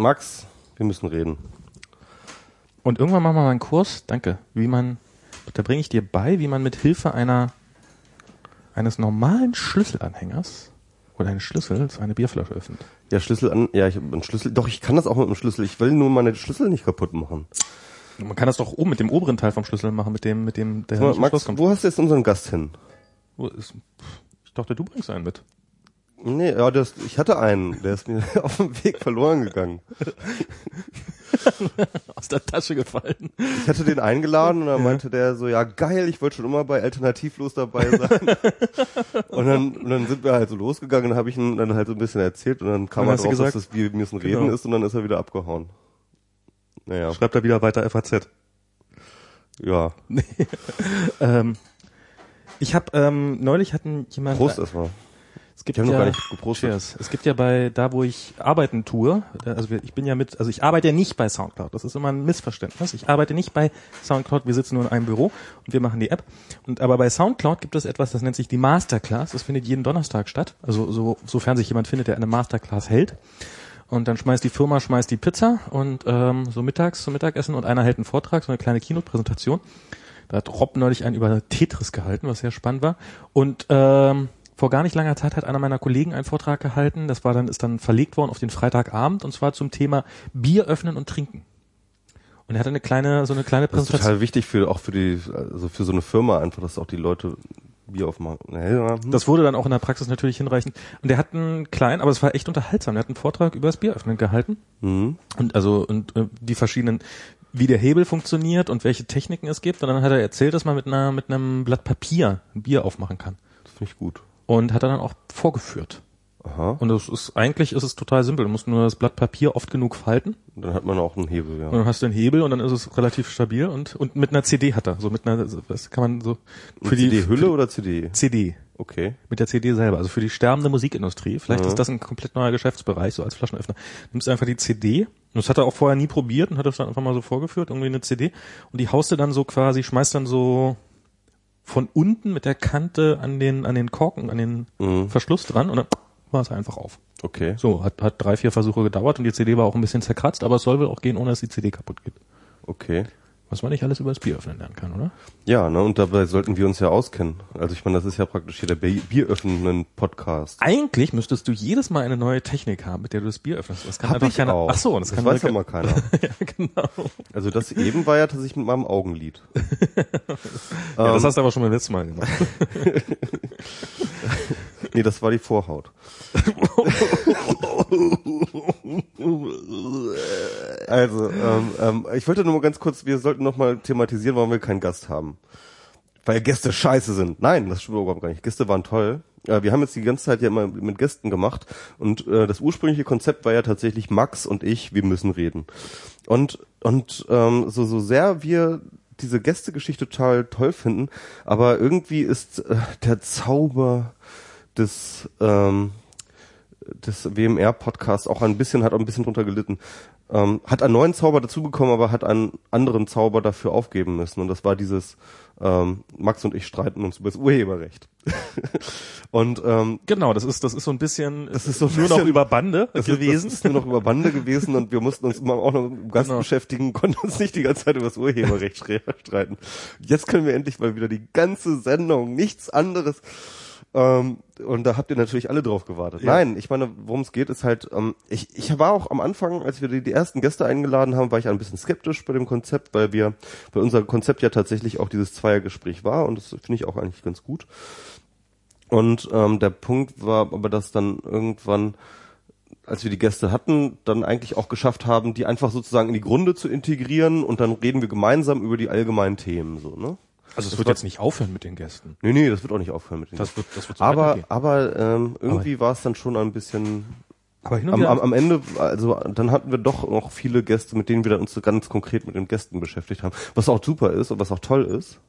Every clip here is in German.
Max, wir müssen reden. Und irgendwann machen wir mal einen Kurs, danke, wie man, da bringe ich dir bei, wie man mit Hilfe einer, eines normalen Schlüsselanhängers oder eines Schlüssels eine Bierflasche öffnet. Ja, Schlüssel an, ja, ich habe einen Schlüssel. Doch, ich kann das auch mit dem Schlüssel. Ich will nur meine Schlüssel nicht kaputt machen. Man kann das doch oben mit dem oberen Teil vom Schlüssel machen, mit dem, mit dem, der nicht ins Schloss Max, wo hast du jetzt unseren Gast hin? Wo ist, ich dachte, du bringst einen mit. Nee, ja, das, ich hatte einen, der ist mir auf dem Weg verloren gegangen. Aus der Tasche gefallen. Ich hatte den eingeladen und dann meinte der so, ja geil, ich wollte schon immer bei Alternativlos dabei sein. und, dann, und dann sind wir halt so losgegangen und habe ich ihm dann halt so ein bisschen erzählt und dann kam Und er drauf, gesagt, dass das wir müssen reden genau. ist und dann ist er wieder abgehauen. Naja, Schreibt er wieder weiter FAZ. ja. Ähm, ich habe ähm, neulich hatten jemand Prost erstmal. Es gibt Ich hab noch ja, gar nicht geprostet. Cheers. Es gibt ja bei da wo ich arbeiten tue, äh, also ich bin ja mit also ich arbeite ja nicht bei SoundCloud. Das ist immer ein Missverständnis. Ich arbeite nicht bei SoundCloud, wir sitzen nur in einem Büro und wir machen die App und aber bei SoundCloud gibt es etwas, das nennt sich die Masterclass. Das findet jeden Donnerstag statt. Also so sofern sich jemand findet, der eine Masterclass hält. Und dann schmeißt die Firma, schmeißt die Pizza und ähm, so mittags zum Mittagessen und einer hält einen Vortrag, so eine kleine Kinopräsentation. Da hat Rob neulich einen über Tetris gehalten, was sehr spannend war. Und ähm, vor gar nicht langer Zeit hat einer meiner Kollegen einen Vortrag gehalten. Das war dann ist dann verlegt worden auf den Freitagabend und zwar zum Thema Bier öffnen und trinken. Und er hatte eine kleine so eine kleine Das ist Präsentation. total wichtig für auch für die, also für so eine Firma einfach, dass auch die Leute Bier aufmachen. Hm. Das wurde dann auch in der Praxis natürlich hinreichend. Und der hat einen kleinen, aber es war echt unterhaltsam. Der hat einen Vortrag über das Bieröffnen gehalten. Mhm. Und also und äh, die verschiedenen, wie der Hebel funktioniert und welche Techniken es gibt. Und dann hat er erzählt, dass man mit einer mit einem Blatt Papier ein Bier aufmachen kann. Das finde ich gut. Und hat er dann auch vorgeführt. Aha. Und das ist eigentlich ist es total simpel. Du musst nur das Blatt Papier oft genug falten Und dann hat man auch einen Hebel, ja. und dann hast du einen Hebel und dann ist es relativ stabil und und mit einer CD hat er so mit einer was kann man so für die CD-Hülle oder CD? CD Okay. mit der CD selber, also für die sterbende Musikindustrie. Vielleicht Ja. ist das ein komplett neuer Geschäftsbereich, so als Flaschenöffner. Du nimmst einfach die CD, und das hat er auch vorher nie probiert und hat das dann einfach mal so vorgeführt, irgendwie eine CD, und die haust du dann so quasi, schmeißt dann so von unten mit der Kante an den, an den Korken, an den Mhm. Verschluss dran und dann war es einfach auf. Okay. So, hat, hat drei, vier Versuche gedauert und die CD war auch ein bisschen zerkratzt, aber es soll wohl auch gehen, ohne dass die CD kaputt geht. Okay. Was man nicht alles über das Bier öffnen lernen kann, oder? Ja, ne, und dabei sollten wir uns ja auskennen. Also ich meine, das ist ja praktisch hier der Bier- bieröffnenden Podcast. Eigentlich müsstest du jedes Mal eine neue Technik haben, mit der du das Bier öffnest. Das kann Hab einfach ich keiner. auch. Ach so, das, das kann weiß ja mal keiner. ja, genau. Also das eben war ja tatsächlich mit meinem Augenlid. Ja, Ähm. das hast du aber schon beim letzten Mal gemacht. Nee, das war die Vorhaut. Also, ähm, ähm, ich wollte nur mal ganz kurz, wir sollten noch mal thematisieren, warum wir keinen Gast haben. Weil Gäste scheiße sind. Nein, das stimmt überhaupt gar nicht. Gäste waren toll. Äh, wir haben jetzt die ganze Zeit ja immer mit Gästen gemacht und äh, das ursprüngliche Konzept war ja tatsächlich Max und ich, wir müssen reden. Und und ähm, so so sehr wir diese Gästegeschichte total toll finden, aber irgendwie ist äh, der Zauber des ähm, des WMR-Podcasts auch ein bisschen, hat auch ein bisschen drunter gelitten. Ähm, hat einen neuen Zauber dazu bekommen, aber hat einen anderen Zauber dafür aufgeben müssen. Und das war dieses, ähm, Max und ich streiten uns über das Urheberrecht. und ähm, Genau, das ist das ist so ein bisschen Das ist so ein nur noch bisschen- über Bande das gewesen. Ist, das ist nur noch über Bande gewesen und wir mussten uns immer auch noch Gast Genau. beschäftigen, konnten uns nicht die ganze Zeit über das Urheberrecht stre- streiten. Jetzt können wir endlich mal wieder die ganze Sendung, nichts anderes. Ähm, und da habt ihr natürlich alle drauf gewartet. Ja. Nein, ich meine, worum es geht, ist halt, ähm, ich, ich war auch am Anfang, als wir die, die ersten Gäste eingeladen haben, war ich ein bisschen skeptisch bei dem Konzept, weil wir, weil unser Konzept ja tatsächlich auch dieses Zweiergespräch war und das finde ich auch eigentlich ganz gut. Und ähm, der Punkt war aber, dass dann irgendwann, als wir die Gäste hatten, dann eigentlich auch geschafft haben, die einfach sozusagen in die Grunde zu integrieren und dann reden wir gemeinsam über die allgemeinen Themen, so, ne? Also es Das wird war- jetzt nicht aufhören mit den Gästen. Nee, nee, das wird auch nicht aufhören mit den Das Gästen. wird das wird so Aber, aber ähm, irgendwie war es dann schon ein bisschen aber hin und am, wieder am, am Ende, also dann hatten wir doch noch viele Gäste, mit denen wir dann uns so ganz konkret mit den Gästen beschäftigt haben, was auch super ist und was auch toll ist.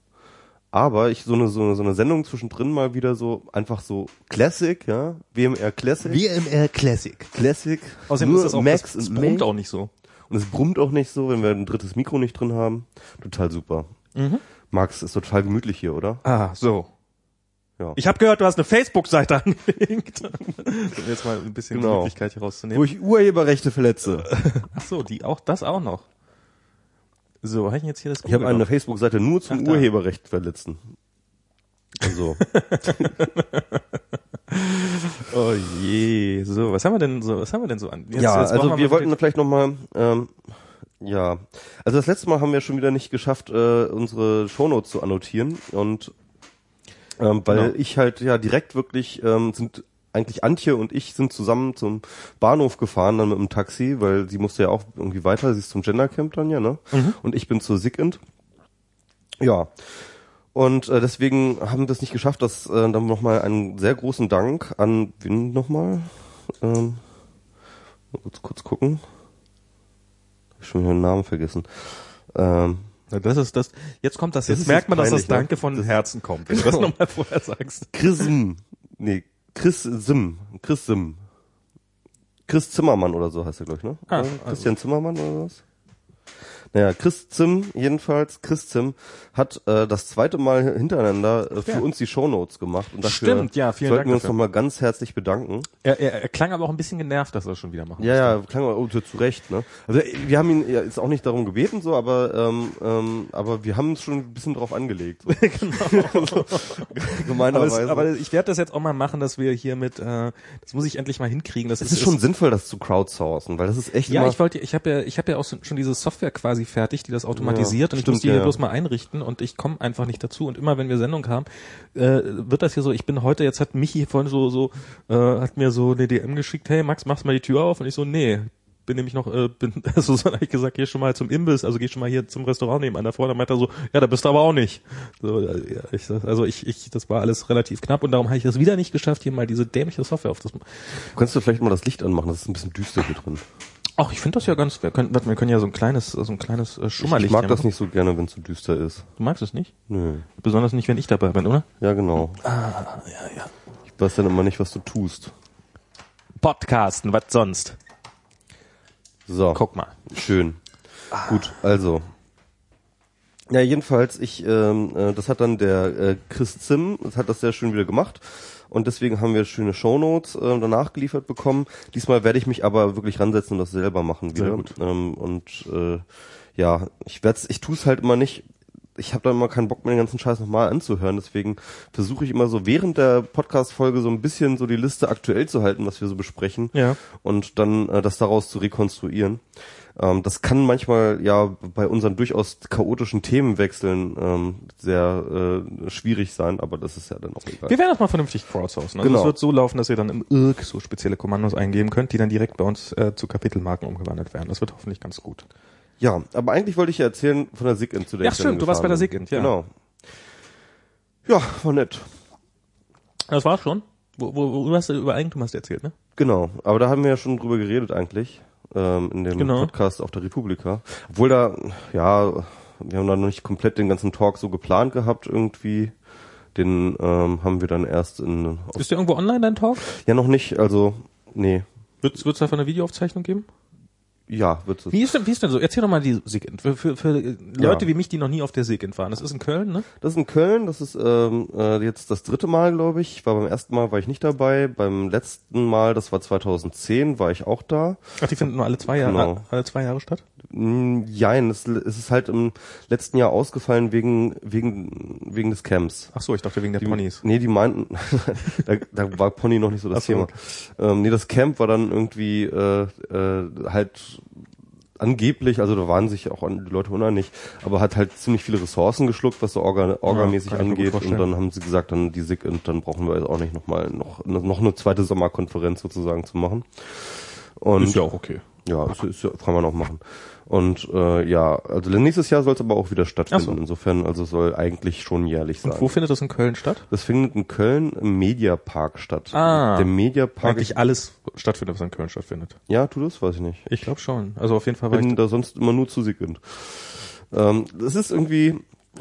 Aber ich so eine so eine, so eine Sendung zwischendrin mal wieder so einfach so Classic, ja, WMR Classic, WMR Classic. Classic, Außerdem nur ist das auch Max das, das und brummt auch nicht so. und es brummt auch nicht so, wenn wir ein drittes Mikro nicht drin haben. Total super. Mhm. Max ist total gemütlich hier, oder? Ah, so. Ja. Ich habe gehört, du hast eine Facebook-Seite angelegt. um jetzt mal ein bisschen Genau. die Möglichkeit hier Wo ich Urheberrechte verletze. Ach so, die auch das auch noch. So, habe ich jetzt hier das Ich habe eine Facebook-Seite nur zum Ach. Urheberrecht verletzen. Also, Oh je. So, was haben wir denn so, was haben wir denn so an? Jetzt- ja, jetzt also wir wollten vielleicht nochmal, ähm, ja, also das letzte Mal haben wir schon wieder nicht geschafft, äh, unsere Shownotes zu annotieren und ähm, weil Genau. ich halt ja direkt wirklich ähm, sind eigentlich Antje und ich sind zusammen zum Bahnhof gefahren dann mit dem Taxi, weil sie musste ja auch irgendwie weiter, sie ist zum Gendercamp dann ja, ne? Und ich bin zur Sigint. Ja. Und äh, deswegen haben wir es nicht geschafft, dass äh, dann nochmal einen sehr großen Dank an wen nochmal? Ähm, kurz, kurz gucken. Schon den Namen vergessen. Ähm, Das ist das. Jetzt kommt das. Das Jetzt merkt man, dass das peinlich, ne? Danke von Herzen kommt. Wenn du das Genau. nochmal vorher sagst. Chris Sim. Nee, Chris Sim. Chris Sim. Chris Zimmermann oder so heißt er, glaube ich, ne? Ah, Christian Zimmermann oder was? Naja, Chris Zim, jedenfalls, Chris Zim hat äh, das zweite Mal hintereinander äh, für Ja. uns die Shownotes gemacht. Und dafür Stimmt, ja, vielen sollten Dank wir uns nochmal ganz herzlich bedanken. Er, er, er klang aber auch ein bisschen genervt, dass er das schon wieder machen Ja, ja, klang aber oh, zu Recht, ne? Also wir haben ihn ja, jetzt auch nicht darum gebeten, so, aber ähm, ähm, aber wir haben uns schon ein bisschen drauf angelegt. So. genau. so, Aber, es, gemeinerweise. aber ich werde das jetzt auch mal machen, dass wir hier mit, äh, das muss ich endlich mal hinkriegen. Das es ist schon sinnvoll, das zu crowdsourcen, weil das ist echt Ja, ich wollte, ich habe ja, ich habe ja auch schon diese Software quasi fertig, die das automatisiert Ja, und ich stimmt, muss die hier ja. bloß mal einrichten und ich komme einfach nicht dazu und immer wenn wir Sendung haben, äh, wird das hier so, ich bin heute, jetzt hat Michi vorhin so, so, äh, hat mir so eine DM geschickt, hey Max, machst mal die Tür auf und ich so, nee, bin nämlich noch, äh, bin, also so habe ich gesagt, geh schon mal zum Imbiss, also geh schon mal hier zum Restaurant nebenan davor, dann meint er so, ja, da bist du aber auch nicht. So, äh, ja, ich, also ich, ich, das war alles relativ knapp und darum habe ich es wieder nicht geschafft, hier mal diese dämliche Software auf das Kannst du vielleicht mal das Licht anmachen? Das ist ein bisschen düster hier drin. Ach, ich finde das ja ganz, wir können, wir können ja so ein kleines, so ein kleines äh, Ich, Schummerlicht ich mag das nicht so gerne, wenn es so düster ist. Du magst es nicht? Nö. Besonders nicht, wenn ich dabei bin, oder? Ja, genau. Ah, ja, ja. Ich weiß dann immer nicht, was du tust. Podcasten, was sonst? So, Guck mal. schön. Gut, also. Ja, jedenfalls, ich, ähm, äh, das hat dann der äh, Chris Zim, das hat das sehr schön wieder gemacht. Und deswegen haben wir schöne Shownotes äh, danach geliefert bekommen. Diesmal werde ich mich aber wirklich ransetzen und das selber machen wieder. Sehr gut. Ähm, und äh, ja, ich werd's, ich tue es halt immer nicht. Ich habe da immer keinen Bock, mir den ganzen Scheiß nochmal anzuhören. Deswegen versuche ich immer so während der Podcast-Folge so ein bisschen so die Liste aktuell zu halten, was wir so besprechen. Ja. Und dann äh, das daraus zu rekonstruieren. Ähm, das kann manchmal ja bei unseren durchaus chaotischen Themenwechseln ähm, sehr äh, schwierig sein, aber das ist ja dann auch egal. Wir werden das mal vernünftig crowdsourcen. Also Genau. es wird so laufen, dass ihr dann im IRC so spezielle Kommandos eingeben könnt, die dann direkt bei uns äh, zu Kapitelmarken umgewandelt werden. Das wird hoffentlich ganz gut. Ja, aber eigentlich wollte ich ja erzählen von der SIGINT, zu der Ja, stimmt, du warst bei der. SIGINT, ja. Genau. Ja, war nett. Das war's schon. Wo, wo, wo hast du über Eigentum hast du erzählt, ne? Genau, aber da haben wir ja schon drüber geredet eigentlich, ähm, in dem Genau. Podcast auf der Republika. Obwohl da, ja, wir haben da noch nicht komplett den ganzen Talk so geplant gehabt irgendwie. Den ähm, haben wir dann erst in... Ist der irgendwo online, dein Talk? Ja, noch nicht, also, nee. Wird es davon eine Videoaufzeichnung geben? Ja, wird es. Wie ist denn, wie ist denn so? Erzähl doch mal die SIGINT. Für, für, für Leute wie mich, die noch nie auf der SIGINT waren. Das ist in Köln, ne? Das ist in Köln, das ist ähm, äh, jetzt das dritte Mal, glaube ich. War beim ersten Mal war ich nicht dabei, beim letzten Mal, das war 2010, war ich auch da. Ach, die finden nur alle zwei Jahre, Genau. alle zwei Jahre statt? Mm, Jein, es, es ist halt im letzten Jahr ausgefallen wegen wegen wegen des Camps. Ach so, ich dachte wegen der Die, Ponys. Nee, die meinten, da, da war Pony noch nicht so das Ach Thema. Ähm, nee, das Camp war dann irgendwie äh, äh, halt angeblich, also da waren sich auch die Leute uneinig, aber hat halt ziemlich viele Ressourcen geschluckt, was so orga, orgamäßig gut angeht. Und dann haben sie gesagt, dann die SIG und dann brauchen wir jetzt auch nicht nochmal noch, noch eine zweite Sommerkonferenz sozusagen zu machen. Und auch okay. ja, ist, ist, ja- kann man auch machen. Und äh, ja, also nächstes Jahr soll es aber auch wieder stattfinden. So. Insofern, also soll eigentlich schon jährlich sein. Und wo findet das in Köln statt? Das findet in Köln im Mediapark statt. Ah. Der Mediapark. Eigentlich alles stattfindet, was in Köln stattfindet. ja, tu das? Weiß ich nicht. Ich glaube schon. Also auf jeden Fall war bin ich da sonst immer nur zu Sigmund. Ähm, das ist irgendwie,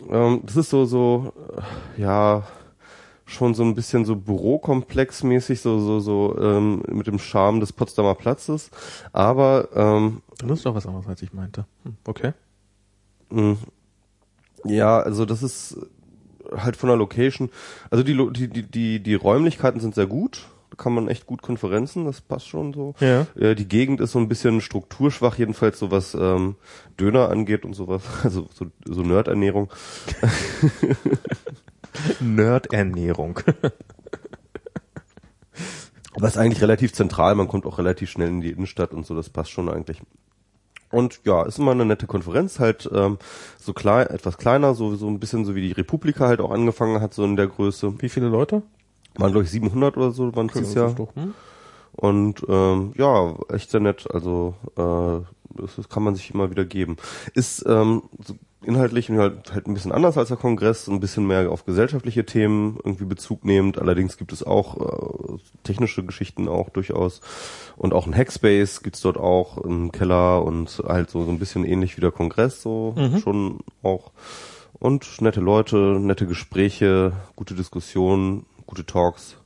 ähm, das ist so, so, äh, ja, schon so ein bisschen so Bürokomplexmäßig, so, so, so, ähm, mit dem Charme des Potsdamer Platzes. Aber, ähm, Das ist doch was anderes, als ich meinte. Hm, okay. mh, ja, also das ist, halt von der Location. Also die, die, die, die, die Räumlichkeiten sind sehr gut. Da kann man echt gut Konferenzen, das passt schon so. Ja. Äh, die Gegend ist so ein bisschen strukturschwach, jedenfalls so was ähm, Döner angeht und sowas. Also so, so Nerdernährung. Nerdernährung. Aber ist eigentlich relativ zentral, man kommt auch relativ schnell in die Innenstadt und so, das passt schon eigentlich. Und ja, ist immer eine nette Konferenz, halt ähm, so klein, etwas kleiner, so, so ein bisschen so wie die Republika halt auch angefangen hat, so in der Größe. Wie viele Leute? Waren glaube ich 700 oder so, waren es dieses Jahr. Hm? Und ähm, ja, echt sehr nett. Also äh, das, das kann man sich immer wieder geben. Ist ähm, so inhaltlich halt, halt ein bisschen anders als der Kongress, ein bisschen mehr auf gesellschaftliche Themen irgendwie Bezug nehmend. Allerdings gibt es auch äh, technische Geschichten auch durchaus. Und auch ein Hackspace gibt's dort auch im Keller und halt so, so ein bisschen ähnlich wie der Kongress, so schon auch. Und nette Leute, nette Gespräche, gute Diskussionen, gute Talks.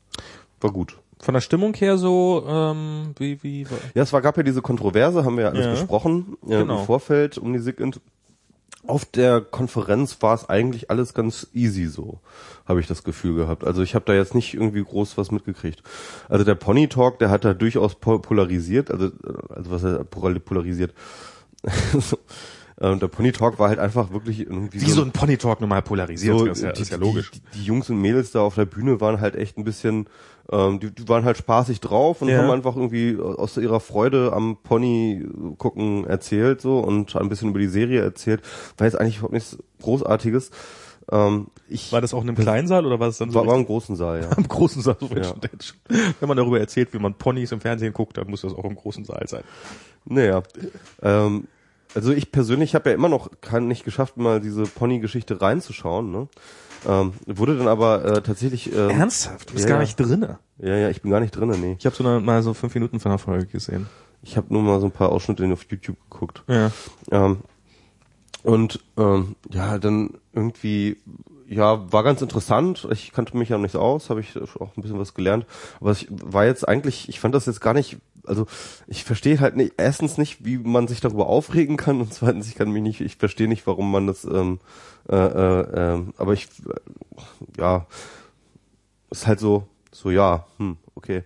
War gut. Von der Stimmung her so, ähm, wie, wie, Ja, es war, gab ja diese Kontroverse, haben wir ja alles Ja. besprochen äh, Genau. im Vorfeld um die SIGINT. Auf der Konferenz war es eigentlich alles ganz easy so, habe ich das Gefühl gehabt. Also ich habe da jetzt nicht irgendwie groß was mitgekriegt. Also der Pony Talk, der hat da durchaus po- polarisiert, also, äh, also was er polarisiert. so, ähm, der Pony Talk war halt einfach wirklich irgendwie wie so ein Pony Talk normal polarisiert, so, ist, ja, die, ist ja logisch. Die, die Jungs und Mädels da auf der Bühne waren halt echt ein bisschen, ähm, die, die waren halt spaßig drauf und Ja. haben einfach irgendwie aus ihrer Freude am Pony gucken erzählt so und ein bisschen über die Serie erzählt. War jetzt eigentlich überhaupt nichts Großartiges. Ähm, ich War das auch in einem kleinen Saal oder war es dann so war, war im großen Saal, ja. im großen Saal? So Ja. Wenn man darüber erzählt, wie man Ponys im Fernsehen guckt, dann muss das auch im großen Saal sein. Naja. Ähm, also ich persönlich habe ja immer noch kann nicht geschafft, mal diese Pony-Geschichte reinzuschauen. Ne? Ähm, wurde dann aber äh, tatsächlich. Ähm, Ernsthaft? Du bist Ja, gar nicht drinne. Ja, ja, ich bin gar nicht drinne, nee. Ich habe so eine, mal so fünf Minuten von der Folge gesehen. Ich habe nur mal so ein paar Ausschnitte auf YouTube geguckt. Ja. Ähm, und ähm, ja, dann irgendwie, ja, war ganz interessant. Ich kannte mich ja noch nicht so aus, habe ich auch ein bisschen was gelernt. Aber ich war jetzt eigentlich, ich fand das jetzt gar nicht, also ich verstehe halt nicht, erstens nicht, wie man sich darüber aufregen kann und zweitens, ich kann mich nicht, ich verstehe nicht, warum man das, ähm, äh, äh, ähm, aber ich, äh, ja, ist halt so, so ja, hm, okay.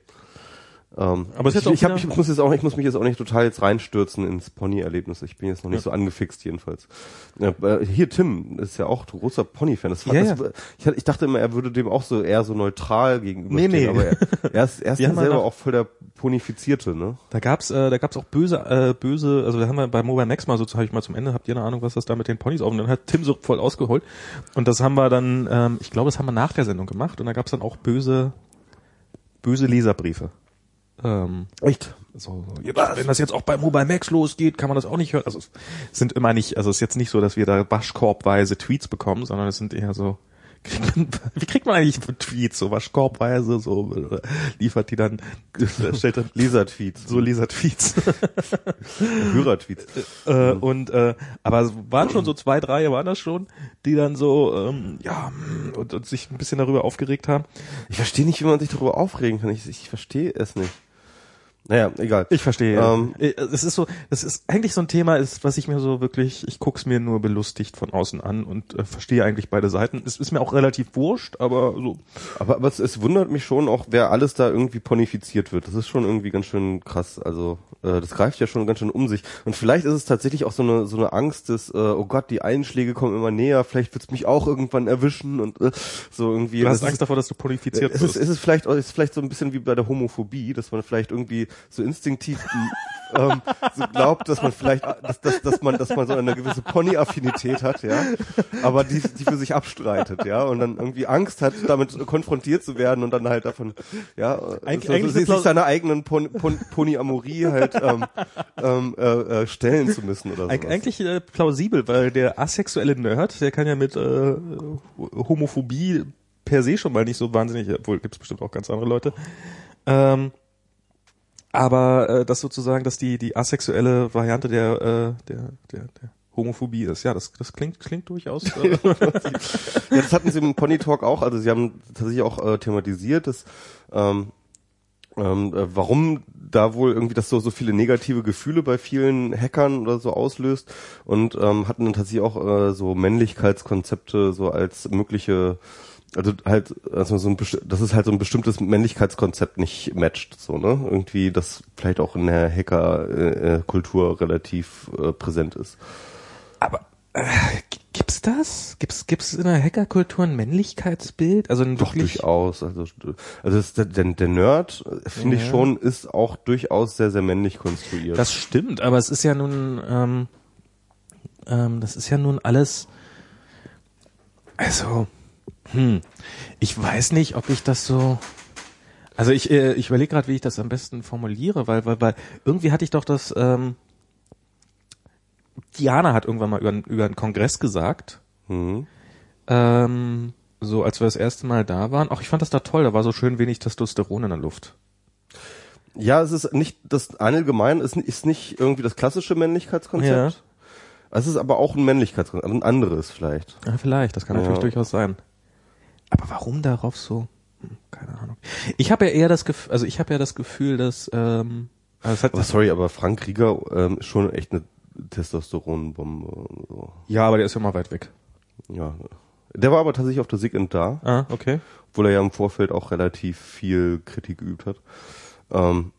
Ähm, Aber ich, ich, hab, ich muss jetzt auch, ich muss mich jetzt auch nicht total jetzt reinstürzen ins Pony-Erlebnis. Ich bin jetzt noch nicht so angefixt jedenfalls. Ja, äh, hier Tim ist ja auch großer Pony-Fan. Das, Ja, das, ich, hatte- ich dachte immer, er würde dem auch so eher so neutral gegenüberstehen. Nee, nee. Aber er, er ist, er ist ja selber nach- auch voll der Ponifizierte, ne? Da gab's, äh, da gab's auch böse, äh, böse, also da haben wir bei Mobile Max mal so, habe ich mal zum Ende, habt ihr eine Ahnung, was das da mit den Ponys auf? Und dann hat Tim so voll ausgeholt. Und das haben wir dann, ähm, ich glaube, das haben wir nach der Sendung gemacht. Und da gab's dann auch böse, böse Leserbriefe. Ähm, Echt? so, so, ja, wenn das jetzt auch bei Mobile Max losgeht, kann man das auch nicht hören. Also es sind immer nicht, also es ist jetzt nicht so, dass wir da waschkorbweise Tweets bekommen, sondern es sind eher so, kriegt man, wie kriegt man eigentlich Tweets, so waschkorbweise, so oder liefert die dann, stellt dann Leser-Tweets, so Leser-Tweets. Hörer-Tweets. äh, und äh, aber es waren schon so zwei, drei waren das schon, die dann so ähm, ja mm, und, und sich ein bisschen darüber aufgeregt haben. Ich verstehe nicht, wie man sich darüber aufregen kann. Ich, ich verstehe es nicht. Naja, egal. Ich verstehe. Ähm, Äh, Es ist so, das ist eigentlich so ein Thema, ist, was ich mir so wirklich, ich guck's mir nur belustigt von außen an und äh, verstehe eigentlich beide Seiten. Es ist mir auch relativ wurscht, aber so. Aber, aber es, es wundert mich schon auch, wer alles da irgendwie ponifiziert wird. Das ist schon irgendwie ganz schön krass. Also äh, das greift ja schon ganz schön um sich. Und vielleicht ist es tatsächlich auch so eine so eine Angst des, äh, oh Gott, die Einschläge kommen immer näher. Vielleicht wird's mich auch irgendwann erwischen und äh, so irgendwie. Du hast Angst davor, dass du ponifiziert ist, es ist, wirst. ist es vielleicht ist es vielleicht so ein bisschen wie bei der Homophobie, dass man vielleicht irgendwie so instinktiv ähm, so glaubt, dass man vielleicht, dass, dass, dass man, dass man so eine gewisse Pony-Affinität hat, ja, aber die, die für sich abstreitet, ja, und dann irgendwie Angst hat, damit konfrontiert zu werden und dann halt davon, ja, Eig- so, eigentlich so, sich seiner eigenen Pon, Pon, Ponyamorie halt ähm, ähm, äh, äh, stellen zu müssen oder so. Eig eigentlich äh, plausibel, weil der asexuelle Nerd, der kann ja mit äh, Homophobie per se schon mal nicht so wahnsinnig, obwohl gibt's bestimmt auch ganz andere Leute. Ähm, aber äh, das sozusagen, dass die die asexuelle Variante der äh, der der, der Homophobie ist, ja, das das klingt klingt durchaus. Äh, Ja, das hatten sie im Pony Talk auch. Also sie haben tatsächlich auch äh, thematisiert, dass ähm, ähm, äh, warum da wohl irgendwie das so so viele negative Gefühle bei vielen Hackern oder so auslöst und ähm, hatten dann tatsächlich auch äh, so Männlichkeitskonzepte so als mögliche also halt also so ein dass es halt so ein bestimmtes Männlichkeitskonzept nicht matcht so ne irgendwie das vielleicht auch in der Hacker äh, äh, relativ äh, präsent ist Aber äh, gibt's das? Gibt's gibt's in der Hackerkultur ein Männlichkeitsbild? Also ein Doch durchaus. Also, also es, der, der Nerd, äh, finde ich Ja. schon, ist auch durchaus sehr, sehr männlich konstruiert. Das stimmt, aber es ist ja nun, ähm, ähm, das ist ja nun alles, also, hm, ich weiß nicht, ob ich das so, also ich, äh, ich überlege gerade, wie ich das am besten formuliere, weil, weil, weil irgendwie hatte ich doch das, ähm, Diana hat irgendwann mal über, über einen Kongress gesagt, mhm. ähm, so als wir das erste Mal da waren, ach, ich fand das da toll, da war so schön wenig Testosteron in der Luft. Ja, es ist nicht, das allgemein ist, ist nicht irgendwie das klassische Männlichkeitskonzept. Ja. Es ist aber auch ein Männlichkeitskonzept, ein anderes vielleicht. Ja, vielleicht, das kann Ja. natürlich durchaus sein. Aber warum darauf so? Hm, keine Ahnung. Ich habe ja eher das Gefühl, also ich habe ja das Gefühl, dass ähm, also hat, Aber sorry, aber Frank Rieger ähm, ist schon echt eine Testosteronbombe. So. ja, aber der ist ja mal weit weg. Ja. Der war aber tatsächlich auf der Sig and da, Ah, okay. obwohl er ja im Vorfeld auch relativ viel Kritik geübt hat. Ähm,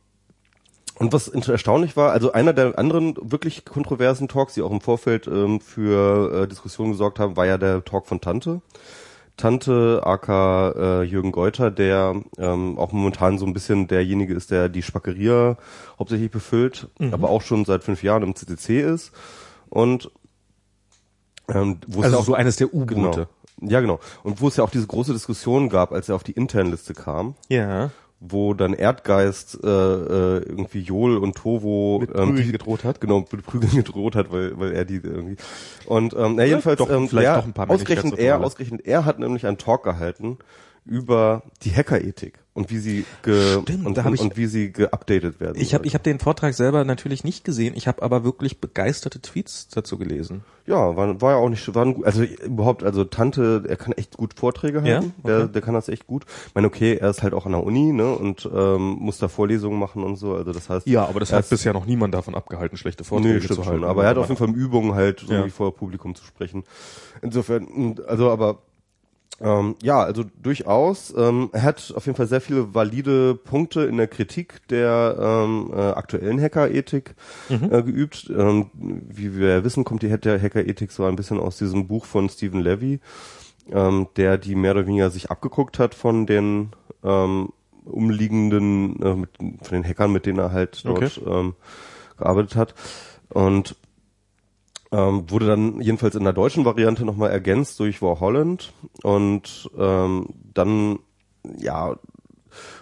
und was erstaunlich war, also einer der anderen wirklich kontroversen Talks, die auch im Vorfeld ähm, für äh, Diskussionen gesorgt haben, war ja der Talk von Tante. Tante, aka äh, Jürgen Geuter, der ähm, auch momentan so ein bisschen derjenige ist, der die Spackeria hauptsächlich befüllt, aber auch schon seit fünf Jahren im CCC ist. Und ähm, wo es Also auch so eines der Genau. U-Boote. Ja, genau. Und wo es ja auch diese große Diskussion gab, als er auf die Internliste kam, Ja. Wo dann Erdgeist äh, äh, irgendwie Jol und Tovo Mit ähm, Prügeln die- gedroht hat. Genau, mit Prügeln gedroht hat, weil, weil er die irgendwie. Und ähm, na, jedenfalls doch, ähm, vielleicht er, doch ein paar ausgerechnet er, ausgerechnet er hat nämlich einen Talk gehalten über die Hackerethik und wie sie ge Stimmt, und, und, ich- und wie sie geupdatet werden. Ich habe ich hab den Vortrag selber natürlich nicht gesehen, ich habe aber wirklich begeisterte Tweets dazu gelesen. Ja, war, war ja auch nicht, war ein, also überhaupt, also Tante, er kann echt gut Vorträge Ja? halten, der, Okay. der kann das echt gut. Ich meine, okay, er ist halt auch an der Uni, ne, und ähm, muss da Vorlesungen machen und so, also das heißt. Ja, aber das hat ist- bisher noch niemand davon abgehalten, schlechte Nee, Vorträge stimmt zu halten. schon, aber er hat auf jeden Fall Übungen halt, Ja. irgendwie vor Publikum zu sprechen. Insofern, also aber ähm, ja, also durchaus. Ähm, er hat auf jeden Fall sehr viele valide Punkte in der Kritik der ähm, äh, aktuellen Hackerethik Mhm. äh, geübt. Ähm, wie wir ja wissen, kommt die Hackerethik so ein bisschen aus diesem Buch von Stephen Levy, ähm, der die mehr oder weniger sich abgeguckt hat von den ähm, umliegenden, äh, mit, von den Hackern, mit denen er halt dort Okay. gearbeitet hat. Und ähm, wurde dann jedenfalls in der deutschen Variante nochmal ergänzt durch War Holland und ähm, dann ja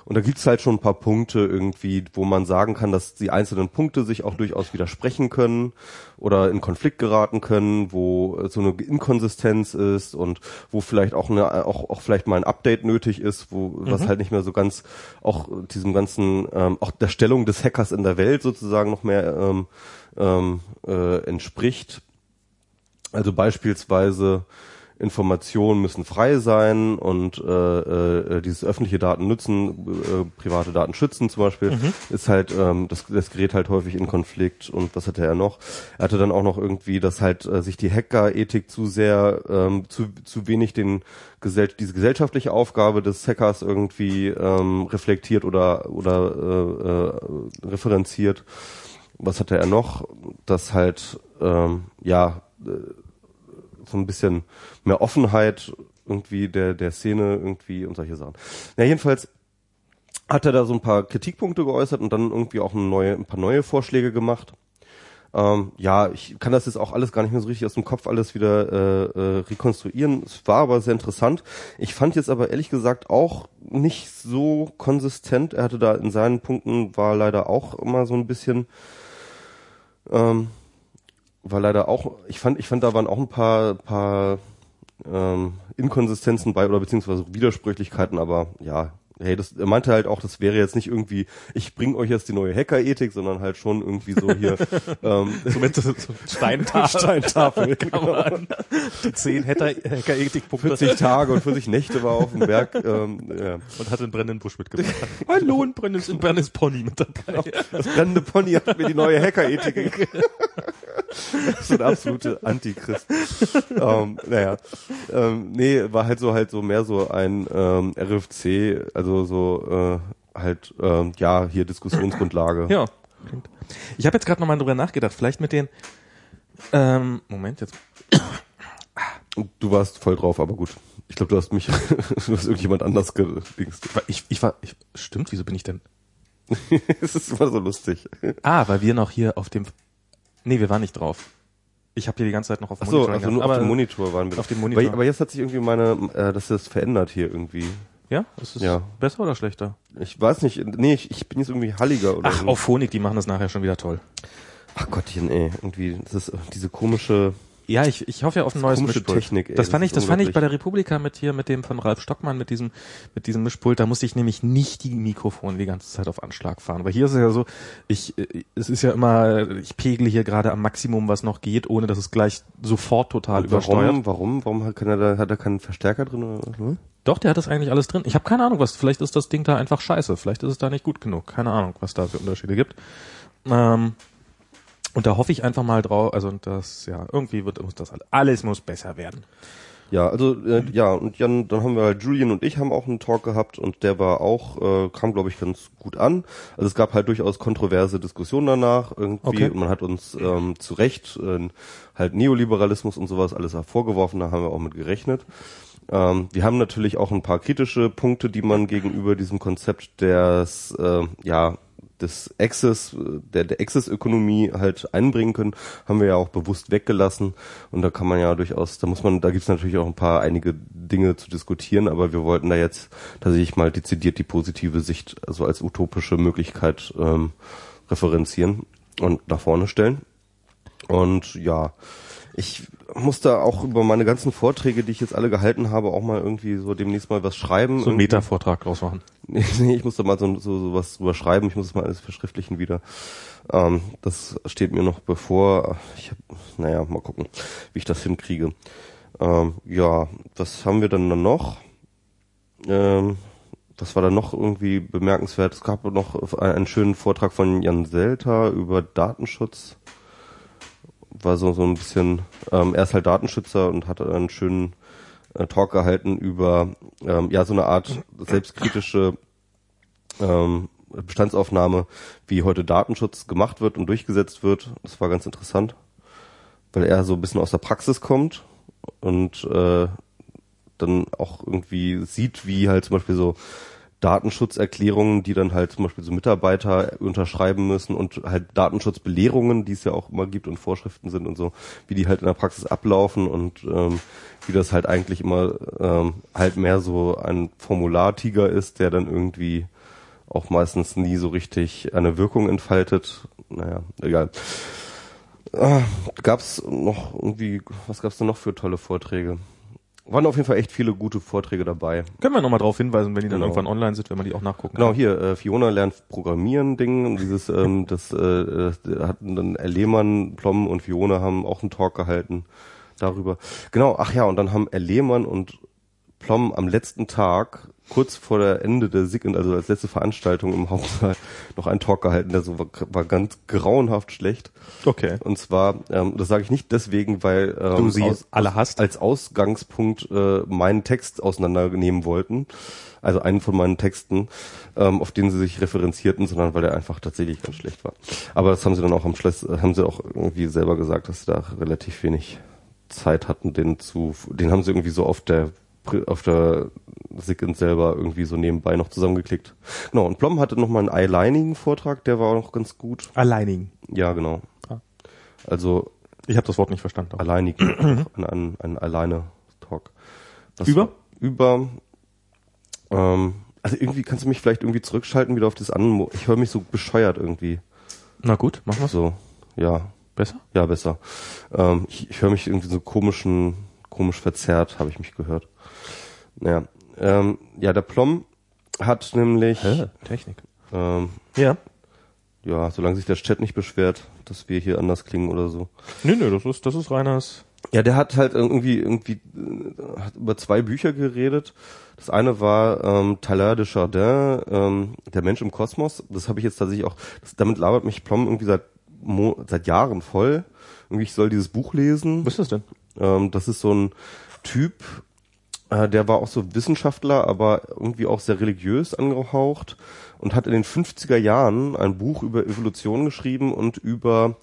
und da gibt's halt schon ein paar Punkte irgendwie, wo man sagen kann, dass die einzelnen Punkte sich auch durchaus widersprechen können oder in Konflikt geraten können, wo so eine Inkonsistenz ist und wo vielleicht auch eine auch auch vielleicht mal ein Update nötig ist, wo was halt nicht mehr so ganz auch diesem ganzen ähm, auch der Stellung des Hackers in der Welt sozusagen noch mehr ähm, ähm, äh, entspricht. Also beispielsweise Informationen müssen frei sein und äh, äh, dieses öffentliche Daten nützen, äh, private Daten schützen zum Beispiel, ist halt ähm, das, das gerät halt häufig in Konflikt. Und was hatte er noch? Er hatte dann auch noch irgendwie, dass halt äh, sich die Hacker-Ethik zu sehr, ähm, zu, zu wenig den gesell diese gesellschaftliche Aufgabe des Hackers irgendwie ähm, reflektiert oder oder äh, äh, referenziert. Was hatte er noch? Dass halt ähm, ja äh, so ein bisschen mehr Offenheit irgendwie der, der Szene irgendwie und solche Sachen. Ja, jedenfalls hat er da so ein paar Kritikpunkte geäußert und dann irgendwie auch neue, ein paar neue Vorschläge gemacht. Ähm, ja, ich kann das jetzt auch alles gar nicht mehr so richtig aus dem Kopf alles wieder äh, äh, rekonstruieren. Es war aber sehr interessant. Ich fand jetzt aber ehrlich gesagt auch nicht so konsistent. Er hatte da in seinen Punkten war leider auch immer so ein bisschen ähm, war leider auch, ich fand, ich fand, da waren auch ein paar, paar ähm, Inkonsistenzen bei oder beziehungsweise Widersprüchlichkeiten, aber ja, hey, das, er meinte halt auch, das wäre jetzt nicht irgendwie, ich bring euch jetzt die neue Hackerethik, sondern halt schon irgendwie so hier ähm, So mit so Steintafel. Steintafel. Man die zehn Hacker-Ethik-Punkte 40 Tage und 40 Nächte war auf dem Berg. Ähm, ja. und hatte einen brennenden Busch mitgebracht. Hallo, ein brennendes, ein brennendes Pony mit dabei. Das brennende Pony hat mir die neue Hackerethik gegeben. so ein absolute Antichrist. ähm, naja, ähm, nee, war halt so halt so mehr so ein ähm, RFC, also so äh, halt ähm, ja hier Diskussionsgrundlage. Ja. Ich habe jetzt gerade nochmal drüber nachgedacht. Vielleicht mit den ähm, Moment, jetzt. Du warst voll drauf, aber gut. Ich glaube, du hast mich, du hast irgendjemand anders gedingst. Ich, ich war. Ich, stimmt, wieso bin ich denn? Es ist immer so lustig. Ah, weil wir noch hier auf dem. Nee, wir waren nicht drauf. Ich habe hier die ganze Zeit noch auf dem Ach so, Monitor also gehabt, nur aber, auf dem Monitor waren wir. auf dem Monitor. Aber, aber jetzt hat sich irgendwie meine, äh, dass das verändert hier irgendwie. Ja? Ist es Ja. besser oder schlechter? Ich weiß nicht, nee, ich, ich bin jetzt irgendwie halliger oder Ach, so. auf Phonik, die machen das nachher schon wieder toll. Ach Gottchen, ey, irgendwie, das ist äh, diese komische, Ja, ich, ich hoffe ja auf ein neues Mischpult. Technik, ey, das fand ich, das fand ich bei der Republika mit hier, mit dem von Ralf Stockmann, mit diesem, mit diesem Mischpult, da musste ich nämlich nicht die Mikrofone die ganze Zeit auf Anschlag fahren. Weil hier ist es ja so, ich, äh, es ist ja immer, ich pegle hier gerade am Maximum, was noch geht, ohne dass es gleich sofort total übersteuert. warum, warum, warum hat, kann er da, hat er keinen Verstärker drin oder was? ne? Doch, der hat das eigentlich alles drin. Ich habe keine Ahnung, was, vielleicht ist das Ding da einfach scheiße. Vielleicht ist es da nicht gut genug. Keine Ahnung, was da für Unterschiede gibt. Ähm, und da hoffe ich einfach mal drauf, also das, ja, irgendwie wird, muss das alles, alles muss besser werden. Ja, also äh, ja, und Jan, dann haben wir halt Julian und ich haben auch einen Talk gehabt und der war auch, äh, kam glaube ich ganz gut an. Also es gab halt durchaus kontroverse Diskussionen danach irgendwie Okay. und man hat uns ähm, zu Recht äh, halt Neoliberalismus und sowas alles vorgeworfen, da haben wir auch mit gerechnet. Ähm, wir haben natürlich auch ein paar kritische Punkte, die man gegenüber diesem Konzept des, äh, ja, des Access, der, der Access-Ökonomie halt einbringen können, haben wir ja auch bewusst weggelassen. Und da kann man ja durchaus, da muss man, da gibt's natürlich auch ein paar einige Dinge zu diskutieren, aber wir wollten da jetzt tatsächlich mal dezidiert die positive Sicht, also als utopische Möglichkeit ähm, referenzieren und nach vorne stellen. Und ja, ich muss da auch über meine ganzen Vorträge, die ich jetzt alle gehalten habe, auch mal irgendwie so demnächst mal was schreiben. So einen. Meta-Vortrag draus machen. Nee, nee, ich muss da mal so, so, so was drüber schreiben, ich muss das mal alles verschriftlichen wieder. Ähm, das steht mir noch bevor. Ich hab, naja, mal gucken, wie ich das hinkriege. Ähm, ja, was haben wir dann noch? Ähm, was war da noch irgendwie bemerkenswert? Es gab noch einen schönen Vortrag von Jan Selter über Datenschutz. War so, so ein bisschen, ähm, er ist halt Datenschützer und hat einen schönen äh, Talk gehalten über ähm, ja so eine Art selbstkritische ähm, Bestandsaufnahme, wie heute Datenschutz gemacht wird und durchgesetzt wird. Das war ganz interessant, weil er so ein bisschen aus der Praxis kommt und äh, dann auch irgendwie sieht, wie halt zum Beispiel so Datenschutzerklärungen, die dann halt zum Beispiel so Mitarbeiter unterschreiben müssen und halt Datenschutzbelehrungen, die es ja auch immer gibt und Vorschriften sind und so, wie die halt in der Praxis ablaufen und ähm, wie das halt eigentlich immer ähm, halt mehr so ein Formulartiger ist, der dann irgendwie auch meistens nie so richtig eine Wirkung entfaltet. Naja, egal. Ah, gab's noch irgendwie, was gab's denn noch für tolle Vorträge? Waren auf jeden Fall echt viele gute Vorträge dabei. Können wir nochmal drauf hinweisen, wenn die dann Genau. irgendwann online sind, wenn man die auch nachgucken Genau, kann. hier, äh, Fiona lernt Programmieren Ding. Und dieses, ähm, das äh, äh, hatten dann Herr Lehmann, Plom und Fiona haben auch einen Talk gehalten darüber. Genau, ach ja, und dann haben Herr Lehmann und Plom am letzten Tag, kurz vor der Ende der SIG, also als letzte Veranstaltung im Hauptsaal, noch einen Talk gehalten, der so war, war ganz grauenhaft schlecht. Okay. Und zwar, ähm, das sage ich nicht deswegen, weil ähm, Du sie alle hast? als Ausgangspunkt äh, meinen Text auseinandernehmen wollten, also einen von meinen Texten, ähm, auf den sie sich referenzierten, sondern weil er einfach tatsächlich ganz schlecht war. Aber das haben sie dann auch am Schluss, äh, haben sie auch irgendwie selber gesagt, dass sie da relativ wenig Zeit hatten, den zu, den haben sie irgendwie so auf der auf der Sickend selber irgendwie so nebenbei noch zusammengeklickt. Genau, und Plom hatte noch mal einen Eyelining-Vortrag, der war auch noch ganz gut. Alleinigen. Ja, genau. Ah. Also Ich habe das Wort nicht verstanden. alleinig, ein, ein, ein Alleine-Talk. Über? Über, ähm, also irgendwie kannst du mich vielleicht irgendwie zurückschalten wieder auf das andere. Ich höre mich so bescheuert irgendwie. Na gut, machen wir's. So, ja, Besser? ja, besser. Ähm, ich ich höre mich irgendwie so komischen, komisch verzerrt, habe ich mich gehört. Naja, ähm, ja, der Plom hat nämlich, Hä? Technik. ähm, Ja. ja, solange sich der Chat nicht beschwert, dass wir hier anders klingen oder so. Nö, nö, das ist, das ist Reiners. Ja, der hat halt irgendwie irgendwie äh, hat über zwei Bücher geredet. Das eine war ähm, Tyler de Chardin, ähm, Der Mensch im Kosmos. Das habe ich jetzt tatsächlich auch. Das, damit labert mich Plom irgendwie seit Mo seit Jahren voll. Irgendwie ich soll dieses Buch lesen. Was ist das denn? Ähm, das ist so ein Typ, äh, der war auch so Wissenschaftler, aber irgendwie auch sehr religiös angehaucht und hat in den 50er Jahren ein Buch über Evolution geschrieben und über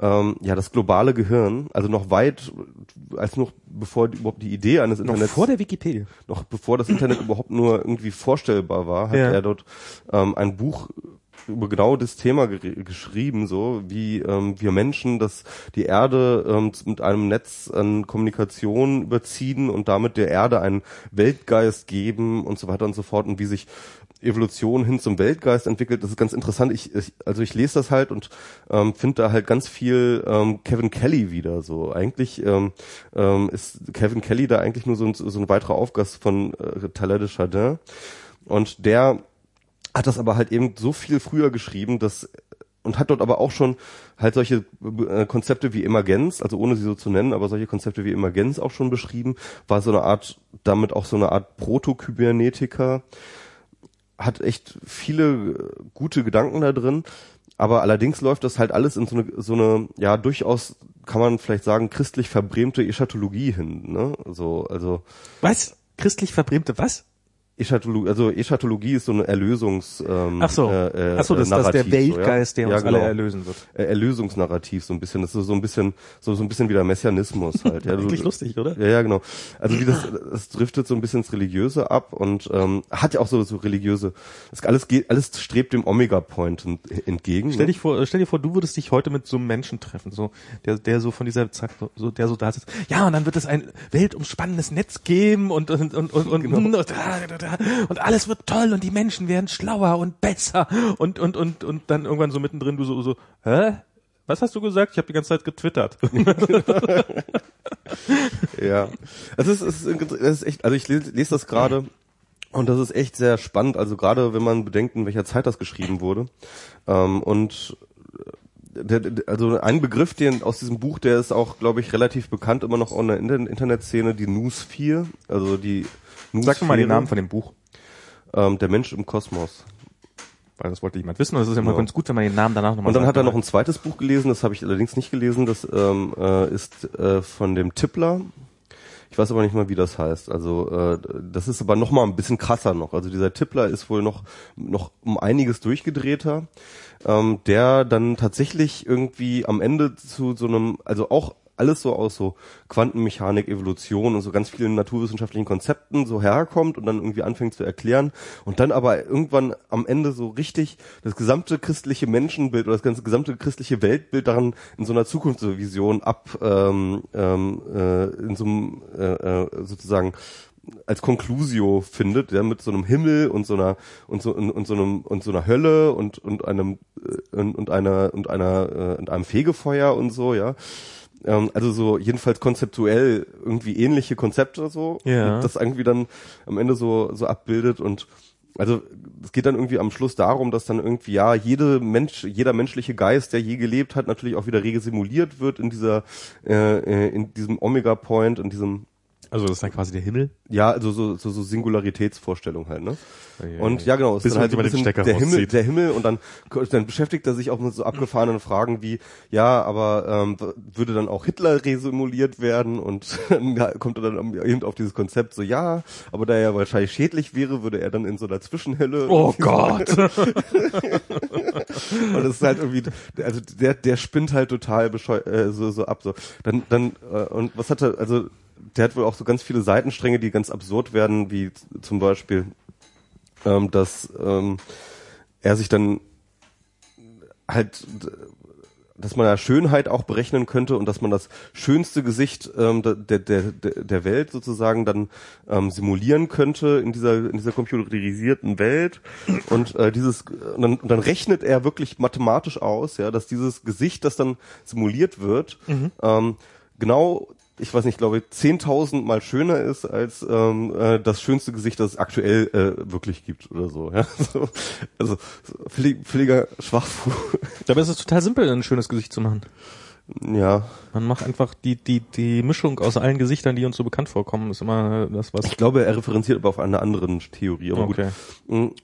ähm, ja das globale Gehirn, also noch weit, als noch bevor die, überhaupt die Idee eines Noch Internets vor der Wikipedia. noch bevor das Internet überhaupt nur irgendwie vorstellbar war, hat Ja. er dort ähm, ein Buch über genau das Thema geschrieben, so wie ähm, wir Menschen, dass die Erde ähm, mit einem Netz an Kommunikation überziehen und damit der Erde einen Weltgeist geben und so weiter und so fort und wie sich Evolution hin zum Weltgeist entwickelt. Das ist ganz interessant. Ich, ich also ich lese das halt und ähm, finde da halt ganz viel ähm, Kevin Kelly wieder. So eigentlich ähm, ähm, ist Kevin Kelly da eigentlich nur so ein, so ein weiterer Aufgast von äh, Tyler de Chardin und der hat das aber halt eben so viel früher geschrieben, dass und hat dort aber auch schon halt solche äh, Konzepte wie Emergenz, also ohne sie so zu nennen, aber solche Konzepte wie Emergenz auch schon beschrieben, war so eine Art, damit auch so eine Art Proto-Kybernetiker, hat echt viele äh, gute Gedanken da drin, aber allerdings läuft das halt alles in so eine, so eine ja, durchaus, kann man vielleicht sagen, christlich verbrämte Eschatologie hin, ne, so, also, Was? Christlich verbrämte was? Eschatologie, also Eschatologie ist so eine Erlösungs ähm, Ach so. äh, äh, Ach so, das, das ist der Narrativ, so, ja. Weltgeist, der ja, uns genau. alle erlösen wird. Äh, Erlösungsnarrativ so ein bisschen. Das ist so ein bisschen so so ein bisschen wie der Messianismus halt. Ja, Eigentlich lustig, oder? Ja, ja, genau. Also wie das, das driftet so ein bisschen ins Religiöse ab und ähm, hat ja auch so so religiöse. Das alles geht, alles strebt dem Omega Point ent- entgegen. Stell ne? dich vor, stell dir vor, du würdest dich heute mit so einem Menschen treffen, so der, der so von dieser so der so da sitzt. Ja, und dann wird es ein weltumspannendes Netz geben und und und und und, Genau. und, und, alles wird toll und die Menschen werden schlauer und besser und und und und dann irgendwann so mittendrin du so so, hä? Was hast du gesagt? Ich habe die ganze Zeit getwittert. Ja. Also es ist, es ist echt, also ich lese, das gerade und das ist echt sehr spannend, also gerade wenn man bedenkt, in welcher Zeit das geschrieben wurde. Ähm, und äh, also ein Begriff, den aus diesem Buch, der ist auch, glaube ich, relativ bekannt immer noch in der Inter- Internetszene, die Newsphere, also die Sag mir mal den Namen von dem Buch, ähm, der Mensch im Kosmos. weil das wollte jemand wissen. Und es ist immer Genau. ganz gut, wenn man den Namen danach nochmal Und dann hat er noch ein zweites Buch gelesen, das habe ich allerdings nicht gelesen, das ähm, äh, ist äh, von dem Tippler. Ich weiß aber nicht mal, wie das heißt. Also äh, das ist aber noch mal ein bisschen krasser noch. Also dieser Tippler ist wohl noch noch um einiges durchgedrehter, ähm, der dann tatsächlich irgendwie am Ende zu so einem, also auch alles so aus so Quantenmechanik, Evolution und so ganz vielen naturwissenschaftlichen Konzepten so herkommt und dann irgendwie anfängt zu erklären und dann aber irgendwann am Ende so richtig das gesamte christliche Menschenbild oder das ganze gesamte christliche Weltbild daran in so einer Zukunftsvision ab ähm, ähm, äh, in so einem äh, äh, sozusagen als Conclusio findet, ja, mit so einem Himmel und so einer und so und, und so einem und so einer Hölle und und einem äh, und, und einer und einer äh, und einem Fegefeuer und so, ja. Ähm, also so jedenfalls konzeptuell irgendwie ähnliche Konzepte so, Ja. das irgendwie dann am Ende so so abbildet und also es geht dann irgendwie am Schluss darum, dass dann irgendwie ja jede Mensch, jeder menschliche Geist, der je gelebt hat, natürlich auch wieder rege simuliert wird in dieser äh, äh, in diesem Omega Point, in diesem Also das ist dann quasi der Himmel. ja, also so, so, so Singularitätsvorstellung halt, ne? Ja, Und ja, genau, es ist dann halt ein bisschen der Himmel, der Himmel und dann, dann beschäftigt er sich auch mit so abgefahrenen Fragen wie, ja, aber ähm, würde dann auch Hitler resimuliert werden und dann ja, kommt er dann eben auf dieses Konzept so, ja, aber da er wahrscheinlich schädlich wäre, würde er dann in so einer Zwischenhölle. Oh Gott. Und das ist halt irgendwie, also der, der spinnt halt total bescheu äh, so, so ab. So. Dann, dann, äh, und was hat er, also der hat wohl auch so ganz viele Seitenstränge, die ganz absurd werden, wie zum Beispiel, ähm, dass ähm, er sich dann halt dass man ja Schönheit auch berechnen könnte und dass man das schönste Gesicht ähm, der, der, der, Welt sozusagen dann ähm, simulieren könnte in dieser in dieser computerisierten Welt. Und äh, dieses und dann, und dann rechnet er wirklich mathematisch aus, ja, dass dieses Gesicht, das dann simuliert wird, ähm, genau ich weiß nicht, glaube ich, 10.000 mal schöner ist als ähm, äh, das schönste Gesicht, das es aktuell äh, wirklich gibt oder so. Ja? So, also völliger Schwachfuß. Dabei ist es total simpel, ein schönes Gesicht zu machen. Ja, Man macht einfach die, die, die Mischung aus allen Gesichtern, die uns so bekannt vorkommen, ist immer das, was. ich glaube, er referenziert aber auf eine andere Theorie. Aber Okay. gut.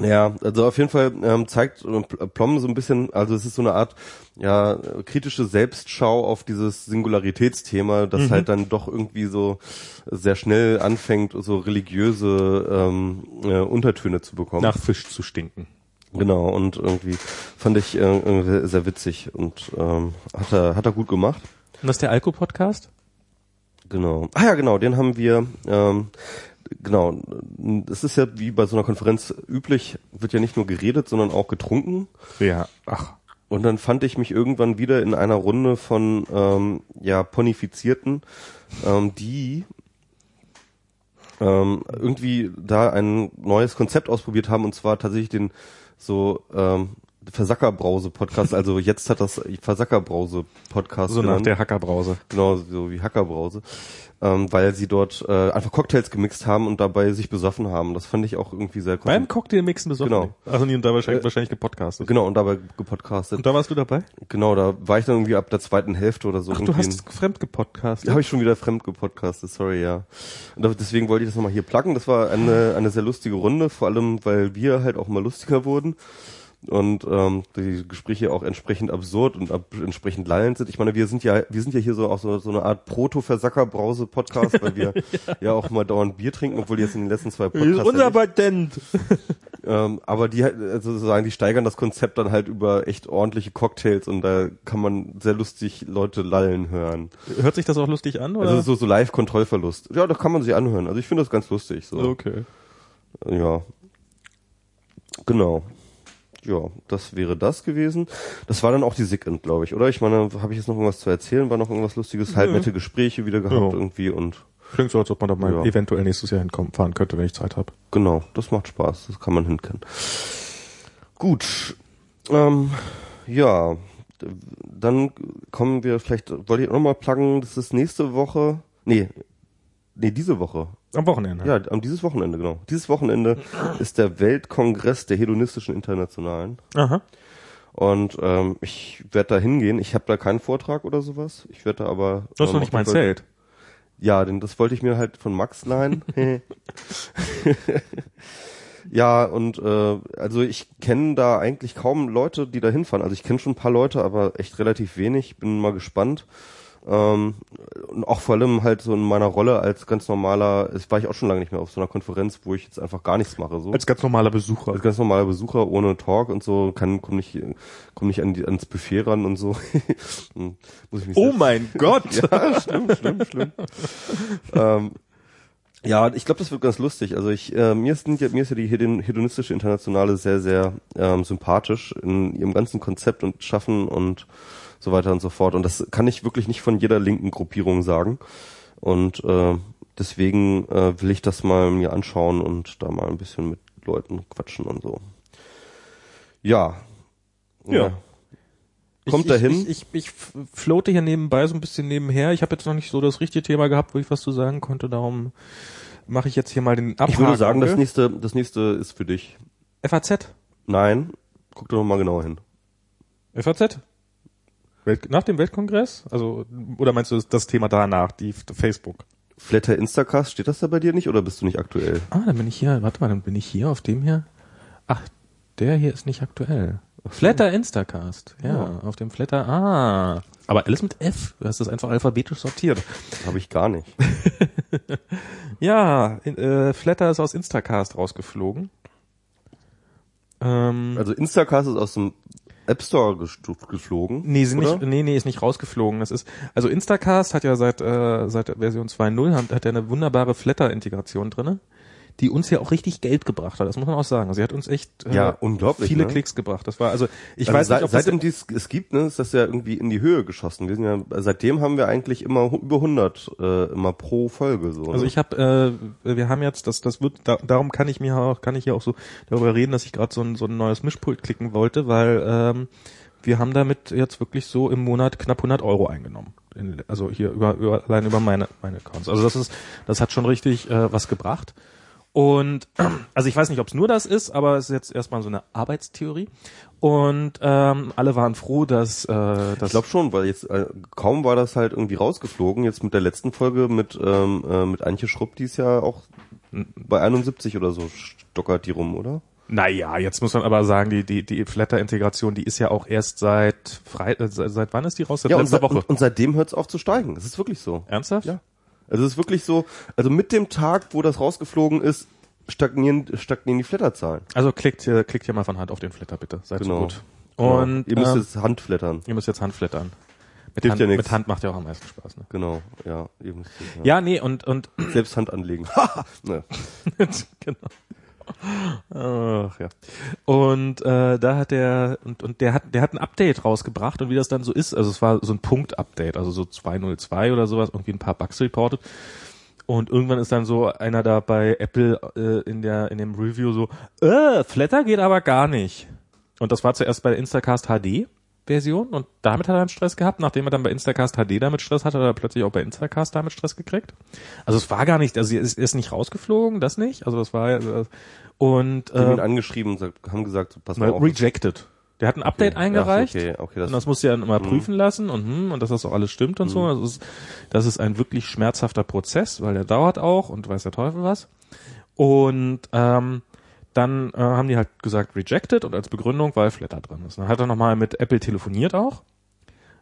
Ja, also auf jeden Fall ähm, zeigt äh, Plom so ein bisschen, also es ist so eine Art ja kritische Selbstschau auf dieses Singularitätsthema, das Mhm. halt dann doch irgendwie so sehr schnell anfängt, so religiöse ähm, äh, Untertöne zu bekommen. Nach Fisch zu stinken. Genau, und irgendwie fand ich äh, sehr witzig und ähm, hat er hat er gut gemacht. Und das ist der Alko-Podcast? Genau. Ah ja, genau, den haben wir, ähm, genau, es ist ja wie bei so einer Konferenz üblich, wird ja nicht nur geredet, sondern auch getrunken. Ja. Ach. Und dann fand ich mich irgendwann wieder in einer Runde von ähm, ja, Ponifizierten, ähm, die ähm, irgendwie da ein neues Konzept ausprobiert haben, und zwar tatsächlich den so ähm, Versackerbrause-Podcast, also jetzt hat das Versackerbrause-Podcast So nach genannt. der Hackerbrause. Genau, so wie Hackerbrause, ähm, weil sie dort äh, einfach Cocktails gemixt haben und dabei sich besoffen haben. Das fand ich auch irgendwie sehr Beim Cocktailmixen besoffen. Genau. Also nie und da wahrscheinlich, Äh, wahrscheinlich gepodcastet. Genau, und dabei gepodcastet. Und da warst du dabei? Genau, da war ich dann irgendwie ab der zweiten Hälfte oder so. Ach, du hast fremd gepodcastet. Da habe ich schon wieder fremd gepodcastet, sorry, ja. Und deswegen wollte ich das nochmal hier placken. Das war eine, eine sehr lustige Runde, vor allem, weil wir halt auch mal lustiger wurden und ähm, die Gespräche auch entsprechend absurd und ab, entsprechend lallend sind. Ich meine, wir sind ja, wir sind ja hier so auch so, so eine Art Proto-Versacker-Brause-Podcast, weil wir ja auch mal dauernd Bier trinken, obwohl die jetzt in den letzten zwei Das ist Podcasts unser ja Patent. ähm, aber die halt, also sozusagen, die steigern das Konzept dann halt über echt ordentliche Cocktails und da kann man sehr lustig Leute lallen hören. Hört sich das auch lustig an, oder? Also so, so Live-Kontrollverlust. Ja, da kann man sich anhören. Also ich finde das ganz lustig. So. okay. Ja. Genau. Ja, das wäre das gewesen. Das war dann auch die Sickend, glaube ich, oder? Ich meine, habe ich jetzt noch irgendwas zu erzählen? War noch irgendwas Lustiges? Halb nette Gespräche wieder gehabt Ja. irgendwie und Klingt so, als ob man da mal Ja. eventuell nächstes Jahr hinkommen, fahren könnte, wenn ich Zeit habe. genau, das macht Spaß. Das kann man hinkennen. Gut. Ähm, ja, dann kommen wir vielleicht, wollte ich auch noch mal pluggen, das ist nächste Woche, nee, nee, diese Woche. Am Wochenende. Ja, am dieses Wochenende, genau. Dieses Wochenende ist der Weltkongress der hedonistischen Internationalen. Aha. Und ähm, ich werde da hingehen. Ich habe da keinen Vortrag oder sowas. Ich werde da aber. Du hast ähm, doch nicht mein Zelt. Ja, denn das wollte ich mir halt von Max leihen. ja, und äh, also ich kenne da eigentlich kaum Leute, die da hinfahren. Also ich kenne schon ein paar Leute, aber echt relativ wenig. Bin mal gespannt. Ähm, und auch vor allem halt so in meiner Rolle als ganz normaler, es war ich auch schon lange nicht mehr auf so einer Konferenz, wo ich jetzt einfach gar nichts mache. So. Als ganz normaler Besucher. Als ganz normaler Besucher ohne Talk und so, kann komm nicht komm nicht an die, ans Buffet ran und so. Hm, Muss ich mich Oh mein Gott! ja, schlimm, schlimm, schlimm. ähm, ja, ich glaube, das wird ganz lustig. Also ich, äh, mir ist, ja, mir ist ja die hedon- hedonistische Internationale sehr, sehr ähm, sympathisch in ihrem ganzen Konzept und Schaffen und so weiter und so fort. Und das kann ich wirklich nicht von jeder linken Gruppierung sagen. Und äh, deswegen äh, will ich das mal mir anschauen und da mal ein bisschen mit Leuten quatschen und so. Ja. Ja. Kommt ich, dahin. Ich, ich, ich, floate hier nebenbei so ein bisschen nebenher. Ich habe jetzt noch nicht so das richtige Thema gehabt, wo ich was zu sagen konnte. Darum mache ich jetzt hier mal den Abhaken. Ich würde sagen, das nächste, das nächste ist für dich. FAZ. Nein, guck doch noch mal genauer hin. FAZ? Welt, nach dem Weltkongress? Also, oder meinst du das, Thema danach, die Facebook? Flatter Instacast, steht das da bei dir nicht oder bist du nicht aktuell? Ah, dann bin ich hier, warte mal, dann bin ich hier auf dem hier. Ach, der hier ist nicht aktuell. Flatter Instacast, ja, Ja. auf dem Flatter, ah. Aber alles mit F, du hast das einfach alphabetisch sortiert. Habe ich gar nicht. Ja, in, äh, Flatter ist aus Instacast rausgeflogen. Ähm, Also Instacast ist aus dem App Store geflogen. nee, oder? nicht, nee, nee, ist nicht rausgeflogen. Das ist, also Instacast hat ja seit, äh, seit Version 2.0 hat, hat ja eine wunderbare Flatter-Integration drinne, die uns ja auch richtig Geld gebracht hat. Das muss man auch sagen. Sie hat uns echt äh, Ja, unglaublich, viele ne? Klicks gebracht. Das war also, ich also weiß seit, nicht, ob seitdem dies es gibt, ne, ist das ja irgendwie in die Höhe geschossen. Wir sind ja, seitdem haben wir eigentlich immer über 100 äh, immer pro Folge so. Also ne? ich habe, äh, wir haben jetzt, das, das wird, da, darum kann ich mir auch, kann ich ja auch so darüber reden, dass ich gerade so ein, so ein neues Mischpult klicken wollte, weil ähm, wir haben damit jetzt wirklich so im Monat knapp 100 Euro eingenommen. In, also hier über, über allein über meine meine Accounts. Also das ist das hat schon richtig äh, was gebracht. Und also ich weiß nicht, ob es nur das ist, aber es ist jetzt erstmal so eine Arbeitstheorie. Und ähm, alle waren froh, dass äh, das Ich glaube schon, weil jetzt äh, kaum war das halt irgendwie rausgeflogen. Jetzt mit der letzten Folge mit ähm, äh, mit Antje Schrupp, die ist ja auch bei 71 oder so stockert die rum, oder? Naja, jetzt muss man aber sagen, die, die, die Flatter-Integration, die ist ja auch erst seit Frei äh, seit, wann ist die raus? Seit Ja, und, letzter se- Woche. und, und seitdem hört es auf zu steigen. Das ist wirklich so. Ernsthaft? Ja. Also es ist wirklich so, also mit dem Tag, wo das rausgeflogen ist, stagnieren, stagnieren die Flatterzahlen. Also klickt hier, klickt hier mal von Hand auf den Flatter, bitte. Seid Genau. so gut. Genau. Und ihr müsst ähm, jetzt Handflattern. ihr müsst jetzt Handflattern. Mit Hilft Hand, ja mit Hand macht ja auch am meisten Spaß. Ne? Genau, ja, müsst ja. Ja, nee, und, und selbst Hand anlegen. ne. genau. Ach ja. Und äh, da hat der und und der hat der hat ein Update rausgebracht und wie das dann so ist, also es war so ein Punkt-Update, also so 202 oder sowas, irgendwie ein paar Bugs reported. Und irgendwann ist dann so einer da bei Apple äh, in der in dem Review so, äh, Flatter geht aber gar nicht. Und das war zuerst bei Instacast HD Version und damit hat er dann Stress gehabt. Nachdem er dann bei Instacast HD damit Stress hatte, hat er plötzlich auch bei Instacast damit Stress gekriegt. Also es war gar nicht, also er ist, er ist nicht rausgeflogen, das nicht. Also das war äh, und Die haben ihn äh, angeschrieben und haben gesagt, pass mal auf. rejected. Der hat ein Update Okay. eingereicht. Ach, okay, okay, und das, das muss ja dann immer prüfen lassen und hm, und dass das auch alles stimmt und so. Das ist, das ist ein wirklich schmerzhafter Prozess, weil der dauert auch und weiß der Teufel was. Und ähm, dann äh, haben die halt gesagt rejected und als Begründung, weil Flatter drin ist. Dann hat er nochmal mit Apple telefoniert auch.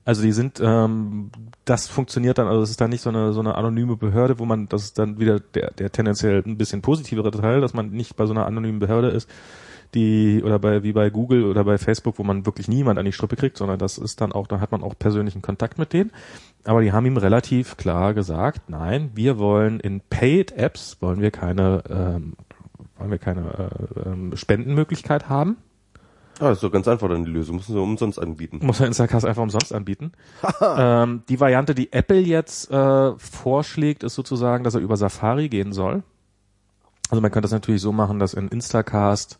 Also die sind, ähm, das funktioniert dann, also es ist dann nicht so eine so eine anonyme Behörde, wo man, das ist dann wieder der, der tendenziell ein bisschen positivere Teil, dass man nicht bei so einer anonymen Behörde ist, die oder bei wie bei Google oder bei Facebook, wo man wirklich niemand an die Strippe kriegt, sondern das ist dann auch, da hat man auch persönlichen Kontakt mit denen. Aber die haben ihm relativ klar gesagt, nein, wir wollen in Paid Apps wollen wir keine ähm, wollen wir keine äh, ähm, Spendenmöglichkeit haben. ah, ist doch ganz einfach dann die Lösung. Müssen sie umsonst anbieten. Muss man Instacast einfach umsonst anbieten. ähm, die Variante, die Apple jetzt äh, vorschlägt, ist sozusagen, dass er über Safari gehen soll. Also man könnte das natürlich so machen, dass in Instacast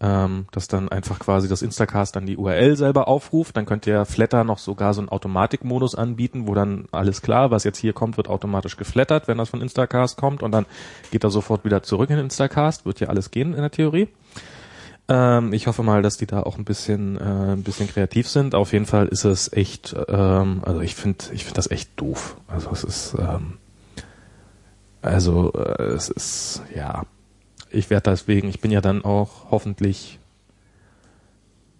ähm, dass dann einfach quasi das Instacast dann die URL selber aufruft. Dann könnte ja Flatter noch sogar so einen Automatikmodus anbieten, wo dann alles klar, was jetzt hier kommt, wird automatisch geflattert, wenn das von Instacast kommt und dann geht er sofort wieder zurück in Instacast. Wird ja alles gehen in der Theorie. Ähm, ich hoffe mal, dass die da auch ein bisschen, äh, ein bisschen kreativ sind. Auf jeden Fall ist es echt, ähm, also ich finde, ich finde das echt doof. Also es ist, ähm, also äh, es ist, ja, ich werde deswegen, ich bin ja dann auch hoffentlich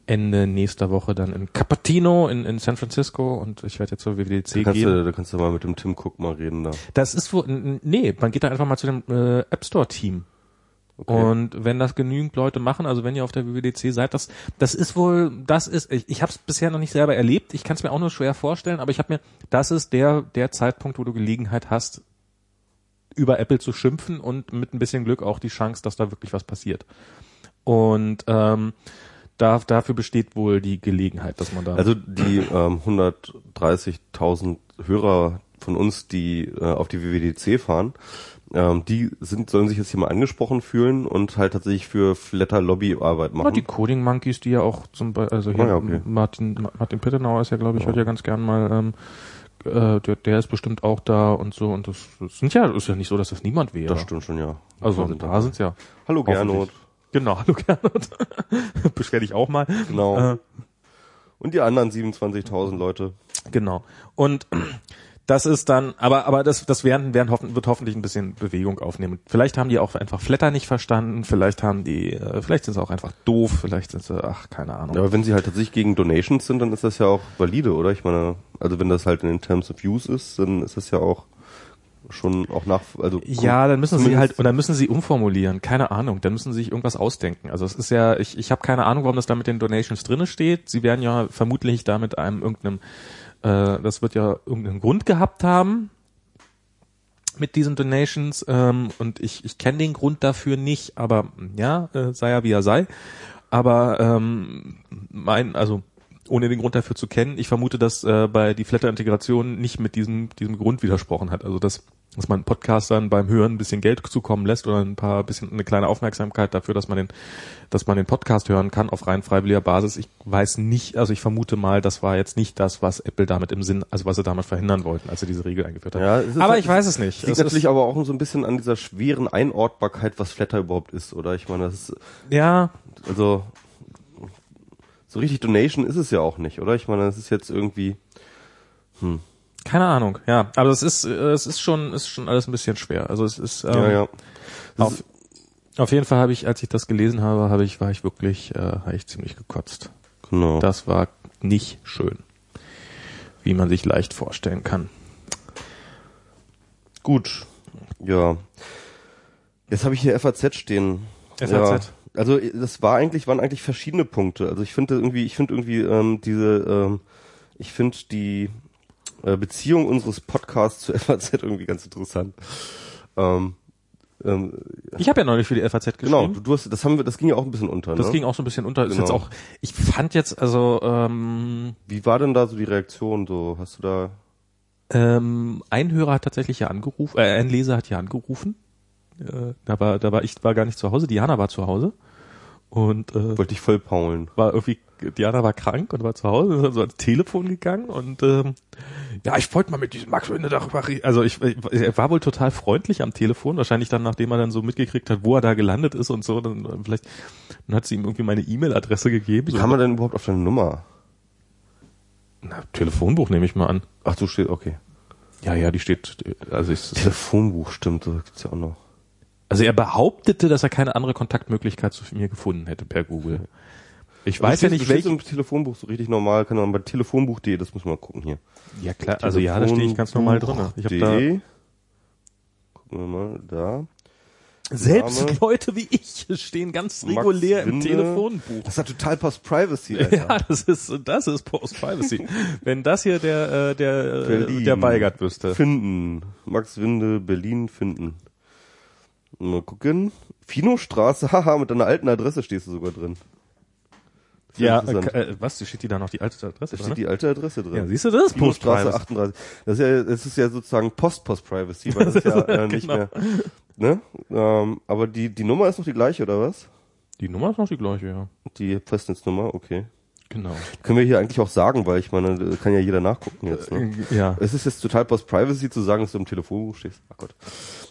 Ende nächster Woche dann in Cupertino in, in San Francisco und ich werde jetzt zur WWDC Da gehen. du, da kannst du mal mit dem Tim Cook mal reden da. Das ist wo, nee, man geht da einfach mal zu dem äh, App Store Team. Okay. Und wenn das genügend Leute machen, also wenn ihr auf der WWDC seid, das das ist wohl, das ist, ich, ich habe es bisher noch nicht selber erlebt, ich kann es mir auch nur schwer vorstellen, aber ich habe mir, das ist der der Zeitpunkt, wo du Gelegenheit hast, über Apple zu schimpfen und mit ein bisschen Glück auch die Chance, dass da wirklich was passiert. Und ähm, da, dafür besteht wohl die Gelegenheit, dass man da. Also die ähm, 130.000 Hörer von uns, die äh, auf die WWDC fahren, ähm, die sind sollen sich jetzt hier mal angesprochen fühlen und halt tatsächlich für Flatter Lobbyarbeit Ja, machen. die Coding Monkeys, die ja auch zum Beispiel, also hier Ah, ja, okay. Martin, Martin Pittenauer ist ja, glaube ich, hört ja ganz gern mal, ähm, äh, der, der ist bestimmt auch da und so und das, das sind ja, ist ja nicht so, dass das niemand wäre. das stimmt schon, ja. Also Da paar dabei. sind's ja. Hallo. Gernot. Genau, hallo Gernot. Beschwer dich auch mal. Genau. Äh, Und die anderen 27.000 Leute. Genau. Und das ist dann, aber aber das das werden, werden hoffen, wird hoffentlich ein bisschen Bewegung aufnehmen. Vielleicht haben die auch einfach Flatter nicht verstanden, vielleicht haben die, äh, vielleicht sind sie auch einfach doof, vielleicht sind sie, ach keine Ahnung. Ja, aber wenn sie halt tatsächlich gegen Donations sind, dann ist das ja auch valide, oder? Ich meine, also wenn das halt in den Terms of Use ist, dann ist das ja auch schon auch nach, also Ja, dann müssen sie halt oder müssen sie umformulieren, keine Ahnung. Dann müssen sie sich irgendwas ausdenken. Also es ist ja, ich, ich habe keine Ahnung, warum das da mit den Donations drinne steht. Sie werden ja vermutlich da mit einem irgendeinem, äh, das wird ja irgendeinen Grund gehabt haben mit diesen Donations ähm, und ich, ich kenne den Grund dafür nicht, aber ja, äh, sei ja wie er sei. Aber ähm, mein, also ohne den Grund dafür zu kennen. Ich vermute, dass äh, bei die Flatter-Integration nicht mit diesem, diesem Grund widersprochen hat. Also dass, dass man Podcastern beim Hören ein bisschen Geld zukommen lässt oder ein paar bisschen eine kleine Aufmerksamkeit dafür, dass man den, dass man den Podcast hören kann auf rein freiwilliger Basis. Ich weiß nicht, also ich vermute mal, das war jetzt nicht das, was Apple damit im Sinn, also was sie damit verhindern wollten, als sie diese Regel eingeführt haben. Ja, aber halt- ich weiß es nicht. Liegt Es natürlich aber auch so ein bisschen an dieser schweren Einordbarkeit, was Flatter überhaupt ist, oder? Ich meine, das ist, ja, also, so richtig Donation ist es ja auch nicht, oder? Ich meine, das ist jetzt irgendwie, keine Ahnung. Ja, aber es ist, äh, es ist schon, ist schon alles ein bisschen schwer. Also es ist, ähm, ja, ja. Das Auf, auf jeden Fall habe ich, als ich das gelesen habe, habe ich, war ich wirklich, äh, habe ich ziemlich gekotzt. genau. Das war nicht schön. Wie man sich leicht vorstellen kann. Gut. Ja. Jetzt habe ich hier FAZ stehen. FAZ. Ja. Also das war eigentlich, waren eigentlich verschiedene Punkte. Also ich finde irgendwie, ich finde irgendwie ähm, diese, ähm, ich finde die äh, Beziehung unseres Podcasts zu FAZ irgendwie ganz interessant. Ähm, ähm, Ich habe ja neulich für die FAZ geschrieben. genau, du, du hast, das haben wir, das ging ja auch ein bisschen unter. Das ne? ging auch so ein bisschen unter. Ist Genau. jetzt auch, ich fand jetzt, also ähm, Wie war denn da so die Reaktion? So hast du da? ähm, ein Hörer hat tatsächlich ja angerufen, äh, ein Leser hat ja angerufen. Äh, da war, da war ich war gar nicht zu Hause, Diana war zu Hause und äh, Wollte ich voll paulen. war irgendwie, Diana war krank und war zu Hause, ist also ans Telefon gegangen und ähm, ja, ich wollte mal mit diesem Max Winde darüber reden. Also ich, ich, er war wohl total freundlich am Telefon, wahrscheinlich dann, nachdem er dann so mitgekriegt hat, wo er da gelandet ist und so, dann äh, vielleicht dann hat sie ihm irgendwie meine E-Mail-Adresse gegeben. Wie so, kam man denn überhaupt auf deine Nummer? na, Telefonbuch nehme ich mal an. Ach, du steht, okay. Ja, ja, die steht, also ich, Telefonbuch, stimmt, das gibt's ja auch noch. Also er behauptete, dass er keine andere Kontaktmöglichkeit zu mir gefunden hätte per Google. Ich weiß ja nicht, stehst welche. im Telefonbuch so richtig normal, kann man bei telefonbuch.de, das muss man mal gucken hier. Ja klar, also ja, da stehe ich ganz normal drin. Ich habe da. Gucken wir mal, da. selbst Name. Leute wie ich stehen ganz regulär im. Telefonbuch. Das hat total Post Privacy, Alter. Ja, das ist das ist Post Privacy. Wenn das hier der äh, der äh, Berlin. der Weigert wüsste. Finden. Max Winde, Berlin finden. Mal gucken. Finostraße, haha, mit deiner alten Adresse stehst du sogar drin. Ja, äh, äh, was? Steht die da noch die alte Adresse Da drin? steht die alte Adresse drin. Ja, siehst du das? Post Finostraße Privacy. 38. Das ist ja, das ist ja sozusagen Post-Post-Privacy, weil das ist ja äh, nicht Genau. mehr, ne? Ähm, aber die, die Nummer ist noch die gleiche, oder was? Die Nummer ist noch die gleiche, ja. Die Festnetznummer, okay. Genau. Können wir hier eigentlich auch sagen, weil ich meine, da kann ja jeder nachgucken jetzt, ne? Ja. Es ist jetzt total Post-Privacy zu sagen, dass du im Telefonbuch stehst. Ach Gott.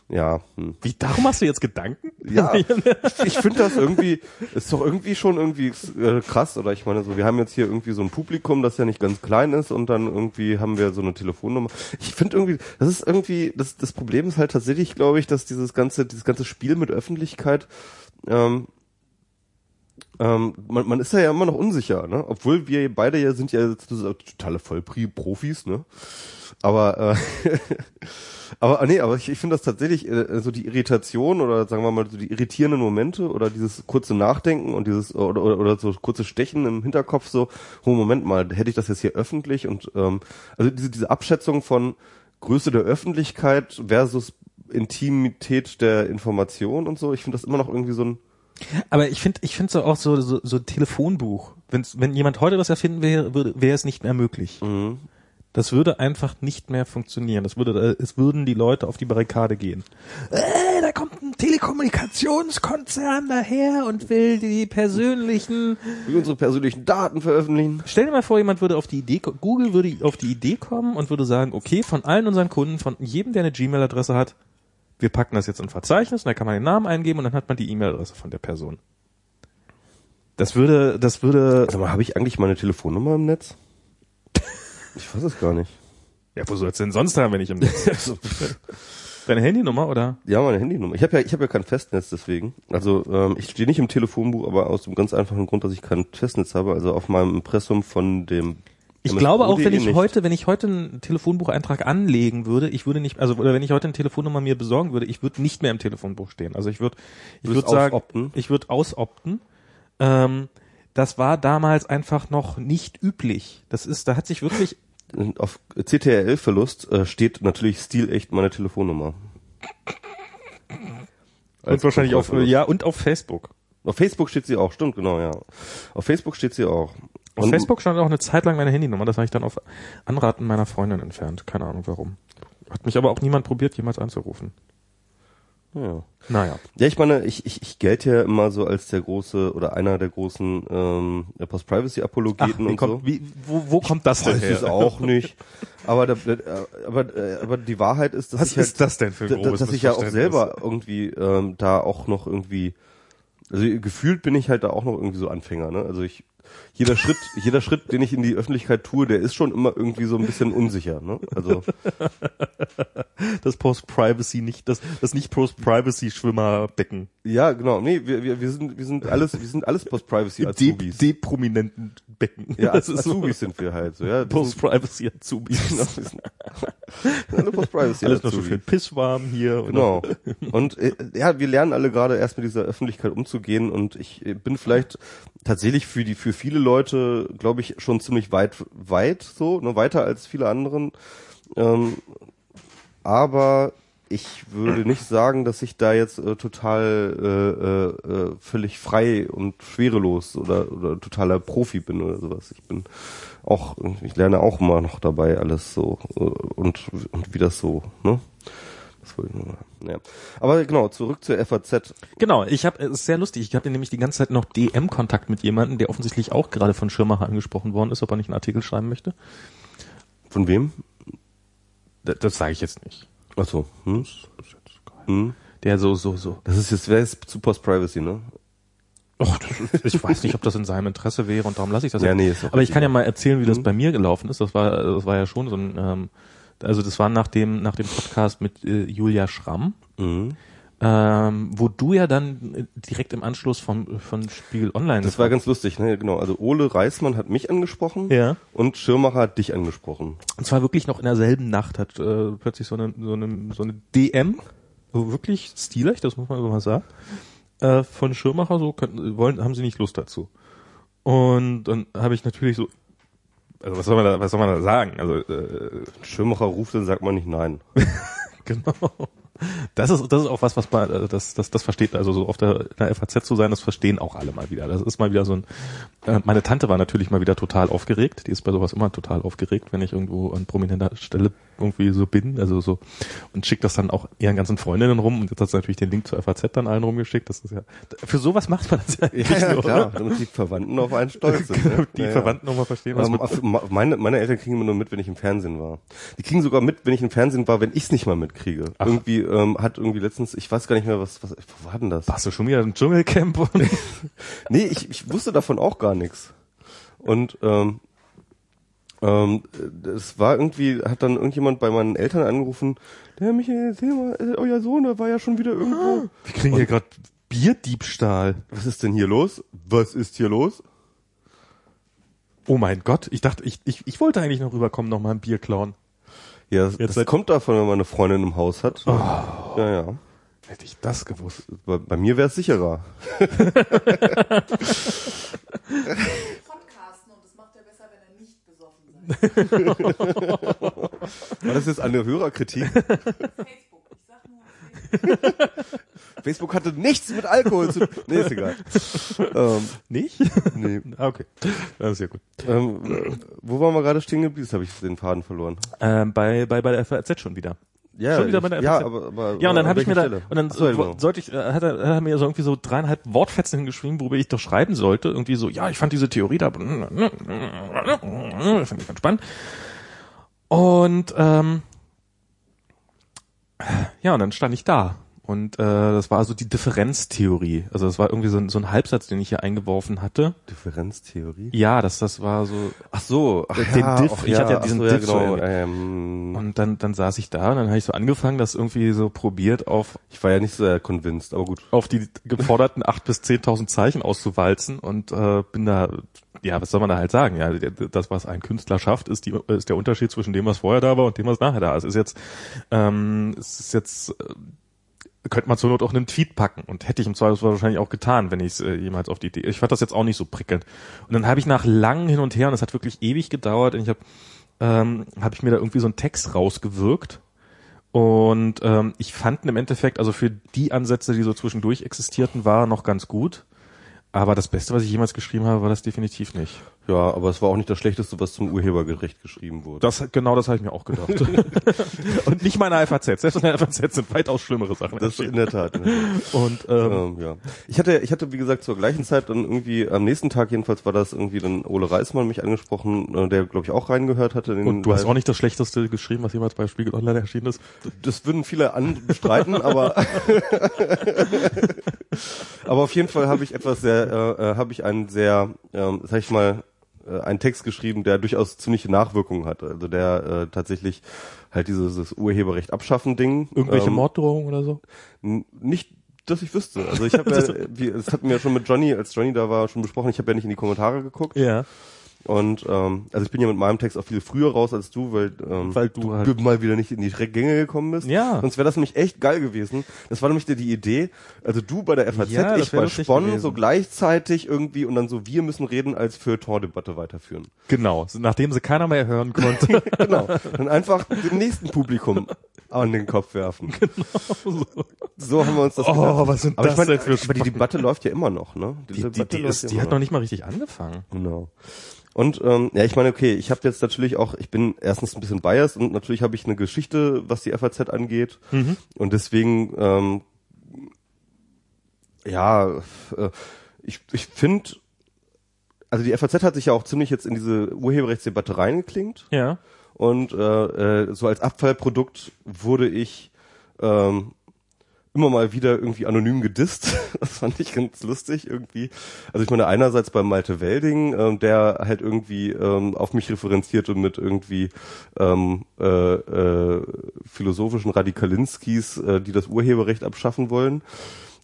Ja, hm. Wie darum hast du jetzt Gedanken? Ja, ich, ich finde das irgendwie, ist doch irgendwie schon irgendwie äh, krass, oder ich meine so, wir haben jetzt hier irgendwie so ein Publikum, das ja nicht ganz klein ist und dann irgendwie haben wir so eine Telefonnummer. Ich finde irgendwie, das ist irgendwie, das, das Problem ist halt tatsächlich, glaube ich, dass dieses ganze, dieses ganze Spiel mit Öffentlichkeit, ähm, ähm, man, man ist ja immer noch unsicher, ne? Obwohl wir beide ja sind ja totale Vollprofis, ne? Aber äh, aber ah, nee, aber ich, ich finde das tatsächlich äh, so die Irritation oder sagen wir mal so die irritierenden Momente oder dieses kurze Nachdenken und dieses oder, oder, oder so kurze Stechen im Hinterkopf so, oh Moment mal, hätte ich das jetzt hier öffentlich und ähm, also diese diese Abschätzung von Größe der Öffentlichkeit versus Intimität der Information und so, ich finde das immer noch irgendwie so ein Aber ich finde, ich finde so auch so, so, so Telefonbuch. Wenn's, wenn jemand heute was erfinden wäre, würde, wäre es nicht mehr möglich. Mhm. Das würde einfach nicht mehr funktionieren. Das würde, äh, es würden die Leute auf die Barrikade gehen. Äh, da kommt ein Telekommunikationskonzern daher und will die persönlichen. wie unsere persönlichen Daten veröffentlichen. Stell dir mal vor, jemand würde auf die Idee, Google würde auf die Idee kommen und würde sagen, okay, von allen unseren Kunden, von jedem, der eine Gmail-Adresse hat, wir packen das jetzt in ein Verzeichnis und da kann man den Namen eingeben und dann hat man die E-Mail-Adresse von der Person. Das würde, das würde, Sag mal, habe ich eigentlich meine Telefonnummer im Netz? Ich weiß es gar nicht. ja, wo soll's denn sonst haben, wenn ich im Netz? Deine Handynummer oder? Ja, meine Handynummer. Ich habe ja, ich habe ja kein Festnetz deswegen. Also ähm, ich stehe nicht im Telefonbuch, aber aus dem ganz einfachen Grund, dass ich kein Festnetz habe. Also auf meinem Impressum von dem. Ich glaube auch, wenn ich nicht. heute, wenn ich heute einen Telefonbucheintrag anlegen würde, ich würde nicht, also oder wenn ich heute eine Telefonnummer mir besorgen würde, ich würde nicht mehr im Telefonbuch stehen. Also ich würde, ich würde sagen, ausopten? ich würde ausopten. Ähm, das war damals einfach noch nicht üblich. Das ist, da hat sich wirklich, auf CTRL-Verlust äh, steht natürlich stilecht meine Telefonnummer. und wahrscheinlich auf, ja, und auf Facebook. Auf Facebook steht sie auch, stimmt, genau, ja. Auf Facebook steht sie auch. Auf Facebook stand auch eine Zeit lang meine Handynummer, das habe ich dann auf Anraten meiner Freundin entfernt. Keine Ahnung warum. Hat mich aber auch niemand probiert, jemals anzurufen. Ja. Naja. Ja, ich meine, ich, ich, ich gelte ja immer so als der große oder einer der großen ähm, Post-Privacy-Apologeten und kommt, so. wie, wo, wo kommt das denn Weiß her? es auch nicht. Aber, da, aber, äh, aber die Wahrheit ist, dass Was ich halt, ist das denn für ein dass ich ja auch selber irgendwie ähm, da auch noch irgendwie, also gefühlt bin ich halt da auch noch irgendwie so Anfänger. Ne? Also ich jeder Schritt, jeder Schritt, den ich in die Öffentlichkeit tue, der ist schon immer irgendwie so ein bisschen unsicher. Ne? Also das Post-Privacy nicht, das, das nicht Post-Privacy-Schwimmerbecken. ja, genau. Nee, wir, wir, wir sind wir sind alles wir sind alles Post-Privacy De Azubis. deprominenten Becken. ja, das ist so Azubis sind wir halt so. Ja, Post-Privacy Azubis. genau, wir sind alle Post-Privacy Alles noch so schön pisswarm hier. Genau. Und äh, ja, wir lernen alle gerade erst mit dieser Öffentlichkeit umzugehen und ich äh, bin vielleicht tatsächlich für die für viele Leute, glaube ich, schon ziemlich weit weit so, ne, weiter als viele anderen. Ähm, aber ich würde nicht sagen, dass ich da jetzt äh, total äh, äh, äh, völlig frei und schwerelos oder oder totaler Profi bin oder sowas. Ich bin auch, ich lerne auch immer noch dabei alles so äh, und und wie das so, ne? Das wollte ich nur mal- ja. Aber genau, zurück zur FAZ. Genau, ich habe es ist sehr lustig. Ich hatte nämlich die ganze Zeit noch DM-Kontakt mit jemandem, der offensichtlich auch gerade von Schirmacher angesprochen worden ist, ob er nicht einen Artikel schreiben möchte. Von wem? Das, das sage ich jetzt nicht. Ach so. Hm? Das ist jetzt geil. Hm? Der so so so. Das ist jetzt, wer ist zu Post Privacy, ne? Och, ich weiß nicht, ob das in seinem Interesse wäre und darum lasse ich das. Ja, jetzt. nee, ist Aber ich kann ja mal erzählen, wie das Mhm. bei mir gelaufen ist. Das war das war ja schon so ein ähm, also das war nach dem nach dem Podcast mit äh, Julia Schramm. Mhm. Ähm, wo du ja dann äh, direkt im Anschluss vom von Spiegel Online Das war ganz lustig, ne? Genau. Also Ole Reismann hat mich angesprochen ja. und Schirmacher hat dich angesprochen. Und zwar wirklich noch in derselben Nacht hat äh, plötzlich so eine, so eine, so eine DM, so wirklich stilecht, das muss man so mal sagen, äh, von Schirmacher, so könnten, wollen, haben sie nicht Lust dazu. Und dann habe ich natürlich so, also was soll man da, was soll man da sagen? Also äh, Schirmacher ruft, dann sagt man nicht nein. genau. Das ist, das ist auch was, was man, äh, das, das, das versteht, also so auf der, in der FAZ zu sein, das verstehen auch alle mal wieder. Das ist mal wieder so ein, äh, meine Tante war natürlich mal wieder total aufgeregt. Die ist bei sowas immer total aufgeregt, wenn ich irgendwo an prominenter Stelle irgendwie so bin, also so, und schickt das dann auch ihren ganzen Freundinnen rum und jetzt hat sie natürlich den Link zur FAZ dann allen rumgeschickt. Das ist ja, für sowas macht man das ja eigentlich Ja, nur, klar, oder? damit die Verwandten auf einen stolz sind. Ne? Die ja, ja. Verwandten nochmal verstehen, was Ähm, meine, meine Eltern kriegen immer nur mit, wenn ich im Fernsehen war. Die kriegen sogar mit, wenn ich im Fernsehen war, wenn ich es nicht mal mitkriege. Ach. Irgendwie ähm, hat irgendwie letztens, ich weiß gar nicht mehr, was, was wo war denn das? warst du schon wieder im Dschungelcamp? Und Nee, ich, ich wusste davon auch gar nichts. Und ähm, ähm, es war irgendwie, hat dann irgendjemand bei meinen Eltern angerufen, der Michael, erzähl mal, äh, euer Sohn, der war ja schon wieder irgendwo. wir kriegen hier gerade Bierdiebstahl. Was ist denn hier los? Was ist hier los? Oh mein Gott, ich dachte, ich, ich, ich wollte eigentlich noch rüberkommen, noch mal ein Bier klauen. Ja, das, Jetzt das seit- kommt davon, wenn man eine Freundin im Haus hat. Oh. Ja, ja. Hätte ich das gewusst. Bei, bei mir wäre es sicherer. Podcasten und das macht er besser, wenn er nicht besoffen sein. War das jetzt eine Hörerkritik? Facebook, ich sag nur Facebook. Facebook hatte nichts mit Alkohol zu tun. Nee, ist egal. ähm, Nicht? nee. Ah, okay. Das ist ja gut. Ähm, äh, wo waren wir gerade stehen geblieben? Jetzt habe ich den Faden verloren. Ähm, bei, bei, bei der FAZ schon wieder. Ja, Schon wieder bei der ja, aber, aber Ja, und dann an habe ich mir da, und dann so, äh, genau. sollte ich, äh, hat er, hat er mir so irgendwie so dreieinhalb Wortfetzen hingeschrieben, worüber ich doch schreiben sollte. Irgendwie so, ja, ich fand diese Theorie da, finde ich ganz spannend. Und, ähm, ja, und dann stand ich da. Und äh, das war also die Differenztheorie. Also das war irgendwie so ein, so ein Halbsatz, den ich hier eingeworfen hatte. Differenztheorie? Ja, dass das war so. Ach so, ach Den ja, Diff, ach ich hatte ja diesen so, Diff so genau. irgendwie. ähm, Und dann, dann saß ich da und dann habe ich so angefangen, das irgendwie so probiert auf ich war ja nicht sehr convinced, aber gut. auf die geforderten acht bis zehntausend Zeichen auszuwalzen und äh, bin da, ja, was soll man da halt sagen? Ja, das, was ein Künstler schafft, ist, die, ist der Unterschied zwischen dem, was vorher da war und dem, was nachher da ist. Ist jetzt, ähm, es ist jetzt, äh, könnte man zur Not auch einen Tweet packen und hätte ich im Zweifelsfall wahrscheinlich auch getan, wenn ich es äh, jemals auf die Idee. Ich fand das jetzt auch nicht so prickelnd. Und dann habe ich nach langem hin und her und es hat wirklich ewig gedauert und ich habe ähm, habe ich mir da irgendwie so einen Text rausgewirkt und ähm, ich fand im Endeffekt, also für die Ansätze, die so zwischendurch existierten, war noch ganz gut. Aber das Beste, was ich jemals geschrieben habe, war das definitiv nicht. Ja, aber es war auch nicht das Schlechteste, was zum Urheberrecht geschrieben wurde. Das, genau das habe ich mir auch gedacht. und nicht meine FAZ. Selbst in der FAZ sind weitaus schlimmere Sachen. Das in der Tat. Und ähm, ähm, ja. Ich hatte, ich hatte, wie gesagt, zur gleichen Zeit dann irgendwie, am nächsten Tag jedenfalls war das irgendwie dann Ole Reismann mich angesprochen, äh, der, glaube ich, auch reingehört hatte. und du hast auch nicht das Schlechteste geschrieben, was jemals bei Spiegel Online erschienen ist. Das würden viele anstreiten, aber aber auf jeden Fall habe ich etwas sehr, äh, äh, habe ich einen sehr, ähm, sag ich mal, äh, einen Text geschrieben, der durchaus ziemliche Nachwirkungen hatte. Also der äh, tatsächlich halt dieses, dieses Urheberrecht abschaffen Ding. Irgendwelche ähm, Morddrohungen oder so? Nicht, dass ich wüsste. Also ich habe ja, wie, das hatten wir ja schon mit Johnny, als Johnny da war, schon besprochen. Ich habe ja nicht in die Kommentare geguckt. Ja. Und ähm, also ich bin ja mit meinem Text auch viel früher raus als du, weil, ähm, Weil du halt- mal wieder nicht in die Gänge gekommen bist. Ja. Sonst wäre das nämlich echt geil gewesen. Das war nämlich die, die Idee. Also du bei der FAZ, Ja, ich bei Spon, gewesen. so gleichzeitig irgendwie und dann so wir müssen reden als Feuilleton-Debatte weiterführen. Genau. Nachdem sie keiner mehr hören konnte. Genau. Dann einfach dem nächsten Publikum an den Kopf werfen. Genau. So haben wir uns das Oh, gedacht. was sind aber das ich mein, denn für Aber die Debatte läuft ja immer noch, ne? die, die, die, läuft ist, die hat noch nicht mal richtig angefangen. Genau. Und ähm, ja, ich meine, okay, ich habe jetzt natürlich auch, ich bin erstens ein bisschen biased und natürlich habe ich eine Geschichte, was die FAZ angeht. Und deswegen, ähm, ja, äh, ich, ich finde, also die FAZ hat sich ja auch ziemlich jetzt in diese Urheberrechtsdebatte reingeklingt. Ja. Und äh, äh, so als Abfallprodukt wurde ich ähm, immer mal wieder irgendwie anonym gedisst. Das fand ich ganz lustig irgendwie. Also ich meine einerseits bei Malte Welding, ähm, der halt irgendwie ähm, auf mich referenzierte mit irgendwie ähm, äh, äh, philosophischen Radikalinskis, äh, die das Urheberrecht abschaffen wollen.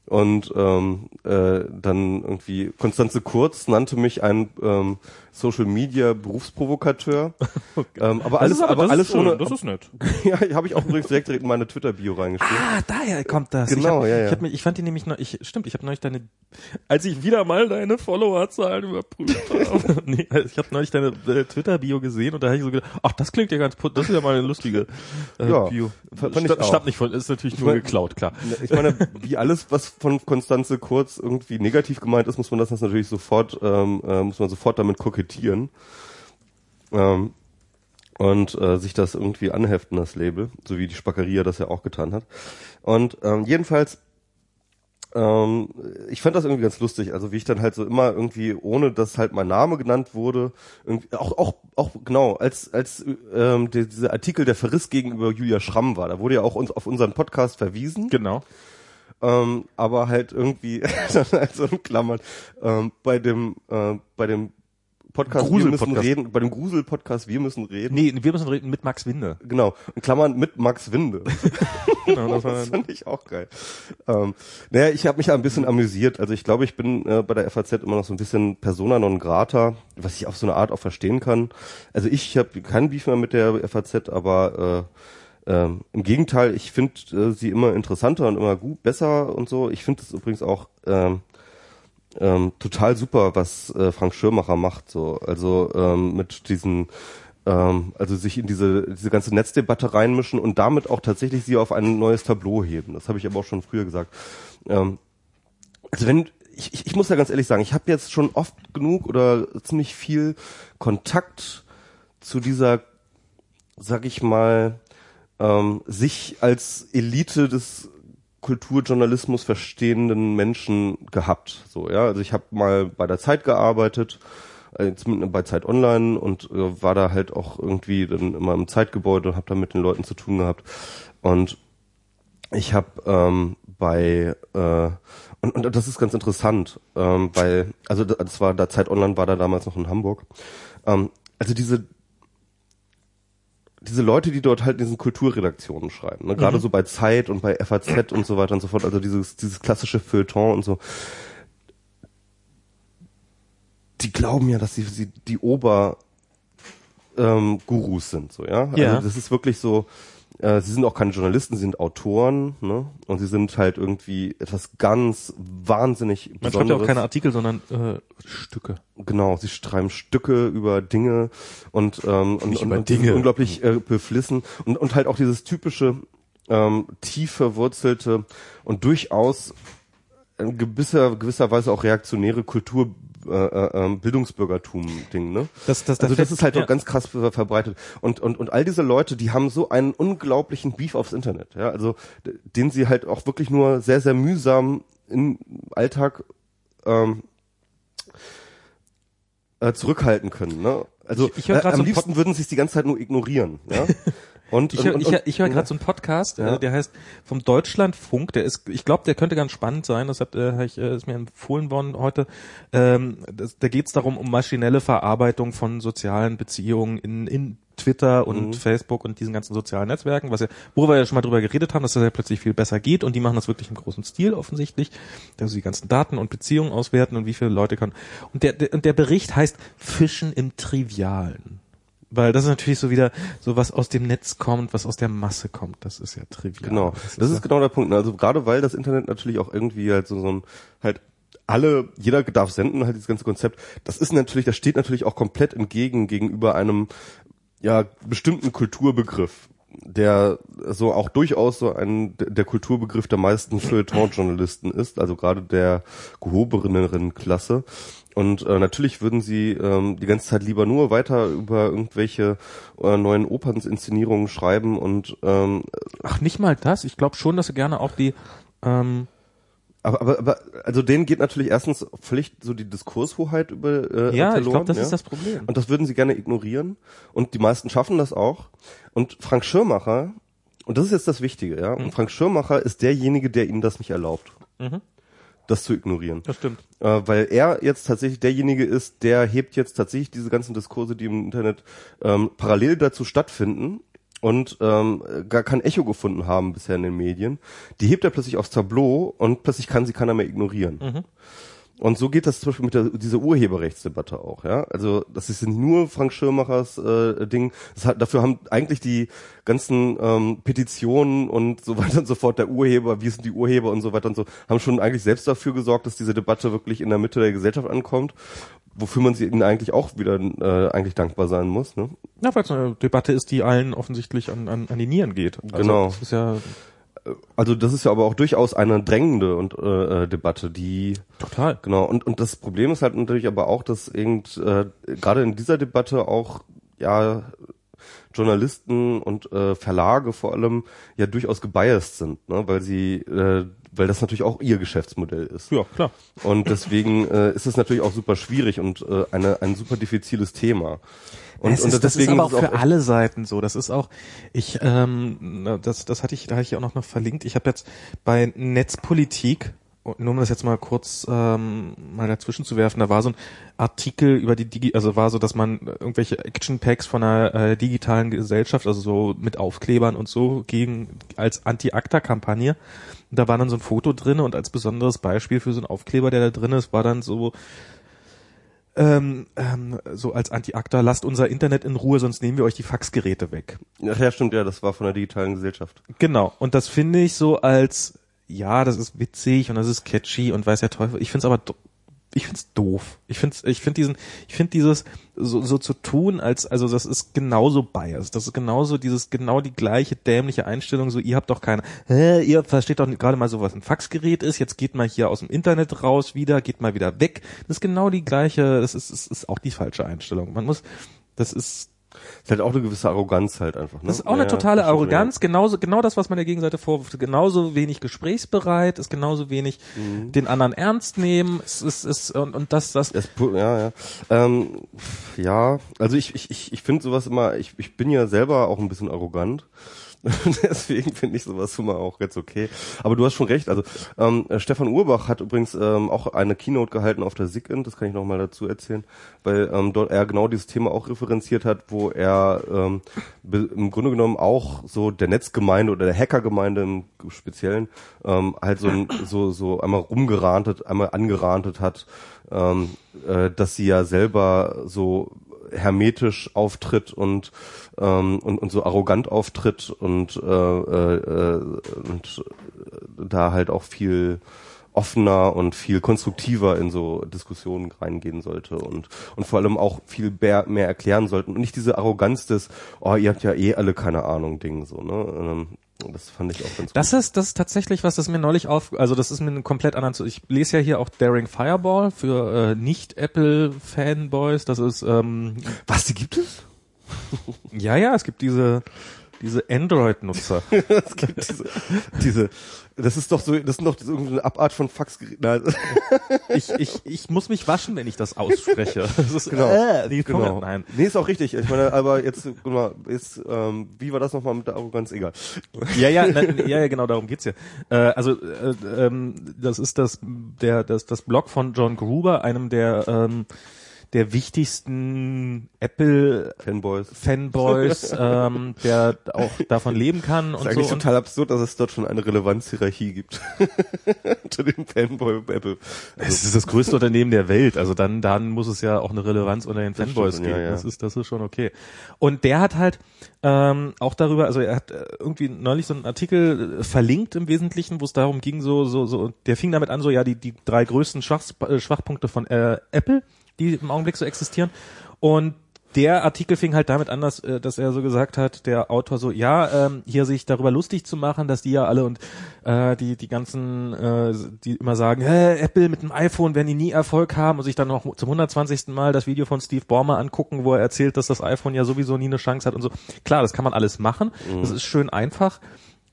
Und ähm, äh, dann irgendwie Konstanze Kurz nannte mich ein ähm, Social Media Berufsprovokateur. ähm, aber alles, aber, alles ohne. Das ist nett. ja, habe ich auch übrigens direkt in meine Twitter Bio reingeschrieben. Ah, daher kommt das. Genau, ich hab, ja, ja. Ich, hab, ich fand die nämlich noch, ich, stimmt, ich habe neulich deine, als ich wieder mal deine Followerzahlen überprüft habe. nee, ich habe neulich deine äh, Twitter-Bio gesehen und da habe ich so gedacht, ach, das klingt ja ganz, das ist ja mal eine lustige äh, Ja, Bio. fand ich. Stammt nicht von, ist natürlich nur mein- geklaut, klar. Ich meine, wie alles, was von Konstanze Kurz irgendwie negativ gemeint ist, muss man das natürlich sofort, ähm, äh, muss man sofort damit kokettieren. Ähm, und äh, sich das irgendwie anheften, das Label, so wie die Spackeria das ja auch getan hat. Und ähm, jedenfalls, ähm, ich fand das irgendwie ganz lustig, also wie ich dann halt so immer irgendwie, ohne dass halt mein Name genannt wurde, irgendwie, auch, auch, auch genau, als, als ähm, der, dieser Artikel der Verriss gegenüber Julia Schramm war, da wurde ja auch uns auf unseren Podcast verwiesen. Genau. Ähm, aber halt irgendwie dann halt so in Klammern ähm, bei dem äh, bei dem Podcast wir müssen Grusel-Podcast. reden, bei dem Grusel-Podcast wir müssen reden. Nee, wir müssen reden mit Max Winde. Genau, in Klammern mit Max Winde. Genau, das Das fand ich auch geil. Ähm, naja, ich habe mich ein bisschen amüsiert. Also ich glaube, ich bin äh, bei der FAZ immer noch so ein bisschen Persona non grata, was ich auf so eine Art auch verstehen kann. Also ich habe keinen Beef mehr mit der FAZ, aber äh, ähm, im Gegenteil, ich finde äh, sie immer interessanter und immer gut, besser und so. Ich finde es übrigens auch ähm, ähm, total super, was äh, Frank Schirmacher macht. So, also ähm, mit diesen, ähm, also sich in diese diese ganze Netzdebatte reinmischen und damit auch tatsächlich sie auf ein neues Tableau heben. Das habe ich aber auch schon früher gesagt. Ähm, also wenn ich, ich, ich muss ja ganz ehrlich sagen, ich habe jetzt schon oft genug oder ziemlich viel Kontakt zu dieser, sag ich mal, ähm, sich als Elite des Kulturjournalismus verstehenden Menschen gehabt. So, ja, also ich habe mal bei der Zeit gearbeitet, äh, bei Zeit Online und äh, war da halt auch irgendwie dann immer im Zeitgebäude und habe da mit den Leuten zu tun gehabt. Und ich habe ähm, bei äh, und, und das ist ganz interessant, ähm, weil also das war da Zeit Online war da damals noch in Hamburg. Ähm, also diese diese Leute, die dort halt in diesen Kulturredaktionen schreiben, ne? gerade so bei Zeit und bei FAZ und so weiter und so fort, also dieses dieses klassische Feuilleton und so. Die glauben ja, dass sie, sie die Ober ähm, Gurus sind, so ja. Ja. Also das ist wirklich so. Äh, sie sind auch keine Journalisten, sie sind Autoren, ne? Und sie sind halt irgendwie etwas ganz wahnsinnig man schreibt ja Besonderes. auch keine Artikel, sondern äh, Stücke. Genau, sie schreiben Stücke über Dinge und ähm, und, und, und Dinge. unglaublich äh, beflissen und und halt auch dieses typische ähm, tief verwurzelte und durchaus in gewisser gewisser Weise auch reaktionäre Kulturbild äh, äh, ähm, Bildungsbürgertum-Ding, ne? Das- das- also das- das ist halt ja. doch ganz krass ver verbreitet. Und, und, und all diese Leute, die haben so einen unglaublichen Beef aufs Internet, ja, also den sie halt auch wirklich nur sehr, sehr mühsam im Alltag ähm, äh, zurückhalten können, ne? Also Ich- ich äh, am so liebsten würden sie es die ganze Zeit nur ignorieren, ja? Und, Ich höre ich ich hör gerade so einen Podcast, Ja. äh, der heißt vom Deutschlandfunk. Der ist, ich glaube, der könnte ganz spannend sein. Das hat, äh, ich, äh, ist mir empfohlen worden heute. Ähm, das, da geht es darum um maschinelle Verarbeitung von sozialen Beziehungen in, in Twitter und Mhm. Facebook und diesen ganzen sozialen Netzwerken, was ja, wo wir ja schon mal drüber geredet haben, dass das ja plötzlich viel besser geht und die machen das wirklich im großen Stil offensichtlich, also die ganzen Daten und Beziehungen auswerten und wie viele Leute können. Und der, der, und der Bericht heißt Fischen im Trivialen. Weil das ist natürlich so wieder so was aus dem Netz kommt, was aus der Masse kommt. Das ist ja trivial. Genau, das ist genau der Punkt. Also gerade weil das Internet natürlich auch irgendwie halt so, so ein halt alle, jeder darf senden, halt dieses ganze Konzept. Das ist natürlich, das steht natürlich auch komplett entgegen gegenüber einem ja bestimmten Kulturbegriff, der so auch durchaus so ein der Kulturbegriff der meisten Feuilleton-Journalisten ist, also gerade der gehobeneren Klasse. Und äh, natürlich würden sie ähm, die ganze Zeit lieber nur weiter über irgendwelche äh, neuen Operninszenierungen schreiben und ähm, Ach, nicht mal das. Ich glaube schon, dass sie gerne auch die ähm, Aber, aber, aber also denen geht natürlich erstens völlig so die Diskurshoheit über äh, Ja, ich verloren, glaube, das ja? ist das Problem. Und das würden sie gerne ignorieren. Und die meisten schaffen das auch. Und Frank Schirmacher, und das ist jetzt das Wichtige, ja, Mhm. und Frank Schirmacher ist derjenige, der ihnen das nicht erlaubt, das zu ignorieren. Das stimmt. Äh, weil er jetzt tatsächlich derjenige ist, der hebt jetzt tatsächlich diese ganzen Diskurse, die im Internet ähm, parallel dazu stattfinden und ähm, gar kein Echo gefunden haben bisher in den Medien, die hebt er plötzlich aufs Tableau und plötzlich kann sie keiner mehr ignorieren. Und so geht das zum Beispiel mit der, dieser Urheberrechtsdebatte auch, ja. Also das ist nur Frank Schirmachers äh, Ding. Das hat, dafür haben eigentlich die ganzen ähm, Petitionen und so weiter und so fort der Urheber, wie sind die Urheber und so weiter und so, haben schon eigentlich selbst dafür gesorgt, dass diese Debatte wirklich in der Mitte der Gesellschaft ankommt, wofür man sie ihnen eigentlich auch wieder äh, eigentlich dankbar sein muss. Ne? Ja, weil es eine Debatte ist, die allen offensichtlich an, an, an die Nieren geht. Also, Genau. Das ist ja Also das ist ja aber auch durchaus eine drängende und äh, äh, Debatte, die total. Genau, und, und das Problem ist halt natürlich aber auch, dass irgend, äh, gerade in dieser Debatte auch, ja, Journalisten und äh, Verlage vor allem ja durchaus gebiased sind, ne? weil sie, äh, weil das natürlich auch ihr Geschäftsmodell ist. Ja, klar. Und deswegen äh, ist es natürlich auch super schwierig und äh, eine, ein super diffiziles Thema. Und, es und ist, das ist aber auch für echt- alle Seiten so. Das ist auch, ich, ähm, das, das hatte ich, da hatte ich auch noch, noch verlinkt. Ich habe jetzt bei Netzpolitik, nur um das jetzt mal kurz ähm, mal dazwischen zu werfen, da war so ein Artikel über die Digi, also war so, dass man irgendwelche Action Packs von einer äh, digitalen Gesellschaft, also so mit Aufklebern und so gegen als Anti-ACTA-Kampagne. Und Da war dann so ein Foto drin und als besonderes Beispiel für so einen Aufkleber, der da drin ist, war dann so ähm, ähm, so als Anti-Acta, lasst unser Internet in Ruhe, sonst nehmen wir euch die Faxgeräte weg. Ach ja, stimmt, ja, das war von der digitalen Gesellschaft. Genau. Und das finde ich so als, ja, das ist witzig und das ist catchy und weiß der Teufel. Ich finde es aber, ich finde es doof. Ich finde ich finde diesen, ich finde dieses so, so zu tun, als, also das ist genauso biased. Das ist genauso dieses, genau die gleiche dämliche Einstellung, so ihr habt doch keine, hä, ihr versteht doch gerade mal so, was ein Faxgerät ist, jetzt geht mal hier aus dem Internet raus wieder, geht mal wieder weg. Das ist genau die gleiche, das ist, ist, ist auch die falsche Einstellung. Man muss, das ist, Ist halt auch eine gewisse Arroganz halt einfach. Ne? das ist auch eine Ja, totale das stimmt, Arroganz, genauso, genau das, was man der Gegenseite vorwirft, genauso wenig gesprächsbereit, ist genauso wenig Mhm. den anderen ernst nehmen, es ist, ist, und, und das, das, Das, pu- ja, ja. Ähm, ja, also ich, ich, ich, ich finde sowas immer, ich, ich bin ja selber auch ein bisschen arrogant. Deswegen finde ich sowas immer auch ganz okay. Aber du hast schon recht. Also ähm, äh, Stefan Urbach hat übrigens ähm, auch eine Keynote gehalten auf der SIGINT, das kann ich noch mal dazu erzählen, weil ähm, dort er genau dieses Thema auch referenziert hat, wo er ähm, im Grunde genommen auch so der Netzgemeinde oder der Hackergemeinde im Speziellen ähm, halt so, ein, so so einmal rumgerantet, einmal angerantet hat, ähm, äh, dass sie ja selber so hermetisch auftritt und ähm, und, und so arrogant auftritt und äh, äh, und da halt auch viel offener und viel konstruktiver in so Diskussionen reingehen sollte und und vor allem auch viel mehr, mehr erklären sollten und nicht diese Arroganz des oh ihr habt ja eh alle keine Ahnung Ding so ne? Ähm, Das fand ich auch ganz Das ist, das ist tatsächlich was, das mir neulich auf, also das ist mir ein komplett anderen, ich lese ja hier auch Daring Fireball für äh, Nicht-Apple-Fanboys, das ist, ähm, gut. Was, die gibt es? ja, ja, es gibt diese, diese Android-Nutzer. es gibt diese, diese, das ist doch so, das sind doch so irgendeine Abart von Faxgerät. Nein, ich, ich, ich muss mich waschen, wenn ich das ausspreche. Das ist, Genau. äh, die genau. Nein. Nee, ist auch richtig. Ich meine, aber jetzt, guck mal, ist, ähm, wie war das nochmal mit der Arroganz? Egal. Ja, ja, na, ja, ja, genau, darum geht's ja. Äh, also äh, ähm, das ist das der das das Blog von John Gruber, einem der ähm, der wichtigsten Apple Fanboys. Fanboys, ähm, der auch davon leben kann Das und ist so. eigentlich Und total absurd, dass es dort schon eine Relevanzhierarchie gibt. Unter dem Fanboy Apple. es ist das größte Unternehmen der Welt, also dann dann muss es ja auch eine Relevanz unter den Fanboys stimmt, geben. ja, ja. Das ist das ist schon okay. Und der hat halt ähm, auch darüber, also er hat äh, irgendwie neulich so einen Artikel äh, verlinkt im Wesentlichen, wo es darum ging, so so so, der fing damit an, so ja die die drei größten Schwach, äh, Schwachpunkte von äh, Apple, die im Augenblick so existieren und der Artikel fing halt damit an, dass, äh, dass er so gesagt hat, der Autor so, ja, ähm, hier sich darüber lustig zu machen, dass die ja alle und äh, die die ganzen, äh, die immer sagen, Hä, Apple mit dem iPhone werden die nie Erfolg haben und sich dann noch zum 120. Mal das Video von Steve Ballmer angucken, wo er erzählt, dass das iPhone ja sowieso nie eine Chance hat und so. Klar, das kann man alles machen, das ist schön einfach,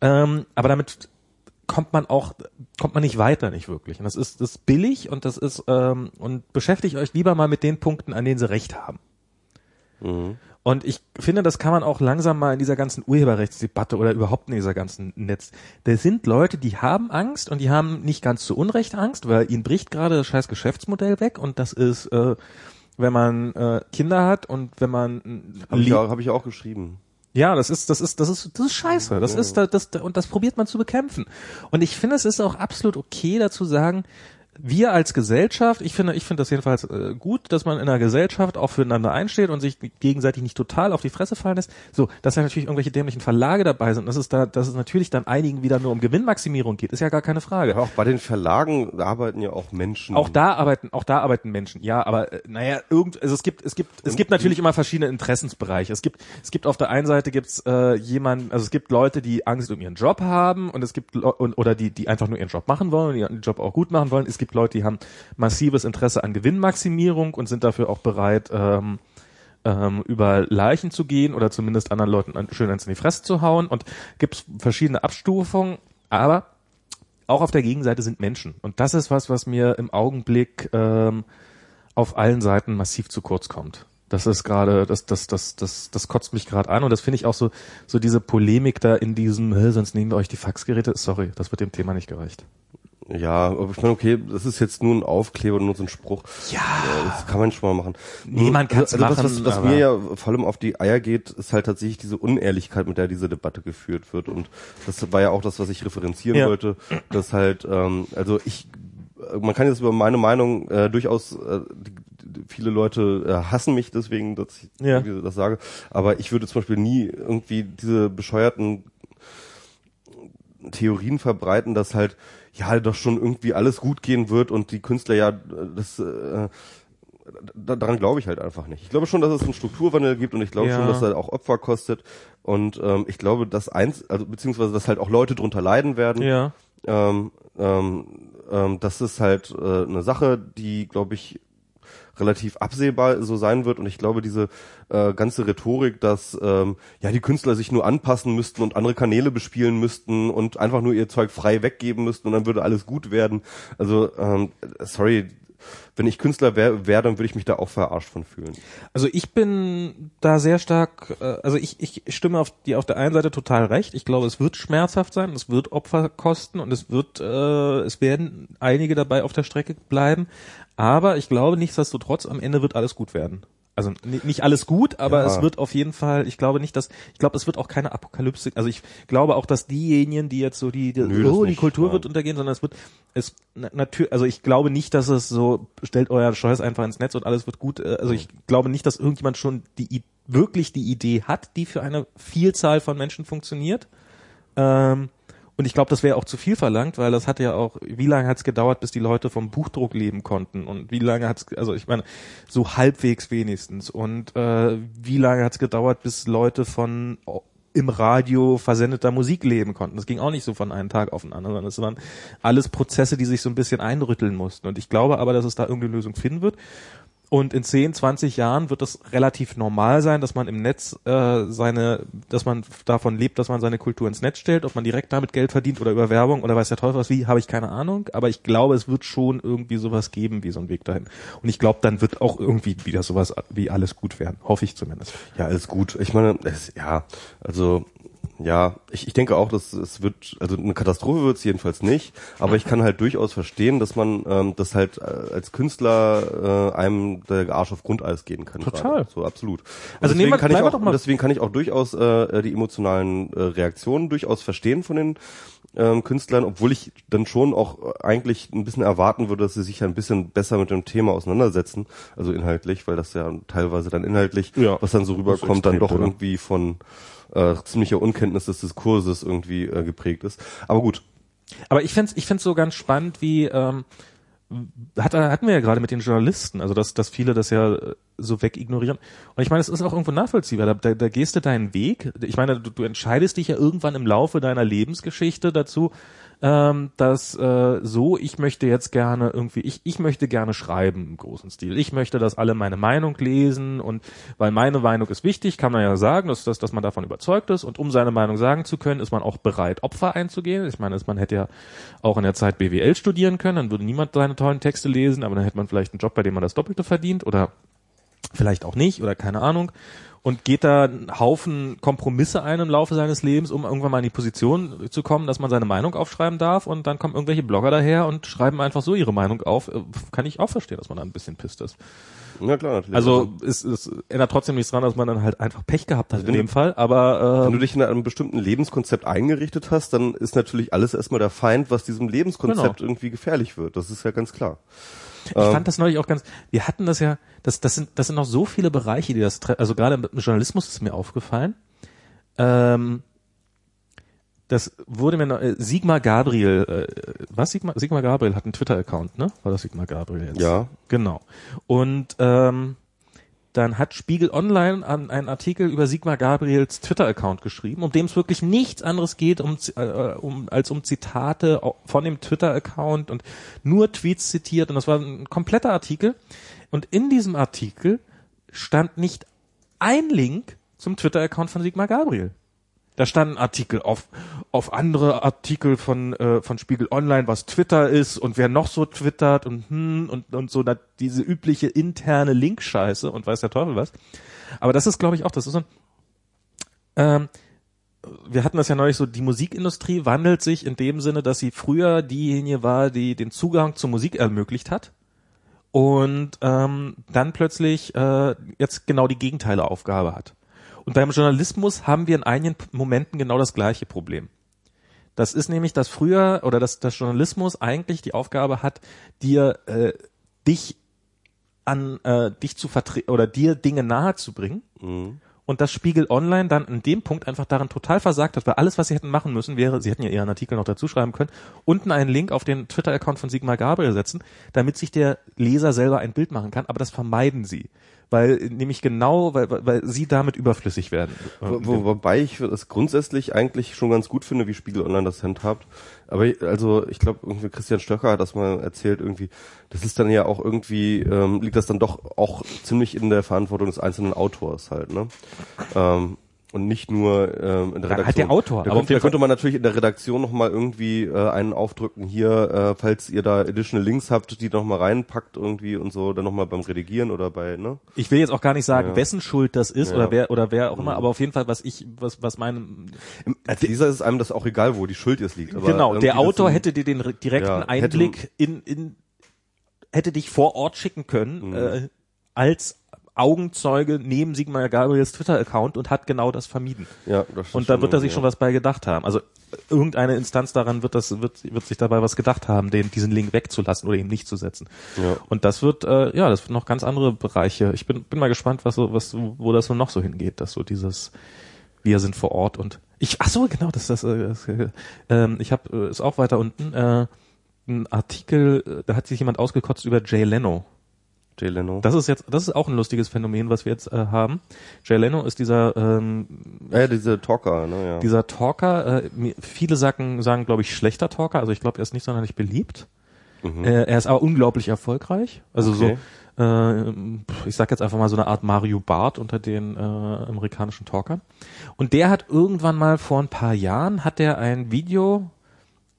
ähm, aber damit kommt man auch kommt man nicht weiter nicht wirklich und das ist das ist billig und das ist ähm, und beschäftigt euch lieber mal mit den Punkten an denen sie recht haben und ich finde, das kann man auch langsam mal in dieser ganzen Urheberrechtsdebatte oder überhaupt in dieser ganzen Netz. Da sind Leute, die haben Angst und die haben nicht ganz zu Unrecht Angst, weil ihnen bricht gerade das scheiß Geschäftsmodell weg und das ist, äh, wenn man äh, Kinder hat und wenn man äh, Habe ich, auch- hab ich auch geschrieben. Ja, das ist, das ist, das ist, das ist scheiße. Das ist, das, das, und das probiert man zu bekämpfen. Und ich finde, es ist auch absolut okay, dazu sagen, wir als Gesellschaft, ich finde, ich finde das jedenfalls äh, gut, dass man in einer Gesellschaft auch füreinander einsteht und sich gegenseitig nicht total auf die Fresse fallen lässt. So, dass ja natürlich irgendwelche dämlichen Verlage dabei sind, dass es da, dass es natürlich dann einigen wieder nur um Gewinnmaximierung geht, ist ja gar keine Frage. Ja, auch bei den Verlagen arbeiten ja auch Menschen. Auch da arbeiten, auch da arbeiten Menschen. Ja, aber äh, naja, irgend, also es gibt, es gibt, es gibt natürlich immer verschiedene Interessensbereiche. Es gibt, es gibt auf der einen Seite gibt's äh, jemanden, also es gibt Leute, die Angst um ihren Job haben und es gibt Leu- und, oder die, die einfach nur ihren Job machen wollen und ihren Job auch gut machen wollen. Es gibt Leute, die haben massives Interesse an Gewinnmaximierung und sind dafür auch bereit, ähm, ähm, über Leichen zu gehen oder zumindest anderen Leuten schön eins in die Fresse zu hauen. Und gibt's verschiedene Abstufungen, aber auch auf der Gegenseite sind Menschen. Und das ist was, was mir im Augenblick ähm, auf allen Seiten massiv zu kurz kommt. Das ist gerade, das, das, das, das, das kotzt mich gerade an und das finde ich auch so, so diese Polemik da in diesem, "Hä, sonst nehmen wir euch die Faxgeräte. Sorry, das wird dem Thema nicht gerecht. Ja, aber ich meine, okay, das ist jetzt nur ein Aufkleber, nur so ein Spruch. Ja. Äh, Das kann man schon mal machen. Nee, man kann's also, das, machen, Was, was aber- mir ja vor allem auf die Eier geht, ist halt tatsächlich diese Unehrlichkeit, mit der diese Debatte geführt wird. Und das war ja auch das, was ich referenzieren Ja. wollte, dass halt, ähm, also ich, äh, man kann jetzt über meine Meinung äh, durchaus, äh, die, viele Leute äh, hassen mich deswegen, dass ich Ja. das sage, aber ich würde zum Beispiel nie irgendwie diese bescheuerten Theorien verbreiten, dass halt ja doch schon irgendwie alles gut gehen wird und die Künstler ja äh, das äh, da- daran glaube ich halt einfach nicht. Ich glaube schon, dass es einen Strukturwandel gibt und ich glaube Ja. schon, dass er auch Opfer kostet und ähm, ich glaube, dass eins, also beziehungsweise dass halt auch Leute drunter leiden werden. Ja. Ähm, ähm, ähm, das ist halt äh, eine Sache, die, glaube ich, relativ absehbar so sein wird und ich glaube diese äh, ganze Rhetorik, dass ähm, ja die Künstler sich nur anpassen müssten und andere Kanäle bespielen müssten und einfach nur ihr Zeug frei weggeben müssten und dann würde alles gut werden. Also ähm, sorry, wenn ich Künstler wäre, wär, dann würde ich mich da auch verarscht von fühlen. Also ich bin da sehr stark, äh, also ich, ich stimme auf die auf der einen Seite total recht. Ich glaube, es wird schmerzhaft sein, es wird Opfer kosten und es wird, äh, es werden einige dabei auf der Strecke bleiben. Aber ich glaube nichtsdestotrotz, am Ende wird alles gut werden. Also ni- nicht alles gut, aber Ja. es wird auf jeden Fall, ich glaube nicht, dass, ich glaube, es wird auch keine Apokalypse, also ich glaube auch, dass diejenigen, die jetzt so die, die Nö, oh, die nicht, Kultur ja. wird untergehen, sondern es wird, es, natürlich, also ich glaube nicht, dass es so, stellt euer Scheiß einfach ins Netz und alles wird gut, äh, also ich glaube nicht, dass irgendjemand schon die, wirklich die Idee hat, die für eine Vielzahl von Menschen funktioniert. Ähm, und ich glaube, das wäre auch zu viel verlangt, weil das hat ja auch, wie lange hat es gedauert, bis die Leute vom Buchdruck leben konnten? Und wie lange hat es, also ich meine, so halbwegs wenigstens. Und äh, wie lange hat es gedauert, bis Leute von im Radio versendeter Musik leben konnten. Das ging auch nicht so von einem Tag auf den anderen, sondern es waren alles Prozesse, die sich so ein bisschen einrütteln mussten. Und ich glaube aber, dass es da irgendeine Lösung finden wird. Und in 10, 20 Jahren wird es relativ normal sein, dass man im Netz äh, seine, dass man davon lebt, dass man seine Kultur ins Netz stellt, ob man direkt damit Geld verdient oder über Werbung oder weiß der Teufel was wie, habe ich keine Ahnung. Aber ich glaube, es wird schon irgendwie sowas geben wie so ein Weg dahin. Und ich glaube, dann wird auch irgendwie wieder sowas wie alles gut werden. Hoffe ich zumindest. Ja, alles gut. Ich meine, es, ja, also ja, ich, ich denke auch, dass es wird, also eine Katastrophe wird es jedenfalls nicht, aber ich kann halt durchaus verstehen, dass man ähm, das halt äh, als Künstler äh, einem der Arsch auf Grundeis gehen kann. Total. Gerade. So absolut. Und Also deswegen wir- kann ich auch, doch mal- deswegen kann ich auch durchaus äh, die emotionalen äh, Reaktionen durchaus verstehen von den ähm, Künstlern, obwohl ich dann schon auch äh, eigentlich ein bisschen erwarten würde, dass sie sich ein bisschen besser mit dem Thema auseinandersetzen, also inhaltlich, weil das ja teilweise dann inhaltlich, Ja. was dann so rüberkommt, dann doch oder? irgendwie von äh, ziemlicher Unkenntnis des Diskurses irgendwie äh, geprägt ist. Aber gut, Aber ich find's, ich find's so ganz spannend, wie ähm, hat, hatten wir ja gerade mit den Journalisten, also dass, dass viele das ja äh, so wegignorieren. Und ich meine, es ist auch irgendwo nachvollziehbar. Da, da, da gehst du deinen Weg. Ich meine, du, du entscheidest dich ja irgendwann im Laufe deiner Lebensgeschichte dazu, ähm, dass äh, so, ich möchte jetzt gerne irgendwie, ich, ich möchte gerne schreiben im großen Stil. Ich möchte, dass alle meine Meinung lesen und weil meine Meinung ist wichtig, kann man ja sagen, dass, dass, dass man davon überzeugt ist und um seine Meinung sagen zu können, ist man auch bereit, Opfer einzugehen. Ich meine, man hätte ja auch in der Zeit BWL studieren können, dann würde niemand seine tollen Texte lesen, aber dann hätte man vielleicht einen Job, bei dem man das Doppelte verdient oder vielleicht auch nicht oder keine Ahnung und geht da einen Haufen Kompromisse ein im Laufe seines Lebens, um irgendwann mal in die Position zu kommen, dass man seine Meinung aufschreiben darf und dann kommen irgendwelche Blogger daher und schreiben einfach so ihre Meinung auf. Äh, Kann ich auch verstehen, dass man da ein bisschen pisst ist. na klar, natürlich. Also es, es ändert trotzdem nichts dran, dass man dann halt einfach Pech gehabt hat in wenn du- dem Fall, aber wenn du äh, dich in einem bestimmten Lebenskonzept eingerichtet hast, dann ist natürlich alles erstmal der Feind, was diesem Lebenskonzept Genau. irgendwie gefährlich wird. Das ist ja ganz klar. Ich fand das neulich auch ganz, wir hatten das ja, das, das sind, das sind noch so viele Bereiche, die das, tre- also gerade im Journalismus ist mir aufgefallen, ähm, das wurde mir noch, äh, Sigmar Gabriel, äh, was Sigmar, Sigmar Gabriel hat einen Twitter-Account, ne? War das Sigmar Gabriel jetzt? Ja. Genau. Und, ähm, dann hat Spiegel Online an einen Artikel über Sigmar Gabriels Twitter-Account geschrieben, um dem es wirklich nichts anderes geht, um, äh, um, als um Zitate von dem Twitter-Account und nur Tweets zitiert. Und das war ein kompletter Artikel. Und in diesem Artikel stand nicht ein Link zum Twitter-Account von Sigmar Gabriel. Da standen Artikel auf, auf andere Artikel von, äh, von Spiegel Online, was Twitter ist und wer noch so twittert und hm, und, und so da, diese übliche interne Linkscheiße und weiß der Teufel was. Aber das ist, glaube ich, auch, das ist so ein, ähm, wir hatten das ja neulich so, die Musikindustrie wandelt sich in dem Sinne, dass sie früher diejenige war, die den Zugang zur Musik ermöglicht hat und ähm, dann plötzlich äh, jetzt genau die Gegenteile Aufgabe hat. Und beim Journalismus haben wir in einigen Momenten genau das gleiche Problem. Das ist nämlich, dass früher oder dass das Journalismus eigentlich die Aufgabe hat, dir äh, dich an äh, dich zu vertreten oder dir Dinge nahe zu bringen. Und das Spiegel Online dann in dem Punkt einfach darin total versagt hat, weil alles, was sie hätten machen müssen, wäre, sie hätten ja ihren Artikel noch dazu schreiben können, unten einen Link auf den Twitter-Account von Sigmar Gabriel setzen, damit sich der Leser selber ein Bild machen kann, aber das vermeiden sie. Weil nämlich genau, weil, weil, weil sie damit überflüssig werden. Wo, wo, wobei ich es grundsätzlich eigentlich schon ganz gut finde, wie Spiegel Online das handhabt. Aber ich- also ich glaube, irgendwie Christian Stöcker hat das mal erzählt, irgendwie, das ist dann ja auch irgendwie, ähm, liegt das dann doch auch ziemlich in der Verantwortung des einzelnen Autors halt, ne? Ähm, und nicht nur ähm, in der Redaktion. der Autor, Da, jeden da könnte man natürlich in der Redaktion nochmal irgendwie äh, einen aufdrücken, hier, äh, falls ihr da additional Links habt, die nochmal reinpackt irgendwie und so, dann nochmal beim Redigieren oder bei, ne? Ich will jetzt auch gar nicht sagen, Ja. wessen Schuld das ist Ja. oder wer oder wer auch immer, aber auf jeden Fall, was ich, was, was meinem Als Leser ist einem das auch egal, wo die Schuld jetzt liegt. Aber genau, der Autor hätte dir den re- direkten Ja, hätte- Einblick in, in hätte dich vor Ort schicken können Mhm. äh, als Augenzeuge neben Sigmar Gabriels Twitter-Account und hat genau das vermieden. Ja, das Und da wird er sich ja. schon was bei gedacht haben. Also irgendeine Instanz daran wird das wird, wird sich dabei was gedacht haben, den diesen Link wegzulassen oder eben nicht zu setzen. Ja. Und das wird äh, ja, das wird noch ganz andere Bereiche. Ich bin bin mal gespannt, was so was wo das so noch so hingeht, dass so dieses wir sind vor Ort und ich ach so genau, das das, äh, das äh, ähm, ich habe äh, ist auch weiter unten äh, ein Artikel, äh, da hat sich jemand ausgekotzt über Jay Leno. Jay Leno. Das ist jetzt, das ist auch ein lustiges Phänomen, was wir jetzt äh, haben. Jay Leno ist dieser ähm, ja, diese Talker, ne, ja. dieser Talker. Äh, viele sagen, sagen glaube ich, schlechter Talker. Also ich glaube, er ist nicht sonderlich beliebt. Äh, er ist aber unglaublich erfolgreich. Also Okay. so, äh, ich sag jetzt einfach mal so eine Art Mario Barth unter den äh, amerikanischen Talkern. Und der hat irgendwann mal vor ein paar Jahren hat er ein Video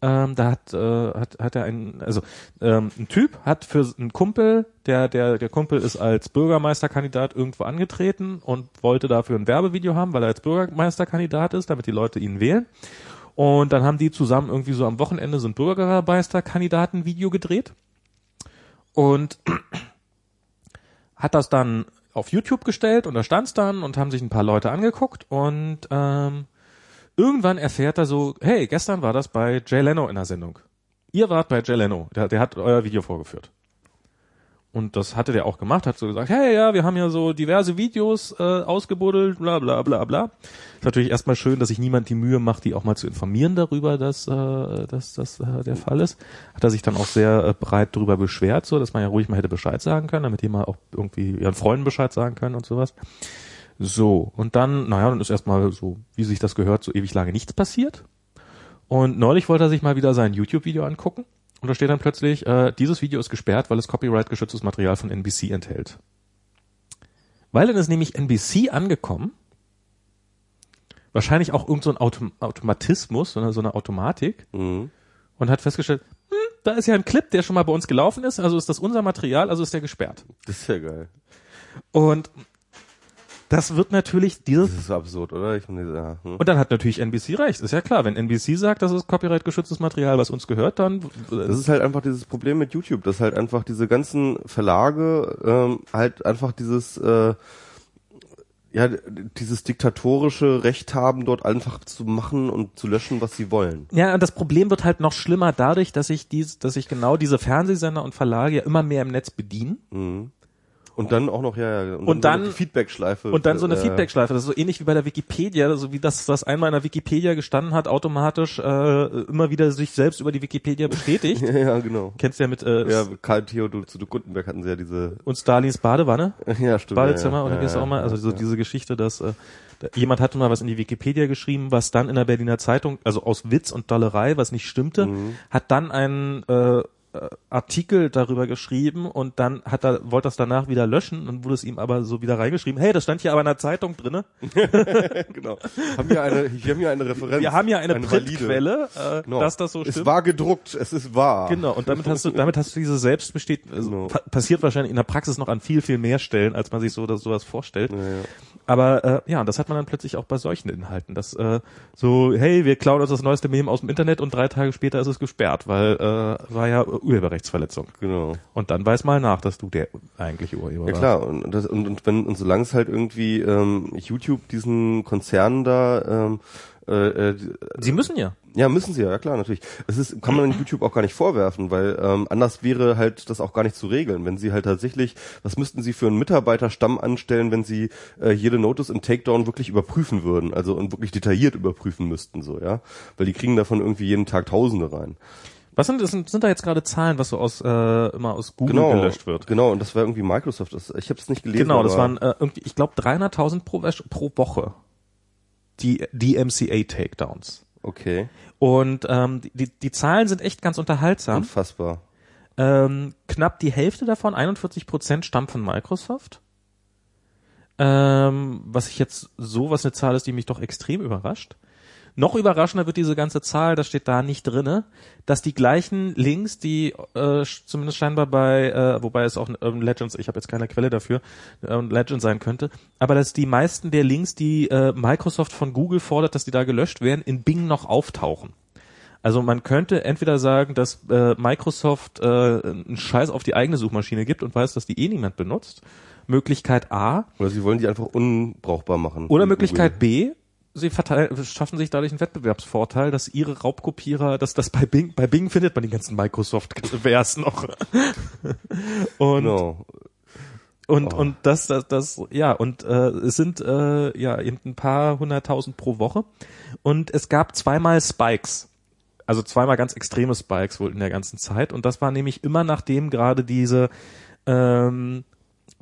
ähm, da hat, äh, hat, hat er ein, also ähm, ein Typ hat für einen Kumpel, der, der, der Kumpel ist als Bürgermeisterkandidat irgendwo angetreten und wollte dafür ein Werbevideo haben, weil er als Bürgermeisterkandidat ist, damit die Leute ihn wählen. Und dann haben die zusammen irgendwie so am Wochenende so ein Bürgermeisterkandidaten-Video gedreht und hat das dann auf YouTube gestellt und da stand's dann und haben sich ein paar Leute angeguckt und ähm, irgendwann erfährt er so, hey, gestern war das bei Jay Leno in der Sendung. Ihr wart bei Jay Leno, der, der hat euer Video vorgeführt. Und das hatte der auch gemacht, hat so gesagt, hey, ja, wir haben ja so diverse Videos äh, ausgebuddelt, bla bla bla bla. Ist natürlich erstmal schön, dass sich niemand die Mühe macht, die auch mal zu informieren darüber, dass, äh, dass das äh, der Fall ist. Hat er sich dann auch sehr äh, breit darüber beschwert, so dass man ja ruhig mal hätte Bescheid sagen können, damit die mal auch irgendwie ihren Freunden Bescheid sagen können und sowas. So, und dann, naja, dann ist erstmal so, wie sich das gehört, so ewig lange nichts passiert. Und neulich wollte er sich mal wieder sein YouTube-Video angucken. Und da steht dann plötzlich, äh, dieses Video ist gesperrt, weil es copyright-geschütztes Material von NBC enthält. Weil dann ist nämlich NBC angekommen, wahrscheinlich auch irgend so ein Autom Automatismus, so eine, so eine Automatik, Mhm. und hat festgestellt, hm, da ist ja ein Clip, der schon mal bei uns gelaufen ist, also ist das unser Material, also ist der gesperrt. Das ist ja geil. Und das wird natürlich dieses Das ist absurd, oder? Ich meine, ja. Hm. Und dann hat natürlich NBC recht. Ist ja klar, wenn NBC sagt, das ist copyright-geschütztes Material, was uns gehört, dann Das ist halt einfach dieses Problem mit YouTube, dass halt einfach diese ganzen Verlage ähm, halt einfach dieses äh, ja dieses diktatorische Recht haben, dort einfach zu machen und zu löschen, was sie wollen. ja, und das Problem wird halt noch schlimmer dadurch, dass sich dies, dass sich genau diese Fernsehsender und Verlage ja immer mehr im Netz bedienen Mhm. Und dann auch noch ja, ja Und dann- so die Feedback-Schleife und dann so eine äh, Feedback-Schleife. Das ist so ähnlich wie bei der Wikipedia, so wie das, was einmal in der Wikipedia gestanden hat, automatisch äh, immer wieder sich selbst über die Wikipedia bestätigt. Ja, ja, genau. Kennst du ja mit äh, Ja, Karl Theodor zu Gutenberg hatten sie ja diese und Stalins Badewanne. ja, stimmt. Badezimmer ja, oder ja, wie es ja, auch mal, also so ja. diese Geschichte, dass äh, jemand hatte mal was in die Wikipedia geschrieben, was dann in der Berliner Zeitung, also aus Witz und Dollerei, was nicht stimmte, Mhm. hat dann einen äh, Artikel darüber geschrieben und dann hat er wollte das danach wieder löschen und wurde es ihm aber so wieder reingeschrieben. Hey, das stand hier aber in der Zeitung drinne. genau. Haben wir eine wir haben hier eine Referenz. Wir haben ja eine, valide. Printquelle, äh, Genau. dass das so Es stimmt. war gedruckt, es ist wahr. Genau, und damit hast du, damit hast du diese Selbstbestätigung, also Genau. pa passiert wahrscheinlich in der Praxis noch an viel, viel mehr Stellen, als man sich so das sowas vorstellt. Ja, ja. Aber äh, ja, das hat man dann plötzlich auch bei solchen Inhalten, dass äh, so, hey, wir klauen uns das neueste Meme aus dem Internet und drei Tage später ist es gesperrt, weil äh, war ja Urheberrechtsverletzung. Genau. Und dann weiß mal nach, dass du der eigentliche Urheber Ja warst. klar, und, das, und, und wenn und solange es halt irgendwie ähm, YouTube diesen Konzernen da ähm, äh, äh, Sie müssen ja. ja müssen sie ja, ja klar natürlich. Es ist kann man YouTube auch gar nicht vorwerfen, weil ähm, anders wäre halt das auch gar nicht zu regeln, wenn sie halt tatsächlich, was müssten sie für einen Mitarbeiterstamm anstellen, wenn sie äh, jede Notice im Takedown wirklich überprüfen würden, also und wirklich detailliert überprüfen müssten so, ja, weil die kriegen davon irgendwie jeden Tag Tausende rein. Was sind, das sind, sind da jetzt gerade Zahlen, was so aus äh, immer aus Google Genau, gelöscht wird? genau und das war irgendwie Microsoft. Das, ich habe es nicht gelesen. Genau, das waren äh, irgendwie, ich glaube 300.000 pro, pro Woche. Die DMCA Takedowns. okay, Und ähm, die, die Zahlen sind echt ganz unterhaltsam. unfassbar. Ähm, knapp die Hälfte davon, 41 Prozent, stammt von Microsoft. Ähm, was ich jetzt so, was eine Zahl ist, die mich doch extrem überrascht. Noch überraschender wird diese ganze Zahl, das steht da nicht drinne, dass die gleichen Links, die äh, zumindest scheinbar bei, äh, wobei es auch ein Urban Legends, ich habe jetzt keine Quelle dafür, Urban Legend sein könnte, aber dass die meisten der Links, die äh, Microsoft von Google fordert, dass die da gelöscht werden, in Bing noch auftauchen. Also man könnte entweder sagen, dass äh, Microsoft äh, einen Scheiß auf die eigene Suchmaschine gibt und weiß, dass die eh niemand benutzt. Möglichkeit A. Oder sie wollen die einfach unbrauchbar machen. Oder Möglichkeit B. Sie verteil- schaffen sich dadurch einen Wettbewerbsvorteil, dass ihre Raubkopierer, dass das bei Bing, bei Bing findet man die ganzen Microsoft-Wers noch. und, Genau. und, Oh. und das, das, das, ja, und äh, es sind äh, ja eben ein paar hunderttausend pro Woche. Und es gab zweimal Spikes. Also zweimal ganz extreme Spikes wohl in der ganzen Zeit. Und das war nämlich immer nachdem gerade diese ähm,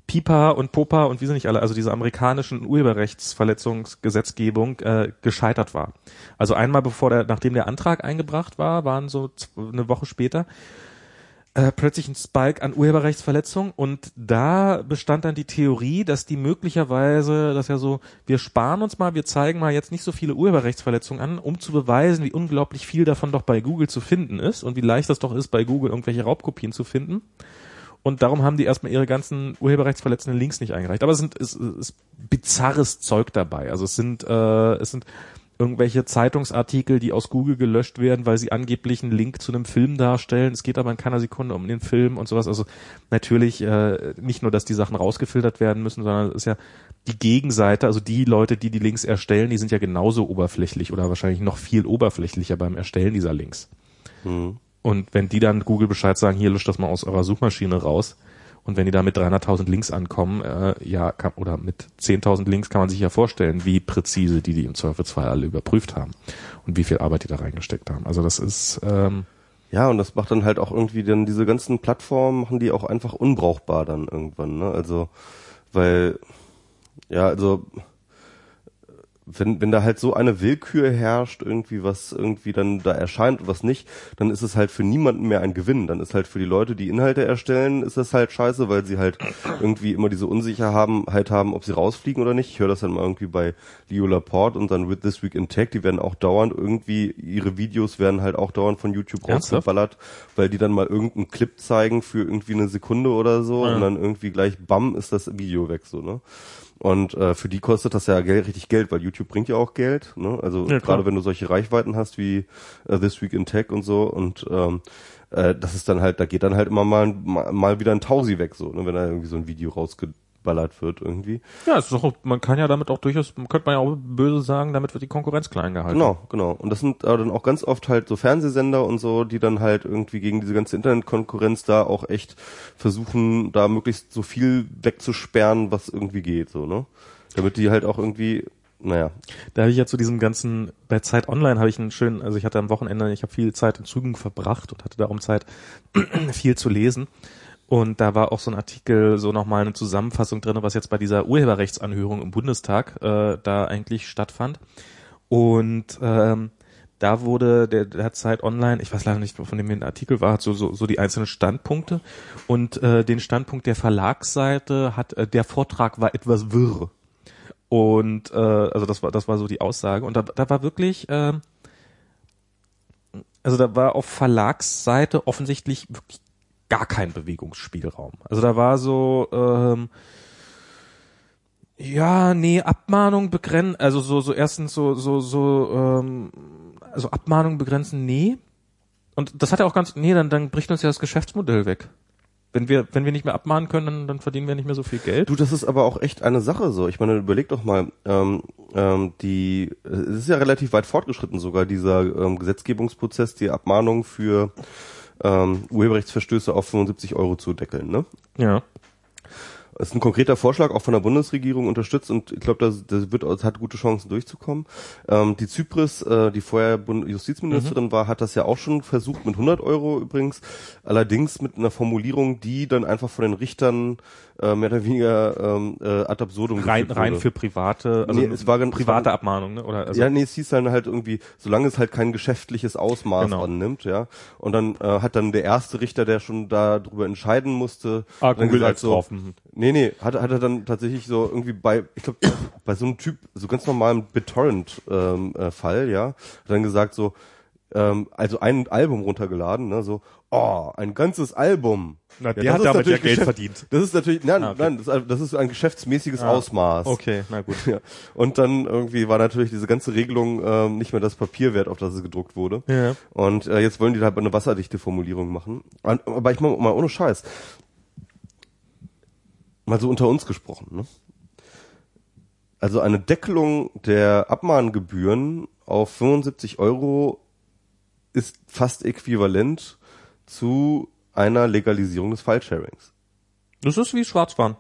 Pipa und Popa und wie sie nicht alle, also diese amerikanischen Urheberrechtsverletzungsgesetzgebung äh, gescheitert war. Also einmal bevor der, nachdem der Antrag eingebracht war, waren so eine Woche später äh, plötzlich ein Spike an Urheberrechtsverletzungen und da bestand dann die Theorie, dass die möglicherweise, dass ja so, wir sparen uns mal, wir zeigen mal jetzt nicht so viele Urheberrechtsverletzungen an, um zu beweisen, wie unglaublich viel davon doch bei Google zu finden ist und wie leicht das doch ist, bei Google irgendwelche Raubkopien zu finden. Und darum haben die erstmal ihre ganzen urheberrechtsverletzenden Links nicht eingereicht. Aber es sind es, es ist bizarres Zeug dabei. Also es sind äh, es sind irgendwelche Zeitungsartikel, die aus Google gelöscht werden, weil sie angeblich einen Link zu einem Film darstellen. Es geht aber in keiner Sekunde um den Film und sowas. Also natürlich äh, nicht nur, dass die Sachen rausgefiltert werden müssen, sondern es ist ja die Gegenseite, also die Leute, die die Links erstellen, die sind ja genauso oberflächlich oder wahrscheinlich noch viel oberflächlicher beim Erstellen dieser Links. Und wenn die dann Google Bescheid sagen, hier löscht das mal aus eurer Suchmaschine raus. Und wenn die da mit 300.000 Links ankommen, äh, ja, kann, oder mit 10.000 Links kann man sich ja vorstellen, wie präzise die die im Zweifelsfall alle überprüft haben und wie viel Arbeit die da reingesteckt haben. Also das ist, ähm, Ja, und das macht dann halt auch irgendwie dann diese ganzen Plattformen machen die auch einfach unbrauchbar dann irgendwann, ne? Also, weil, ja, also, wenn, wenn da halt so eine Willkür herrscht, irgendwie was irgendwie dann da erscheint und was nicht, dann ist es halt für niemanden mehr ein Gewinn. Dann ist halt für die Leute, die Inhalte erstellen, ist das halt scheiße, weil sie halt irgendwie immer diese Unsicherheit haben, ob sie rausfliegen oder nicht. Ich höre das dann mal irgendwie bei Leo Laporte und dann With This Week in Tech, die werden auch dauernd irgendwie, ihre Videos werden halt auch dauernd von YouTube rausgeballert, weil die dann mal irgendeinen Clip zeigen für irgendwie eine Sekunde oder so Ja. und dann irgendwie gleich bam ist das Video weg so, ne? Und äh, für die kostet das ja Geld, richtig Geld, weil YouTube bringt ja auch Geld. Ne? Also Ja, gerade wenn du solche Reichweiten hast wie äh, This Week in Tech und so und ähm, äh, das ist dann halt, da geht dann halt immer mal, mal, wieder ein Tausi weg, so, ne? wenn da irgendwie so ein Video rausgeballert wird irgendwie. ja, es ist doch, man kann ja damit auch durchaus, könnte man ja auch böse sagen, damit wird die Konkurrenz klein gehalten. Genau, genau. Und das sind aber dann auch ganz oft halt so Fernsehsender und so, die dann halt irgendwie gegen diese ganze Internetkonkurrenz da auch echt versuchen, da möglichst so viel wegzusperren, was irgendwie geht, so, ne? Damit die halt auch irgendwie, naja, Da habe ich ja zu diesem ganzen, bei Zeit Online habe ich einen schönen, also ich hatte am Wochenende, ich habe viel Zeit in Zügen verbracht und hatte darum Zeit, viel zu lesen. Und da war auch so ein Artikel, so nochmal eine Zusammenfassung drin, was jetzt bei dieser Urheberrechtsanhörung im Bundestag äh, da eigentlich stattfand. Und ähm, da wurde der, der Zeit Online, ich weiß leider nicht, von dem ein Artikel war, so, so, so die einzelnen Standpunkte. Und äh, den Standpunkt der Verlagsseite hat, äh, der Vortrag war etwas wirr. Und äh, also das war das war so die Aussage und da, da war wirklich ähm, also da war auf Verlagsseite offensichtlich wirklich gar kein Bewegungsspielraum. Also da war so ähm, ja, nee, Abmahnung begrenzen, also so so erstens so so so ähm, also Abmahnung begrenzen, nee. Und das hat ja auch ganz nee, dann dann bricht uns ja das Geschäftsmodell weg. Wenn wir wenn wir nicht mehr abmahnen können, dann, dann verdienen wir nicht mehr so viel Geld. Du, das ist aber auch echt eine Sache so. Ich meine, überleg doch mal, ähm, ähm, die, es ist ja relativ weit fortgeschritten sogar, dieser ähm, Gesetzgebungsprozess, die Abmahnung für ähm, Urheberrechtsverstöße auf 75 Euro zu deckeln, ne? Ja. Das ist ein konkreter Vorschlag, auch von der Bundesregierung unterstützt und ich glaube, das, das wird das hat gute Chancen durchzukommen. Ähm, die Zypris, äh, die vorher Bund Justizministerin war, hat das ja auch schon versucht mit 100 Euro übrigens, allerdings mit einer Formulierung, die dann einfach von den Richtern äh, mehr oder weniger ähm, äh, ad absurdum rein, rein für private, also Nee, es war private Abmahnung, ne? Oder also ja, nee, es hieß dann halt irgendwie, solange es halt kein geschäftliches Ausmaß Genau. annimmt, ja. Und dann äh, hat dann der erste Richter, der schon da drüber entscheiden musste, Ah, dann Google gesagt so, getroffen. nee, nee, hat, hat er dann tatsächlich so irgendwie bei, ich glaube, bei so einem Typ, so ganz normalen BitTorrent-Fall, ähm, äh, Fall, ja, hat dann gesagt so, ähm, also ein Album runtergeladen, ne, so, oh, ein ganzes Album. Na, der hat damit ja Geld Geschäft- verdient. Das ist natürlich, nein, Ah, okay. nein, das, ist- das ist ein geschäftsmäßiges Ah, Ausmaß. Okay, na gut. Ja. Und dann irgendwie war natürlich diese ganze Regelung ähm, nicht mehr das Papier wert, auf das es gedruckt wurde. Ja. Und äh, jetzt wollen die da eine wasserdichte Formulierung machen. Aber ich mal, mal ohne Scheiß. Mal so unter uns gesprochen, ne? Also eine Deckelung der Abmahngebühren auf 75 Euro ist fast äquivalent zu einer Legalisierung des File-Sharings. Das ist wie Schwarzfahren.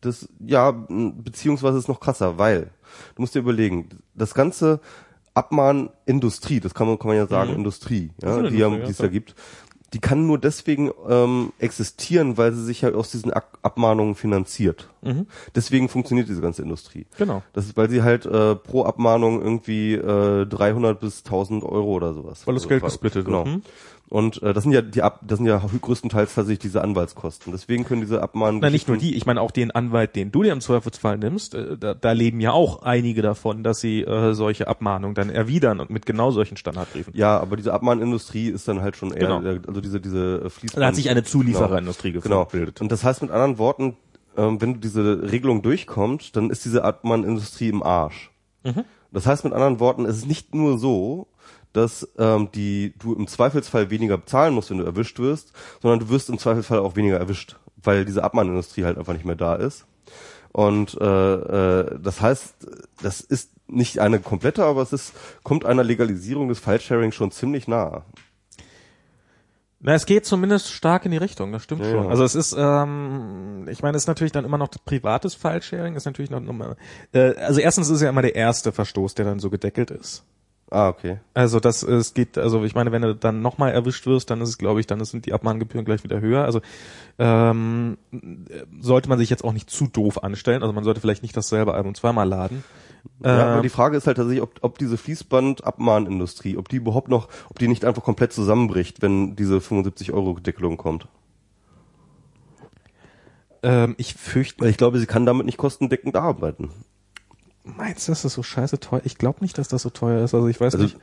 Das, ja, beziehungsweise ist noch krasser, weil, du musst dir überlegen, das ganze Abmahnindustrie, das kann man, kann man ja sagen, Mhm. Industrie, ja, die, ja, ja, die es da gibt, die kann nur deswegen ähm, existieren, weil sie sich ja aus diesen Ak Abmahnungen finanziert. Deswegen funktioniert diese ganze Industrie. Genau. Das ist, weil sie halt äh, pro Abmahnung irgendwie äh, 300 bis 1000 Euro oder sowas. Weil das Geld gesplittet wird, Genau. hm? Und äh, das sind ja die Ab das sind ja größtenteils tatsächlich diese Anwaltskosten. Deswegen können diese Abmahnungen Na, nicht nur die, ich meine auch den Anwalt, den du dir im Zweifelsfall nimmst, äh, da, da leben ja auch einige davon, dass sie äh, solche Abmahnungen dann erwidern und mit genau solchen Standardbriefen. Ja, aber diese Abmahnindustrie ist dann halt schon eher, Genau. äh, also diese diese äh, Fließband. Da hat sich eine Zuliefererindustrie genau. gebildet. Und das heißt mit anderen Worten, ähm, wenn diese Regelung durchkommt, dann ist diese Abmahnindustrie im Arsch. Mhm. Das heißt mit anderen Worten, es ist nicht nur so, dass ähm, die du im Zweifelsfall weniger bezahlen musst, wenn du erwischt wirst, sondern du wirst im Zweifelsfall auch weniger erwischt, weil diese Abmahnindustrie halt einfach nicht mehr da ist. Und äh, äh, das heißt, das ist nicht eine komplette, aber es ist kommt einer Legalisierung des File-Sharing schon ziemlich nahe. Na, es geht zumindest stark in die Richtung, das stimmt Ja, schon. ja. Also es ist, ähm, ich meine, es ist natürlich dann immer noch privates File-Sharing, ist natürlich noch, noch mal, äh, also erstens ist es ja immer der erste Verstoß, der dann so gedeckelt ist. Ah, okay. Also das es geht, also ich meine, wenn du dann nochmal erwischt wirst, dann ist es, glaube ich, dann sind die Abmahngebühren gleich wieder höher. Also ähm, sollte man sich jetzt auch nicht zu doof anstellen. Also man sollte vielleicht nicht dasselbe Album zweimal laden. Ja, aber Ähm, die Frage ist halt tatsächlich, ob, ob diese Fließband-Abmahnindustrie, ob die überhaupt noch, ob die nicht einfach komplett zusammenbricht, wenn diese 75 Euro Deckelung kommt. ähm, ich fürchte, Weil ich glaube, sie kann damit nicht kostendeckend arbeiten. Meinst du, dass das so scheiße teuer? Ich glaube nicht, dass das so teuer ist. Also ich weiß Also- nicht.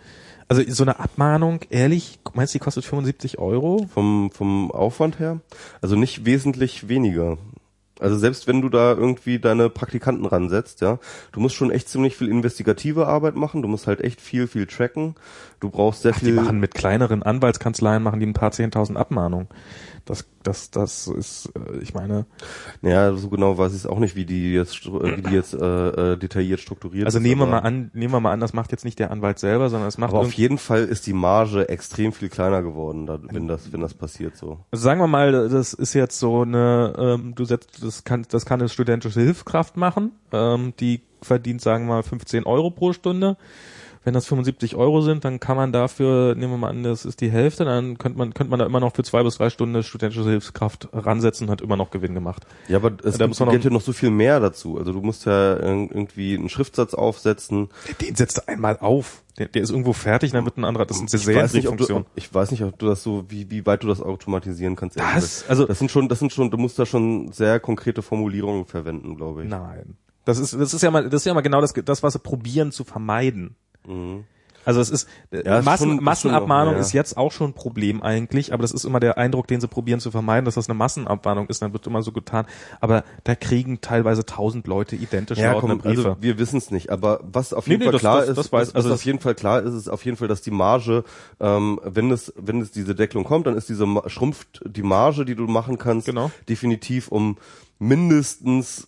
Also so eine Abmahnung, ehrlich, meinst du, die kostet 75 Euro? Vom, vom Aufwand her. Also nicht wesentlich weniger. Also selbst wenn du da irgendwie deine Praktikanten ransetzt, ja, du musst schon echt ziemlich viel investigative Arbeit machen, du musst halt echt viel, viel tracken, du brauchst sehr Die viel. machen mit kleineren Anwaltskanzleien machen die ein paar zehntausend Abmahnungen. Das, das, das ist, äh, ich meine, Ja, so genau weiß ich es auch nicht, wie die jetzt, wie die jetzt äh, äh, detailliert strukturiert also ist, nehmen wir mal an, nehmen wir mal an, das macht jetzt nicht der Anwalt selber, sondern es macht Aber auf jeden Fall ist die Marge extrem viel kleiner geworden, wenn das, wenn das passiert so. Also sagen wir mal, das ist jetzt so eine, ähm, du setzt, das kann, das kann eine studentische Hilfskraft machen, ähm, die verdient, sagen wir mal, 15 Euro pro Stunde. Wenn das 75 Euro sind, dann kann man dafür, nehmen wir mal an, das ist die Hälfte, dann könnte man, könnte man da immer noch für zwei bis drei Stunden eine studentische Hilfskraft ransetzen und hat immer noch Gewinn gemacht. Ja, aber es Da muss man noch- geht ja noch so viel mehr dazu. Also du musst ja irg- irgendwie einen Schriftsatz aufsetzen. Den setzt du einmal auf. Der, der ist irgendwo fertig, dann wird ein anderer, das ist eine Ich weiß nicht, ob du, ich weiß nicht, ob du das so, wie, wie weit du das automatisieren kannst. Das? Also- das sind schon, das sind schon, du musst da schon sehr konkrete Formulierungen verwenden, glaube ich. Nein. Das ist, das ist ja mal, das ist ja mal genau das, das was sie probieren zu vermeiden. Also es ist, äh, Ja, Massen, schon- Massenabmahnung schon ja. ist jetzt auch schon ein Problem eigentlich, aber das ist immer der Eindruck, den sie probieren zu vermeiden, dass das eine Massenabmahnung ist, dann wird immer so getan. Aber da kriegen teilweise tausend Leute identische Ja, lautende komm, Briefe. also wir wissen es nicht, aber was auf Nee, jeden nee, Fall das- klar das- ist, das weiß- was, also was das- auf jeden Fall klar ist, ist auf jeden Fall, dass die Marge, ähm, wenn es wenn es diese Deckelung kommt, dann ist diese schrumpft die Marge, die du machen kannst, Genau. definitiv um mindestens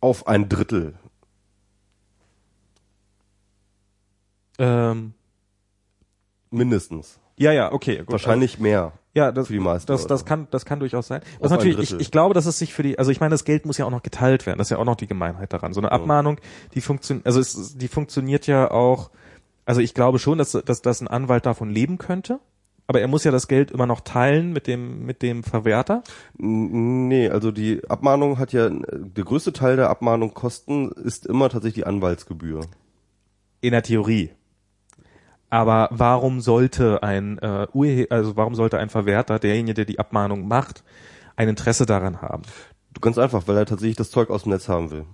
auf ein Drittel. Ähm, Mindestens. ja, ja, okay. Gut. Wahrscheinlich mehr. Ja, das, für die meisten das, das kann, das kann durchaus sein. Was natürlich, ich, ich glaube, dass es sich für die, also ich meine, das Geld muss ja auch noch geteilt werden. Das ist ja auch noch die Gemeinheit daran. So eine Abmahnung, die funktioniert, also es, die funktioniert ja auch, also ich glaube schon, dass, dass, dass ein Anwalt davon leben könnte. Aber er muss ja das Geld immer noch teilen mit dem, mit dem Verwerter. Nee, also die Abmahnung hat ja, der größte Teil der Abmahnung Kosten ist immer tatsächlich die Anwaltsgebühr. In der Theorie. Aber warum sollte ein äh, Urhe also warum sollte ein Verwerter, derjenige, der die Abmahnung macht, ein Interesse daran haben? Ganz einfach, weil er tatsächlich das Zeug aus dem Netz haben will.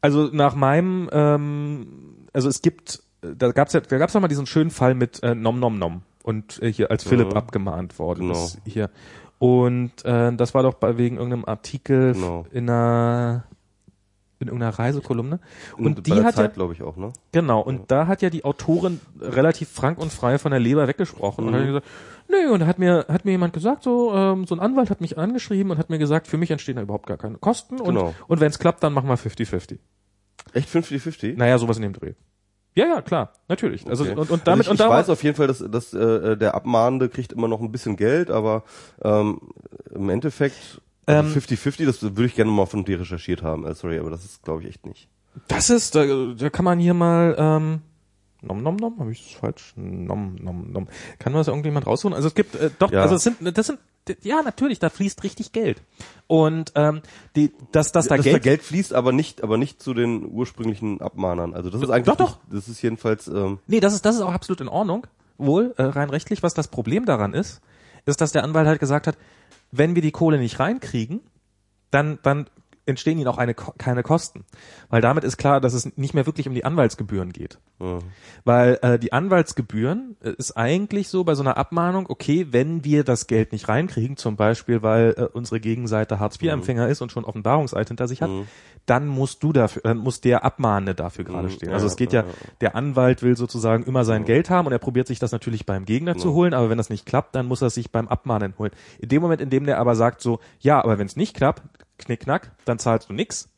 Also nach meinem, ähm, also es gibt, da gab's ja, da gab's ja mal diesen schönen Fall mit äh, Nom Nom Nom und äh, hier als Philipp Mhm. abgemahnt worden Genau. ist hier. Und äh, das war doch bei wegen irgendeinem Artikel Genau. in einer in irgendeiner Reisekolumne. Und bei die hat Zeit, ja, glaube ich, auch, ne? genau, und da hat ja die Autorin relativ frank und frei von der Leber weggesprochen und hat Mhm. gesagt, nö, und da hat mir, hat mir jemand gesagt, so, ähm, so ein Anwalt hat mich angeschrieben und hat mir gesagt, für mich entstehen da überhaupt gar keine Kosten und, Genau. und wenn es klappt, dann machen wir 50-50. Echt 50-50? Naja, sowas in dem Dreh. Ja, ja, klar, natürlich. Also Okay. und, und damit also ich, und ich weiß auf jeden Fall, dass, dass äh, der Abmahnende kriegt immer noch ein bisschen Geld, aber ähm, im Endeffekt Ähm, also 50-50, das würde ich gerne mal von dir recherchiert haben. Äh, sorry, aber das ist glaube ich echt nicht. das ist, da, da kann man hier mal, ähm, Nom nom nom, habe ich das falsch? Nom nom nom. Kann das irgendjemand rausholen? Also es gibt äh, doch, Ja. also es sind, das sind, ja natürlich, da fließt richtig Geld. Und ähm, die, dass, dass da dass Geld, da Geld fließt, aber nicht, aber nicht zu den ursprünglichen Abmahnern. Also das ist eigentlich, Doch, doch. Nicht, das ist jedenfalls, ähm, Nee, das ist, das ist auch absolut in Ordnung. Wohl, äh, rein rechtlich. Was das Problem daran ist, ist, dass der Anwalt halt gesagt hat, wenn wir die Kohle nicht reinkriegen, dann, dann entstehen ihnen auch eine, keine Kosten. Weil damit ist klar, dass es nicht mehr wirklich um die Anwaltsgebühren geht. ja. Weil äh, die Anwaltsgebühren äh, ist eigentlich so bei so einer Abmahnung, okay, wenn wir das Geld nicht reinkriegen, zum Beispiel, weil äh, unsere Gegenseite Hartz-IV-Empfänger ist und schon Offenbarungseid hinter sich hat, dann musst du dafür, dann muss der Abmahnende dafür gerade Mhm. stehen. Ja, Also es geht ja, ja, ja. der Anwalt will sozusagen immer sein Geld haben und er probiert sich das natürlich beim Gegner zu holen, aber wenn das nicht klappt, dann muss er sich beim Abmahnen holen. In dem Moment, in dem der aber sagt so, ja, aber wenn es nicht klappt, knick knack, dann zahlst du nix,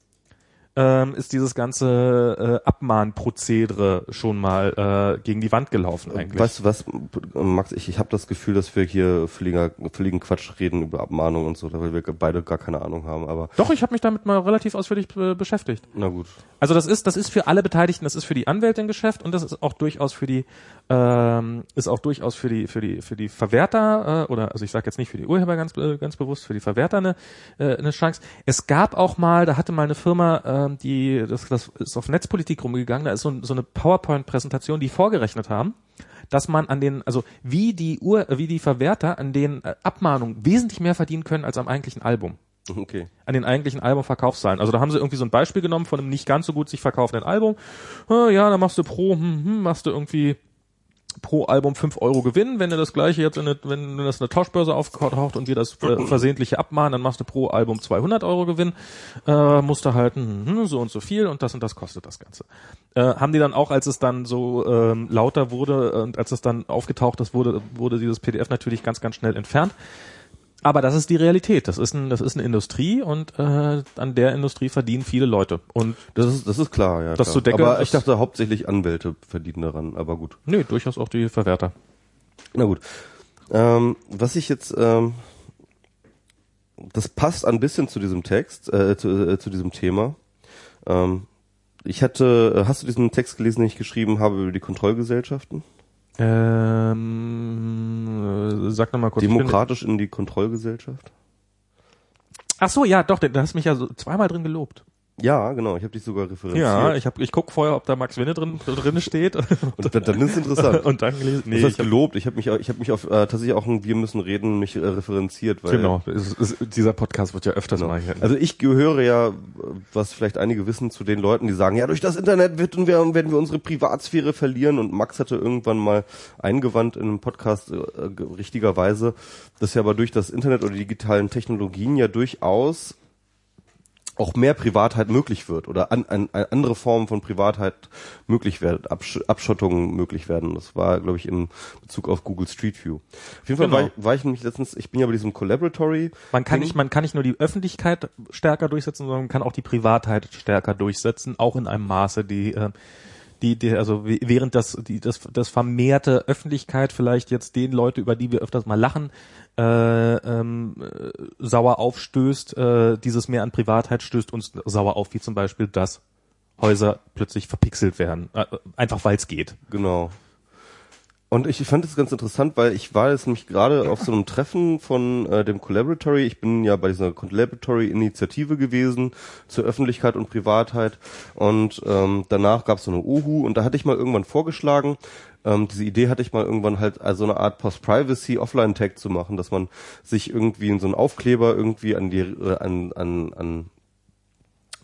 ähm, ist dieses ganze äh, Abmahnprozedere schon mal äh, gegen die Wand gelaufen eigentlich. Weißt du was, Max, ich, ich habe das Gefühl, dass wir hier völliger, völligen Quatsch reden über Abmahnung und so, weil wir beide gar keine Ahnung haben, aber Doch, ich habe mich damit mal relativ ausführlich äh, beschäftigt. na gut. Also das ist, das ist für alle Beteiligten, das ist für die Anwälte ein Geschäft und das ist auch durchaus für die, ähm, ist auch durchaus für die, für die, für die Verwerter äh, oder also ich sage jetzt nicht für die Urheber ganz, äh, ganz bewusst, für die Verwerter eine, äh, eine Chance. Es gab auch mal, da hatte mal eine Firma, ähm, die, das, das ist auf Netzpolitik rumgegangen, da ist so, so eine PowerPoint-Präsentation, die vorgerechnet haben, dass man an den, also wie die Ur, wie die Verwerter an den äh, Abmahnungen wesentlich mehr verdienen können als am eigentlichen Album Okay. an den eigentlichen Albumverkaufszahlen. Also da haben sie irgendwie so ein Beispiel genommen von einem nicht ganz so gut sich verkaufenden Album. Ah, ja, da machst du pro, hm, hm, machst du irgendwie pro Album 5 Euro Gewinn. Wenn du das gleiche jetzt, in eine, wenn du das in eine Tauschbörse auftaucht und wir das äh, versehentliche abmahnen, dann machst du pro Album 200 Euro Gewinn. Äh, musst du halt hm, hm, so und so viel und das und das kostet das Ganze. Äh, haben die dann auch, als es dann so ähm, lauter wurde und als es dann aufgetaucht ist, wurde, wurde dieses PDF natürlich ganz, ganz schnell entfernt. Aber das ist die Realität. Das ist, ein, das ist eine Industrie und äh, an der Industrie verdienen viele Leute. Und Das ist, das ist klar, ja. Das klar. zu deckeln, aber ich dachte hauptsächlich Anwälte verdienen daran, aber gut. nee, durchaus auch die Verwerter. Na gut. Ähm, was ich jetzt, ähm, das passt ein bisschen zu diesem Text, äh, zu, äh, zu diesem Thema. Ähm, ich hatte, hast du diesen Text gelesen, den ich geschrieben habe über die Kontrollgesellschaften? Ähm, äh, sag nochmal kurz. Demokratisch in die Kontrollgesellschaft? Ach so, ja, doch, du hast mich ja so zweimal drin gelobt. Ja, genau, ich habe dich sogar referenziert. Ja, ich hab, ich guck vorher, ob da Max Winne drin drin steht. und dann, dann ist es interessant. und dann gelesen. Nee, das heißt ich hab, gelobt. Ich habe mich, ich habe mich auf äh, tatsächlich auch ein Wir müssen reden mich äh, referenziert, weil genau. Es, es, dieser Podcast wird ja öfters Genau. mal hier. Also ich gehöre ja, was vielleicht einige wissen, zu den Leuten, die sagen, ja, durch das Internet werden wir, werden wir unsere Privatsphäre verlieren. Und Max hatte irgendwann mal eingewandt in einem Podcast äh, ge- richtigerweise, dass ja aber durch das Internet oder die digitalen Technologien ja durchaus auch mehr Privatheit möglich wird oder an, an, an andere Formen von Privatheit möglich werden, Absch Abschottungen möglich werden. Das war, glaube ich, in Bezug auf Google Street View. Auf jeden Fall Genau. war, ich, war ich nämlich letztens, ich bin ja bei diesem Collaboratory. Man kann nicht, man kann nicht nur die Öffentlichkeit stärker durchsetzen, sondern man kann auch die Privatheit stärker durchsetzen, auch in einem Maße, die, äh, die, die also während das, die, das, das vermehrte Öffentlichkeit vielleicht jetzt den Leute, über die wir öfters mal lachen, äh, ähm, äh, sauer aufstößt, äh, dieses mehr an Privatheit stößt uns sauer auf, wie zum Beispiel, dass Häuser plötzlich verpixelt werden, äh, einfach weil es geht. Genau. Und ich fand es ganz interessant, weil ich war jetzt nämlich gerade auf so einem Treffen von äh, dem Collaboratory. Ich bin ja bei dieser Collaboratory-Initiative gewesen zur Öffentlichkeit und Privatheit. Und ähm, danach gab es so eine Ohu und da hatte ich mal irgendwann vorgeschlagen, ähm, diese Idee hatte ich mal irgendwann halt also eine Art Post-Privacy Offline-Tag zu machen, dass man sich irgendwie in so einen Aufkleber irgendwie an die äh, an an an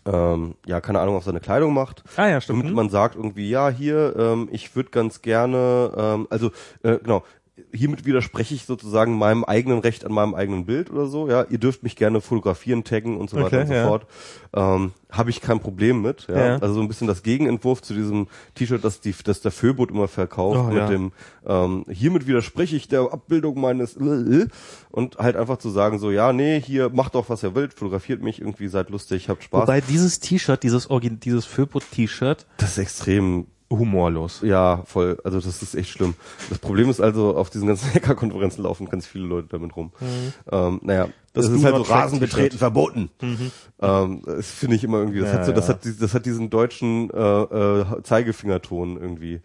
ähm, ja, keine Ahnung, auf seine Kleidung macht. Ah ja, stimmt. Damit man sagt irgendwie, ja, hier, ähm, ich würde ganz gerne, ähm, also äh, genau, hiermit widerspreche ich sozusagen meinem eigenen Recht an meinem eigenen Bild oder so. Ja, ihr dürft mich gerne fotografieren, taggen und so weiter Okay, und so ja. fort. Ähm, Habe ich kein Problem mit. Ja? Ja. Also so ein bisschen das Gegenentwurf zu diesem T-Shirt, das die, das der Föbot immer verkauft Oh, mit ja. dem ähm, hiermit widerspreche ich der Abbildung meines und halt einfach zu sagen so, ja, nee, hier macht doch was ihr wollt, fotografiert mich irgendwie, seid lustig, habt Spaß. Wobei dieses T-Shirt, dieses Origin, dieses Föpot-T-Shirt das ist extrem humorlos. Ja, voll. Also das ist echt schlimm. Das Problem ist also, auf diesen ganzen Hacker-Konferenzen laufen ganz viele Leute damit rum. Ähm, naja, das, Das ist halt so Rasenbetreten T-Shirt. verboten. Ähm, das finde ich immer irgendwie, das Ja, hat so, das ja. hat, das hat diesen deutschen äh, äh, Zeigefingerton irgendwie.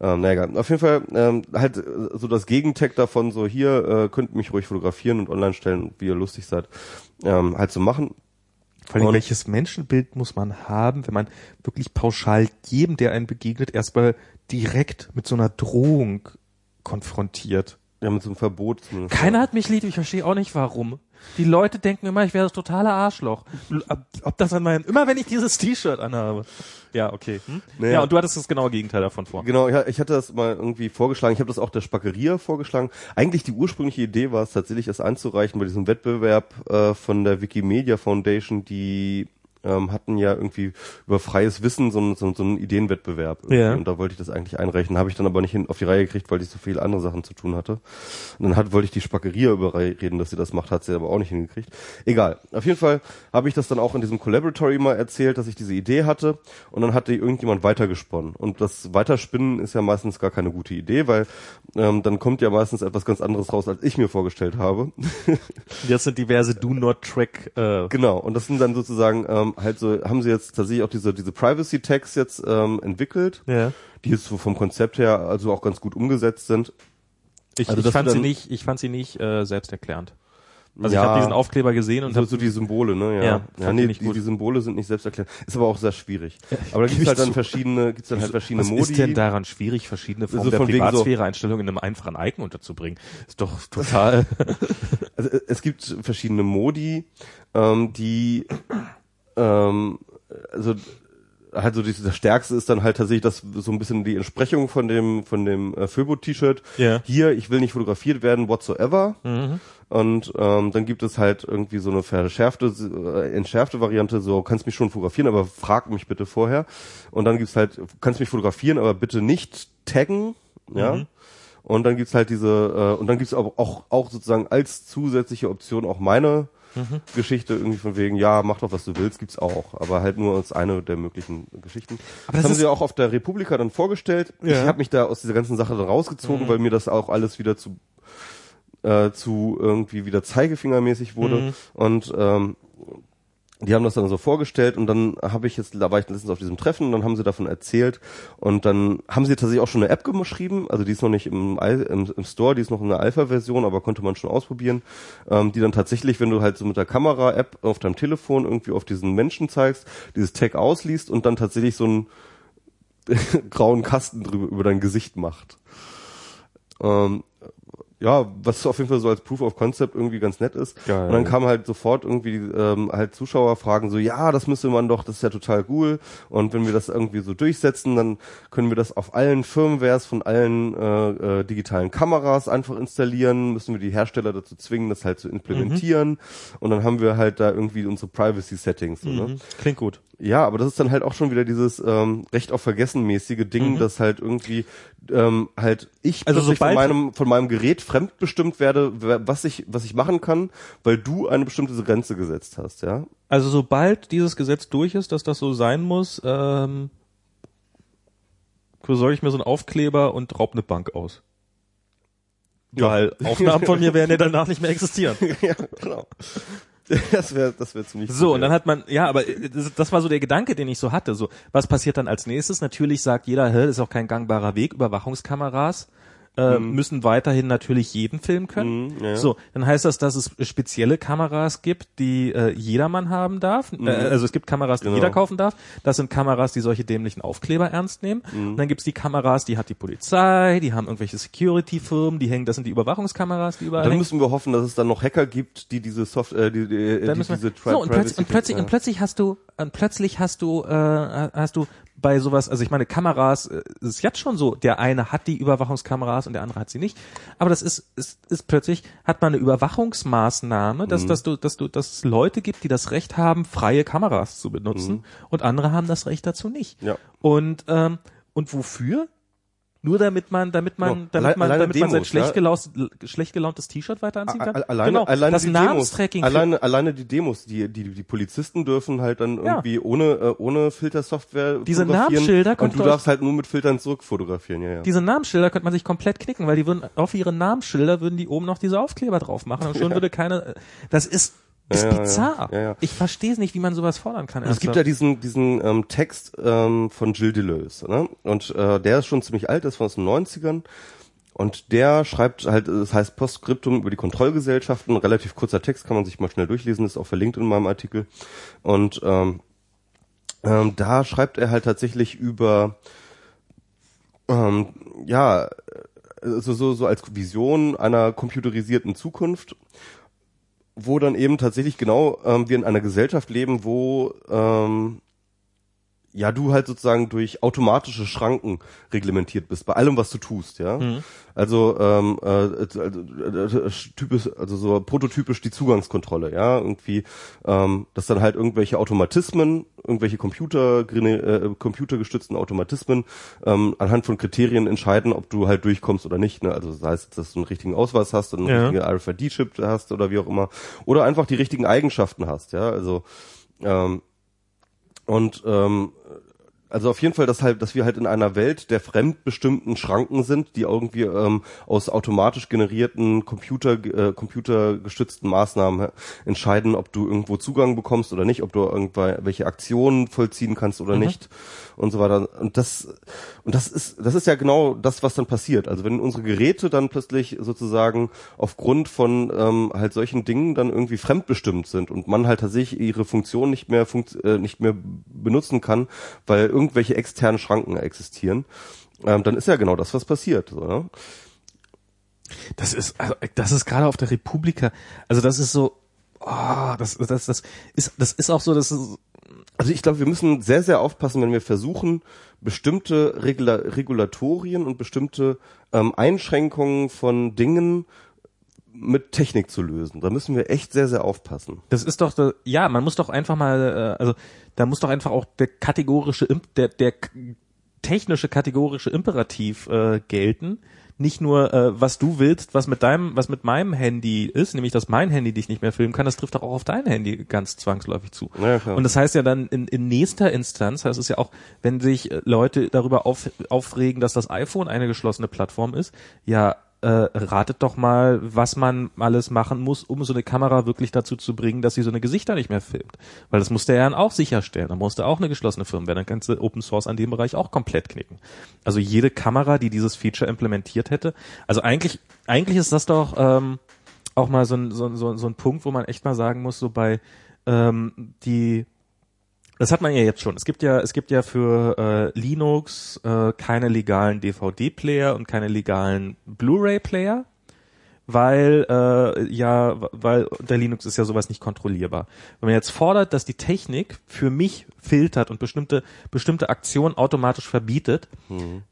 Ähm, naja, egal. auf jeden Fall ähm, halt äh, so das Gegentag davon, so hier äh, könnt mich ruhig fotografieren und online stellen, wie ihr lustig seid, ähm, halt so machen. Vor allem, Und- welches Menschenbild muss man haben, wenn man wirklich pauschal jedem, der einen begegnet, erstmal direkt mit so einer Drohung konfrontiert? Ja, mit so einem Verbot zumindest. Keiner hat mich lieb, ich verstehe auch nicht warum. Die Leute denken immer, ich wäre das totale Arschloch. Ob, ob das an meinem, immer wenn ich dieses T-Shirt anhabe. Ja, okay. Hm? Naja. Ja, und du hattest das genaue Gegenteil davon vor. Genau, ja, ich hatte das mal irgendwie vorgeschlagen. Ich habe das auch der Spackeria vorgeschlagen. Eigentlich die ursprüngliche Idee war es tatsächlich, es einzureichen bei diesem Wettbewerb äh, von der Wikimedia Foundation, die ähm, hatten ja irgendwie über freies Wissen so, einen- so, so einen Ideenwettbewerb. irgendwie. Ja. Und da wollte ich das eigentlich einreichen. Habe ich dann aber nicht hin, auf die Reihe gekriegt, weil ich so viele andere Sachen zu tun hatte. Und dann hat, wollte ich die Spackeria überreden, dass sie das macht, hat sie aber auch nicht hingekriegt. Egal. Auf jeden Fall habe ich das dann auch in diesem Collaboratory mal erzählt, dass ich diese Idee hatte. Und dann hatte irgendjemand weitergesponnen. Und das Weiterspinnen ist ja meistens gar keine gute Idee, weil ähm, dann kommt ja meistens etwas ganz anderes raus, als ich mir vorgestellt habe. Das sind diverse Do Not Track. Äh, Genau, und das sind dann sozusagen ähm, halt so, haben sie jetzt tatsächlich auch diese, diese Privacy Tags jetzt ähm, entwickelt, ja. die jetzt so vom Konzept her also auch ganz gut umgesetzt sind. Ich, Also, ich fand sie nicht, ich fand sie nicht äh, selbsterklärend. Also Ja. ich habe diesen Aufkleber gesehen und So, hab, so die Symbole, ne? Ja, Ja, ja, nee, die, die Symbole sind nicht selbsterklärend. Ist aber auch sehr schwierig. Aber da gibt's halt dann verschiedene, gibt's dann halt verschiedene was Modi. ist denn daran schwierig, verschiedene Formen So der von so- Privatsphäre-Einstellungen in einem einfachen Icon unterzubringen? Ist doch total. Also äh, es gibt verschiedene Modi, ähm, die ähm, also halt so das, das stärkste ist dann halt tatsächlich das so ein bisschen die Entsprechung von dem von dem äh, Föbo-T-Shirt. Ja. Hier, ich will nicht fotografiert werden whatsoever. Und ähm, dann gibt es halt irgendwie so eine verschärfte, äh, entschärfte Variante, so kannst mich schon fotografieren, aber frag mich bitte vorher. Und dann gibt's halt, kannst mich fotografieren, aber bitte nicht taggen, ja. Und dann gibt's halt diese, äh, und dann gibt's aber auch, auch sozusagen als zusätzliche Option auch meine Geschichte irgendwie von wegen, ja, mach doch was du willst, gibt's auch, aber halt nur als eine der möglichen Geschichten. Aber das das haben sie auch auf der Republika dann vorgestellt. Ich Ja. habe mich da aus dieser ganzen Sache dann rausgezogen, weil mir das auch alles wieder zu äh, zu irgendwie wieder Zeigefingermäßig wurde und ähm, die haben das dann so vorgestellt und dann habe ich jetzt, da war ich letztens auf diesem Treffen und dann haben sie davon erzählt und dann haben sie tatsächlich auch schon eine App geschrieben, also die ist noch nicht im, im, im Store, die ist noch in der Alpha-Version, aber konnte man schon ausprobieren, ähm, die dann tatsächlich, wenn du halt so mit der Kamera-App auf deinem Telefon irgendwie auf diesen Menschen zeigst, dieses Tag ausliest und dann tatsächlich so einen grauen Kasten drüber über dein Gesicht macht. Ähm, ja, was auf jeden Fall so als Proof of Concept irgendwie ganz nett ist. Geil. Und dann kam halt sofort irgendwie ähm, halt Zuschauerfragen so, ja, das müsste man doch, das ist ja total cool. Und wenn wir das irgendwie so durchsetzen, dann können wir das auf allen Firmwares von allen äh, äh, digitalen Kameras einfach installieren, müssen wir die Hersteller dazu zwingen, das halt zu implementieren. Und dann haben wir halt da irgendwie unsere Privacy-Settings. So, ne? Klingt gut. Ja, aber das ist dann halt auch schon wieder dieses ähm, Recht auf Vergessen-mäßige Ding, dass halt irgendwie ähm, halt ich Also von meinem von meinem Gerät fremdbestimmt werde, wer- was ich was ich machen kann, weil du eine bestimmte Grenze gesetzt hast, ja. Also sobald dieses Gesetz durch ist, dass das so sein muss, ähm, besorge ich mir so einen Aufkleber und raub eine Bank aus. Weil Aufnahmen von mir werden ja danach nicht mehr existieren. ja, genau. Das wäre das wäre ziemlich So, cool, und dann hat man, ja, aber äh, das, das war so der Gedanke, den ich so hatte. So, was passiert dann als nächstes? Natürlich sagt jeder, hä, ist auch kein gangbarer Weg, Überwachungskameras äh, müssen weiterhin natürlich jeden filmen können. Mhm, ja. So, dann heißt das, dass es spezielle Kameras gibt, die äh, jedermann haben darf. Äh, also es gibt Kameras, die Genau. jeder kaufen darf. Das sind Kameras, die solche dämlichen Aufkleber ernst nehmen. Und dann gibt's die Kameras, die hat die Polizei, die haben irgendwelche Security-Firmen, die hängen, das sind die Überwachungskameras, die überall dann hängen. müssen wir hoffen, dass es dann noch Hacker gibt, die diese Software, die, die, Dann die wir, diese Tri so, und, plötzlich, und plötzlich, und plötzlich hast du, und plötzlich hast du, äh, hast du bei sowas, also ich meine, Kameras, äh, es ist jetzt schon so, der eine hat die Überwachungskameras und der andere hat sie nicht. Aber das ist, ist, ist plötzlich, hat man eine Überwachungsmaßnahme, dass, Mhm. dass du, dass du, dass es Leute gibt, die das Recht haben, freie Kameras zu benutzen und andere haben das Recht dazu nicht. Mhm. Ja. Und, ähm, und wofür? Nur damit man, damit man, Genau. damit man, damit man sein Demos, schlecht, ja. gelaus, schlecht gelauntes T-Shirt weiter anziehen kann. Alleine, genau. alleine das die Demos, Namenstracking. alleine, alleine die Demos, die, die, die Polizisten dürfen halt dann irgendwie ohne, äh, ohne Filtersoftware Diese Namensschilder und du darfst halt nur mit Filtern zurückfotografieren, ja, ja. Diese Namensschilder könnte man sich komplett knicken, weil die würden auf ihre Namensschilder würden die oben noch diese Aufkleber drauf machen und schon würde keine. Das ist Ist Ja, bizarr. ja, ja. Ich verstehe es nicht, wie man sowas fordern kann. Es gibt ja diesen, diesen ähm, Text ähm, von Gilles Deleuze, ne? Und äh, der ist schon ziemlich alt, ist von den 90ern. Und der schreibt halt, das heißt Postskriptum über die Kontrollgesellschaften, relativ kurzer Text, kann man sich mal schnell durchlesen, ist auch verlinkt in meinem Artikel. Und ähm, ähm, da schreibt er halt tatsächlich über ähm, ja, also so, so als Vision einer computerisierten Zukunft, wo dann eben tatsächlich genau ähm, wir in einer Gesellschaft leben, wo ähm, ja du halt sozusagen durch automatische Schranken reglementiert bist bei allem, was du tust, ja. Also ähm, äh, also, äh, typisch, also so prototypisch die Zugangskontrolle, ja, irgendwie, ähm, dass dann halt irgendwelche Automatismen, irgendwelche Computer, äh, computergestützten Automatismen ähm, anhand von Kriterien entscheiden, ob du halt durchkommst oder nicht. Ne? Also das heißt, dass du einen richtigen Ausweis hast, einen Ja. richtigen RFID-Chip hast oder wie auch immer, oder einfach die richtigen Eigenschaften hast, ja. Also ähm, und ähm, also auf jeden Fall, dass halt, dass wir halt in einer Welt der fremdbestimmten Schranken sind, die irgendwie ähm, aus automatisch generierten Computer, äh, computergestützten Maßnahmen entscheiden, ob du irgendwo Zugang bekommst oder nicht, ob du irgendwelche Aktionen vollziehen kannst oder nicht und so weiter. Und das und das ist das ist ja genau das, was dann passiert. Also wenn unsere Geräte dann plötzlich sozusagen aufgrund von ähm, halt solchen Dingen dann irgendwie fremdbestimmt sind und man halt tatsächlich ihre Funktion nicht mehr funkt, äh, nicht mehr benutzen kann, weil irgendwelche externen Schranken existieren, ähm, dann ist ja genau das, was passiert. So, ne? Das ist, also, das ist gerade auf der Republika, also das ist so, oh, das, das, das ist, das ist auch so, das ist, Also ich glaube, wir müssen sehr, sehr aufpassen, wenn wir versuchen, bestimmte Regula Regulatorien und bestimmte ähm, Einschränkungen von Dingen mit Technik zu lösen. Da müssen wir echt sehr, sehr aufpassen. das ist doch, ja, man muss doch einfach mal, äh, also da muss doch einfach auch der kategorische, der, der technische kategorische Imperativ äh, gelten. Nicht nur, äh, was du willst, was mit deinem, was mit meinem Handy ist, nämlich dass mein Handy dich nicht mehr filmen kann, das trifft doch auch auf dein Handy ganz zwangsläufig zu. Ja. Und das heißt ja dann in, in nächster Instanz, heißt es ja auch, wenn sich äh, Leute darüber auf, aufregen, dass das iPhone eine geschlossene Plattform ist, ja, äh, ratet doch mal, was man alles machen muss, um so eine Kamera wirklich dazu zu bringen, dass sie so eine Gesichter nicht mehr filmt. Weil das musste er dann auch sicherstellen. Da musste auch eine geschlossene Firma werden. Dann kannst du Open Source an dem Bereich auch komplett knicken. Also jede Kamera, die dieses Feature implementiert hätte. Also eigentlich, eigentlich ist das doch ähm, auch mal so ein, so, so, so ein Punkt, wo man echt mal sagen muss, so bei ähm, die das hat man ja jetzt schon. Es gibt ja, es gibt ja für äh, Linux äh, keine legalen DVD-Player und keine legalen Blu-ray-Player, weil äh, ja, weil unter Linux ist ja sowas nicht kontrollierbar. Wenn man jetzt fordert, dass die Technik für mich filtert und bestimmte bestimmte Aktionen automatisch verbietet,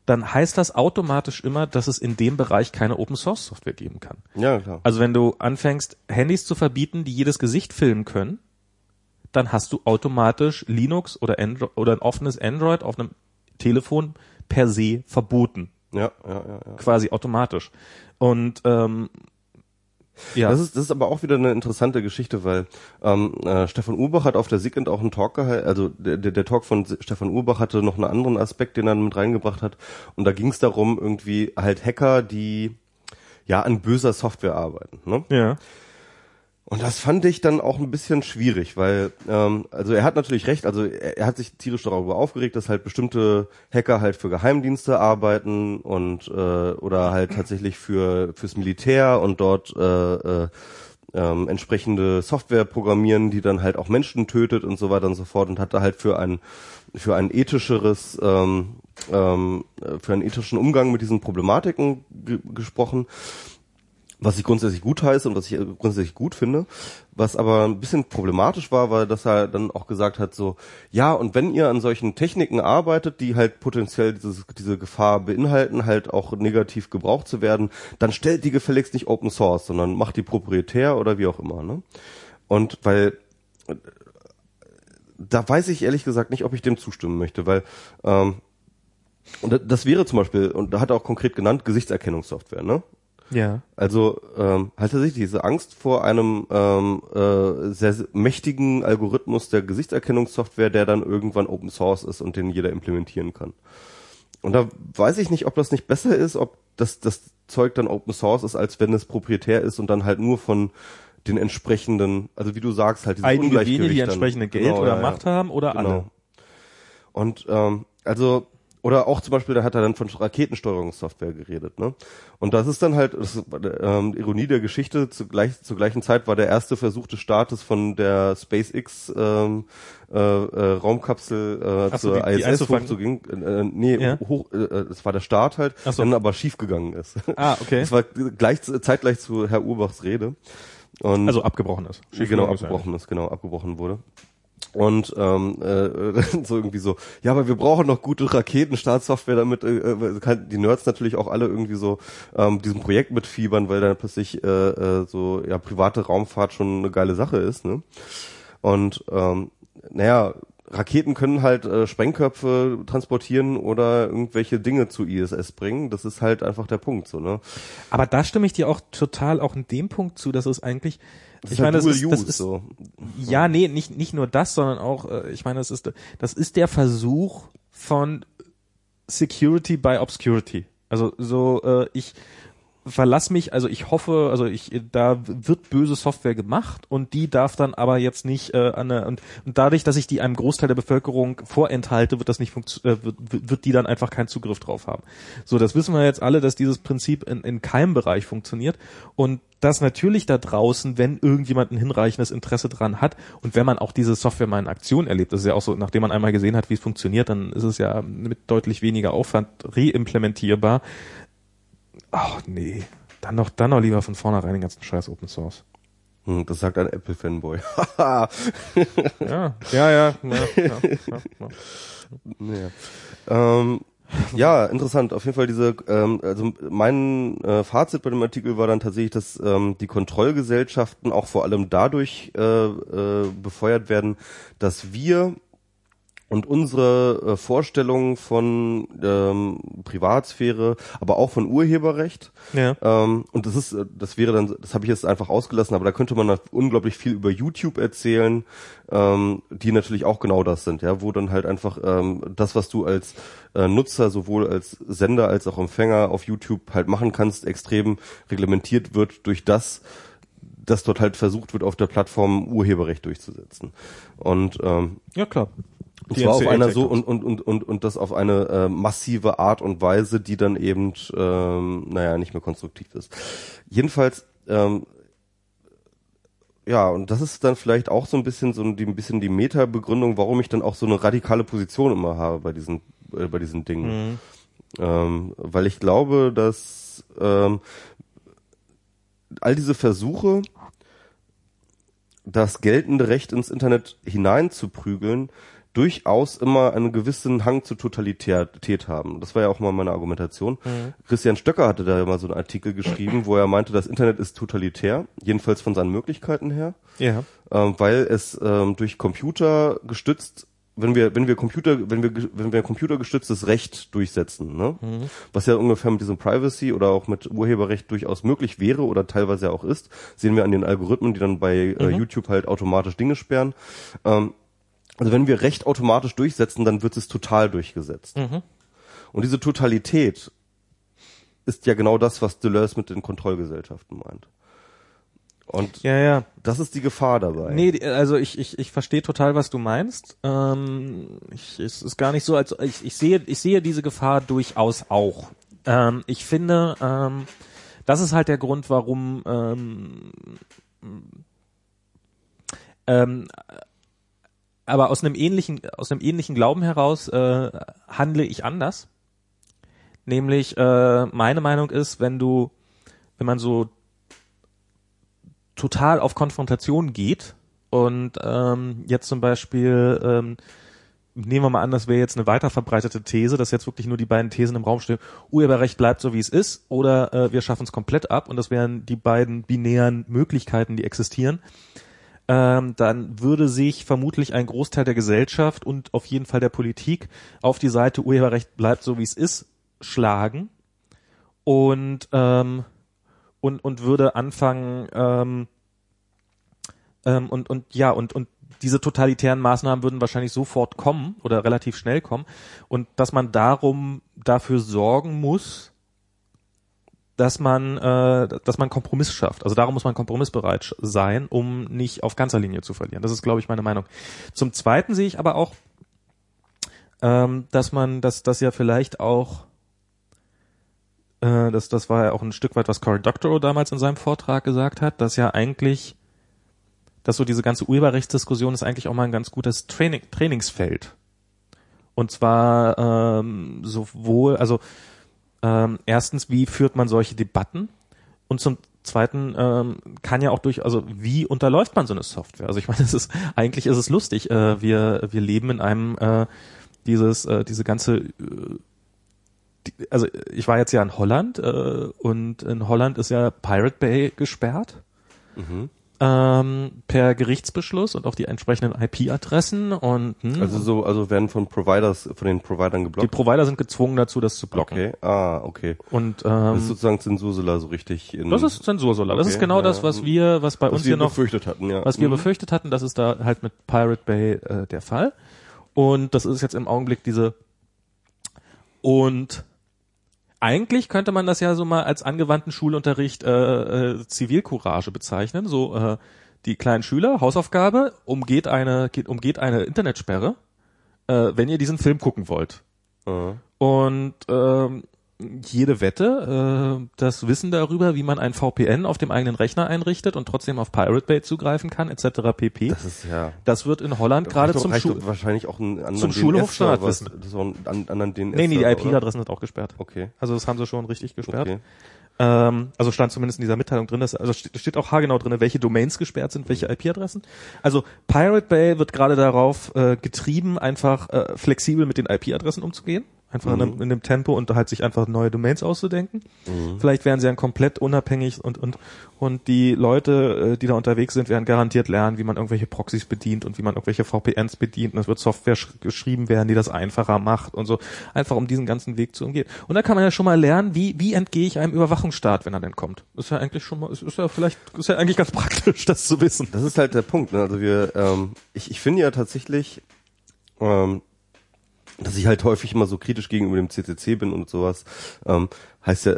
dann heißt das automatisch immer, dass es in dem Bereich keine Open Source Software geben kann. Ja, klar. Also wenn du anfängst, Handys zu verbieten, die jedes Gesicht filmen können, dann hast du automatisch Linux oder Android oder ein offenes Android auf einem Telefon per se verboten, Ja, ja, ja, ja. quasi automatisch. Und ähm, ja, Das ist, das ist aber auch wieder eine interessante Geschichte, weil ähm, äh, Stefan Urbach hat auf der SIGINT auch einen Talk gehalten, also der, der, der Talk von Stefan Urbach hatte noch einen anderen Aspekt, den er mit reingebracht hat. Und da ging es darum, irgendwie halt Hacker, die ja an böser Software arbeiten. Ne? ja, Und das fand ich dann auch ein bisschen schwierig, weil, ähm, also er hat natürlich recht, also er, er hat sich tierisch darüber aufgeregt, dass halt bestimmte Hacker halt für Geheimdienste arbeiten und äh, oder halt tatsächlich für fürs Militär und dort äh, äh, ähm, entsprechende Software programmieren, die dann halt auch Menschen tötet und so weiter und so fort und hat da halt für ein für ein ethischeres ähm, ähm, äh, für einen ethischen Umgang mit diesen Problematiken ge gesprochen was ich grundsätzlich gut heiße und was ich grundsätzlich gut finde. Was aber ein bisschen problematisch war, war, dass er dann auch gesagt hat, so, ja, und wenn ihr an solchen Techniken arbeitet, die halt potenziell dieses, diese Gefahr beinhalten, halt auch negativ gebraucht zu werden, dann stellt die gefälligst nicht Open Source, sondern macht die proprietär oder wie auch immer. Ne? Und weil äh, da weiß ich ehrlich gesagt nicht, ob ich dem zustimmen möchte, weil ähm, und das- das wäre zum Beispiel, und da hat er auch konkret genannt, Gesichtserkennungssoftware, ne? Ja, Also ähm, halt tatsächlich diese Angst vor einem ähm, äh, sehr, mächtigen Algorithmus der Gesichtserkennungssoftware, der dann irgendwann Open Source ist und den jeder implementieren kann. Und da weiß ich nicht, ob das nicht besser ist, ob das, das Zeug dann Open Source ist, als wenn es proprietär ist und dann halt nur von den entsprechenden, also wie du sagst, halt dieses Einige wenige, die entsprechende Geld Genau, oder ja. Macht haben oder Genau. alle. Und ähm, also oder auch zum Beispiel, da hat er dann von Raketensteuerungssoftware geredet, ne? Und das ist dann halt, das ähm, Ironie der Geschichte, zu gleich, zur gleichen Zeit war der erste Versuch des Staates von der SpaceX ähm, äh, äh, Raumkapsel äh, so, zur die- die ISS hochzugehen. Äh, nee, Ja. hoch, äh, äh, das war der Start halt, so. dann aber schief gegangen ist. Ah, okay. Das war gleich, zeitgleich zu Herr Urbachs Rede. Und Also abgebrochen ist. genau, abgebrochen ist, genau, abgebrochen wurde. Und ähm, äh, so irgendwie so, ja, aber wir brauchen noch gute Raketenstartsoftware, damit äh, äh, kann die Nerds natürlich auch alle irgendwie so ähm, diesem Projekt mitfiebern, weil dann plötzlich äh, äh, so ja private Raumfahrt schon eine geile Sache ist, ne? Und ähm, naja, Raketen können halt äh, Sprengköpfe transportieren oder irgendwelche Dinge zu ISS bringen. Das ist halt einfach der Punkt, so ne? Aber da stimme ich dir auch total auch in dem Punkt zu, dass es eigentlich, Das ich halt meine, das ist, das ist so. ja, nee, nicht nicht nur das, sondern auch, äh, ich meine, das ist das ist der Versuch von Security by Obscurity. Also so, äh, ich verlass mich, also ich hoffe, also ich, da wird böse Software gemacht und die darf dann aber jetzt nicht äh, an und, und dadurch, dass ich die einem Großteil der Bevölkerung vorenthalte, wird das nicht funktio- äh, wird, wird die dann einfach keinen Zugriff drauf haben. So, das wissen wir jetzt alle, dass dieses Prinzip in, in keinem Bereich funktioniert und dass natürlich da draußen, wenn irgendjemand ein hinreichendes Interesse dran hat und wenn man auch diese Software mal in Aktion erlebt, das ist ja auch so, nachdem man einmal gesehen hat, wie es funktioniert, dann ist es ja mit deutlich weniger Aufwand reimplementierbar. Ach nee, dann noch, dann noch lieber von vornherein den ganzen Scheiß Open Source. Hm, Das sagt ein Apple-Fanboy. Ja, ja, ja, ja, ja, ja, ja. Ja. Ähm, ja, interessant. Auf jeden Fall diese, ähm, also mein äh, Fazit bei dem Artikel war dann tatsächlich, dass ähm, die Kontrollgesellschaften auch vor allem dadurch äh, äh, befeuert werden, dass wir und unsere äh, Vorstellungen von ähm, Privatsphäre, aber auch von Urheberrecht, Ja. ähm, und das ist, äh, das wäre dann, das habe ich jetzt einfach ausgelassen, aber da könnte man noch unglaublich viel über YouTube erzählen, ähm, die natürlich auch genau das sind, ja, wo dann halt einfach ähm, das, was du als äh, Nutzer sowohl als Sender als auch Empfänger auf YouTube halt machen kannst, extrem reglementiert wird durch das, dass dort halt versucht wird, auf der Plattform Urheberrecht durchzusetzen. Und ähm, ja klar. Und zwar auf einer so und und und und und das auf eine äh, massive Art und Weise, die dann eben ähm, naja nicht mehr konstruktiv ist. Jedenfalls ähm, ja und das ist dann vielleicht auch so ein bisschen so die, ein bisschen die Meta-Begründung, warum ich dann auch so eine radikale Position immer habe bei diesen äh, bei diesen Dingen, Mhm. ähm, weil ich glaube, dass ähm, all diese Versuche das geltende Recht ins Internet hineinzuprügeln, durchaus immer einen gewissen Hang zur Totalität haben. Das war ja auch mal meine Argumentation. Christian Stöcker hatte da ja mal so einen Artikel geschrieben, wo er meinte, das Internet ist totalitär, jedenfalls von seinen Möglichkeiten her, Ja. ähm, weil es ähm, durch Computer gestützt wenn wir wenn wir Computer wenn wir wenn wir computergestütztes Recht durchsetzen, ne? was ja ungefähr mit diesem Privacy oder auch mit Urheberrecht durchaus möglich wäre oder teilweise auch ist, sehen wir an den Algorithmen, die dann bei äh, YouTube halt automatisch Dinge sperren. Ähm, also wenn wir Recht automatisch durchsetzen, dann wird es total durchgesetzt. Und diese Totalität ist ja genau das, was Deleuze mit den Kontrollgesellschaften meint. Und Ja, ja. das ist die Gefahr dabei. Nee, also ich, ich, ich verstehe total, was du meinst. Ähm, ich, es ist gar nicht so, als ich, ich sehe, ich sehe diese Gefahr durchaus auch. Ähm, ich finde, ähm, das ist halt der Grund, warum ähm, ähm, aber aus einem ähnlichen, aus einem ähnlichen Glauben heraus äh, handle ich anders. Nämlich, äh, meine Meinung ist, wenn du, wenn man so total auf Konfrontation geht und ähm, jetzt zum Beispiel ähm, nehmen wir mal an, das wäre jetzt eine weiter verbreitete These, dass jetzt wirklich nur die beiden Thesen im Raum stehen, Urheberrecht bleibt so wie es ist oder äh, wir schaffen es komplett ab und das wären die beiden binären Möglichkeiten, die existieren, ähm, dann würde sich vermutlich ein Großteil der Gesellschaft und auf jeden Fall der Politik auf die Seite Urheberrecht bleibt so wie es ist schlagen. Und ähm, und und würde anfangen ähm, ähm, und und ja und und diese totalitären Maßnahmen würden wahrscheinlich sofort kommen oder relativ schnell kommen. Und dass man darum dafür sorgen muss, dass man, äh, dass man Kompromiss schafft. Also darum muss man kompromissbereit sein, um nicht auf ganzer Linie zu verlieren. Das ist, glaube ich, meine Meinung. Zum Zweiten sehe ich aber auch, ähm, dass man, dass das ja vielleicht auch, äh, das, das war ja auch ein Stück weit, was Cory Doctorow damals in seinem Vortrag gesagt hat, dass ja eigentlich, dass so diese ganze Urheberrechtsdiskussion ist eigentlich auch mal ein ganz gutes Training, Trainingsfeld. Und zwar ähm, sowohl, also ähm, erstens, wie führt man solche Debatten? Und zum Zweiten ähm, kann ja auch durch, also wie unterläuft man so eine Software? Also ich meine, es ist eigentlich ist es lustig. Äh, wir wir leben in einem äh, dieses äh, diese ganze äh, also ich war jetzt ja in Holland äh, und in Holland ist ja Pirate Bay gesperrt Mhm. Ähm, per Gerichtsbeschluss und auch die entsprechenden IP-Adressen und hm, Also so, also werden von Providers, von den Providern die geblockt. Provider sind gezwungen dazu, das zu blocken. okay. Ah, okay. Und Das ähm, ist sozusagen Zensursolar so richtig in, Das ist Zensursolar. Das Okay, ist genau ja. das, was wir, was bei was uns wir hier noch, befürchtet hatten, ja. was wir Mhm. befürchtet hatten, das ist da halt mit Pirate Bay äh, der Fall. Und das ist jetzt im Augenblick diese und eigentlich könnte man das ja so mal als angewandten Schulunterricht äh, äh, Zivilcourage bezeichnen. So äh, die kleinen Schüler, Hausaufgabe, umgeht eine, geht, umgeht eine Internetsperre, äh, wenn ihr diesen Film gucken wollt. Ah. Und ähm, jede Wette, äh, das Wissen darüber, wie man ein VPN auf dem eigenen Rechner einrichtet und trotzdem auf Pirate Bay zugreifen kann, etc. pp. Das ist ja. Das wird in Holland gerade zum doch wahrscheinlich auch einen anderen zum Schulhof Standardwissen. Das ist auch ein an- anderen DNS. Nee, nee, die? IP-Adressen sind auch gesperrt. Okay. Also das haben sie schon richtig gesperrt. Okay. Ähm, also stand zumindest in dieser Mitteilung drin, dass, also steht, steht auch haargenau drin, welche Domains gesperrt sind, welche IP-Adressen. Also Pirate Bay wird gerade darauf äh, getrieben, einfach äh, flexibel mit den IP-Adressen umzugehen. Einfach in, einem, in dem Tempo und halt sich einfach neue Domains auszudenken. Vielleicht werden sie dann komplett unabhängig und, und, und die Leute, äh, die da unterwegs sind, werden garantiert lernen, wie man irgendwelche Proxys bedient und wie man irgendwelche VPNs bedient. Und es wird Software sch- geschrieben werden, die das einfacher macht und so. Einfach um diesen ganzen Weg zu umgehen. Und da kann man ja schon mal lernen, wie, wie entgehe ich einem Überwachungsstaat, wenn er denn kommt. Ist ja eigentlich schon mal, ist, ist ja vielleicht, ist ja eigentlich ganz praktisch, das zu wissen. Das ist halt der Punkt. Ne? Also wir, ähm, ich, ich finde ja tatsächlich, ähm, dass ich halt häufig immer so kritisch gegenüber dem CCC bin und sowas, ähm, heißt ja,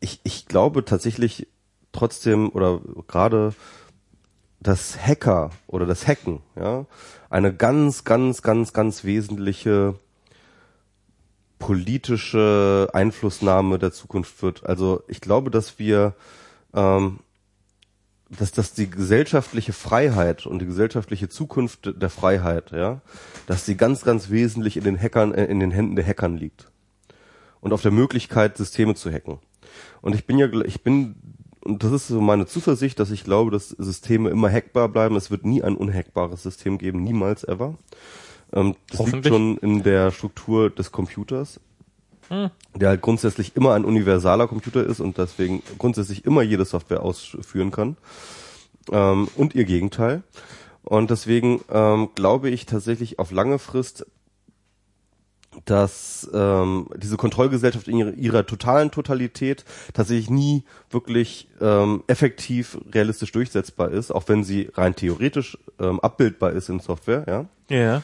ich, ich glaube tatsächlich trotzdem oder gerade das Hacker oder das Hacken, ja, eine ganz, ganz, ganz, ganz wesentliche politische Einflussnahme der Zukunft wird. Also ich glaube, dass wir ähm, dass das die gesellschaftliche Freiheit und die gesellschaftliche Zukunft der Freiheit, ja, dass die ganz, ganz wesentlich in den Hackern, äh, in den Händen der Hackern liegt. Und auf der Möglichkeit, Systeme zu hacken. Und ich bin ja, ich bin, und das ist so meine Zuversicht, dass ich glaube, dass Systeme immer hackbar bleiben. Es wird nie ein unhackbares System geben, niemals ever. Ähm, das liegt schon in der Struktur des Computers der halt grundsätzlich immer ein universaler Computer ist und deswegen grundsätzlich immer jede Software ausführen kann ähm, und ihr Gegenteil. Und deswegen ähm, glaube ich tatsächlich auf lange Frist, dass ähm, diese Kontrollgesellschaft in ihrer, ihrer totalen Totalität tatsächlich nie wirklich ähm, effektiv realistisch durchsetzbar ist, auch wenn sie rein theoretisch ähm, abbildbar ist in Software, ja. Ja,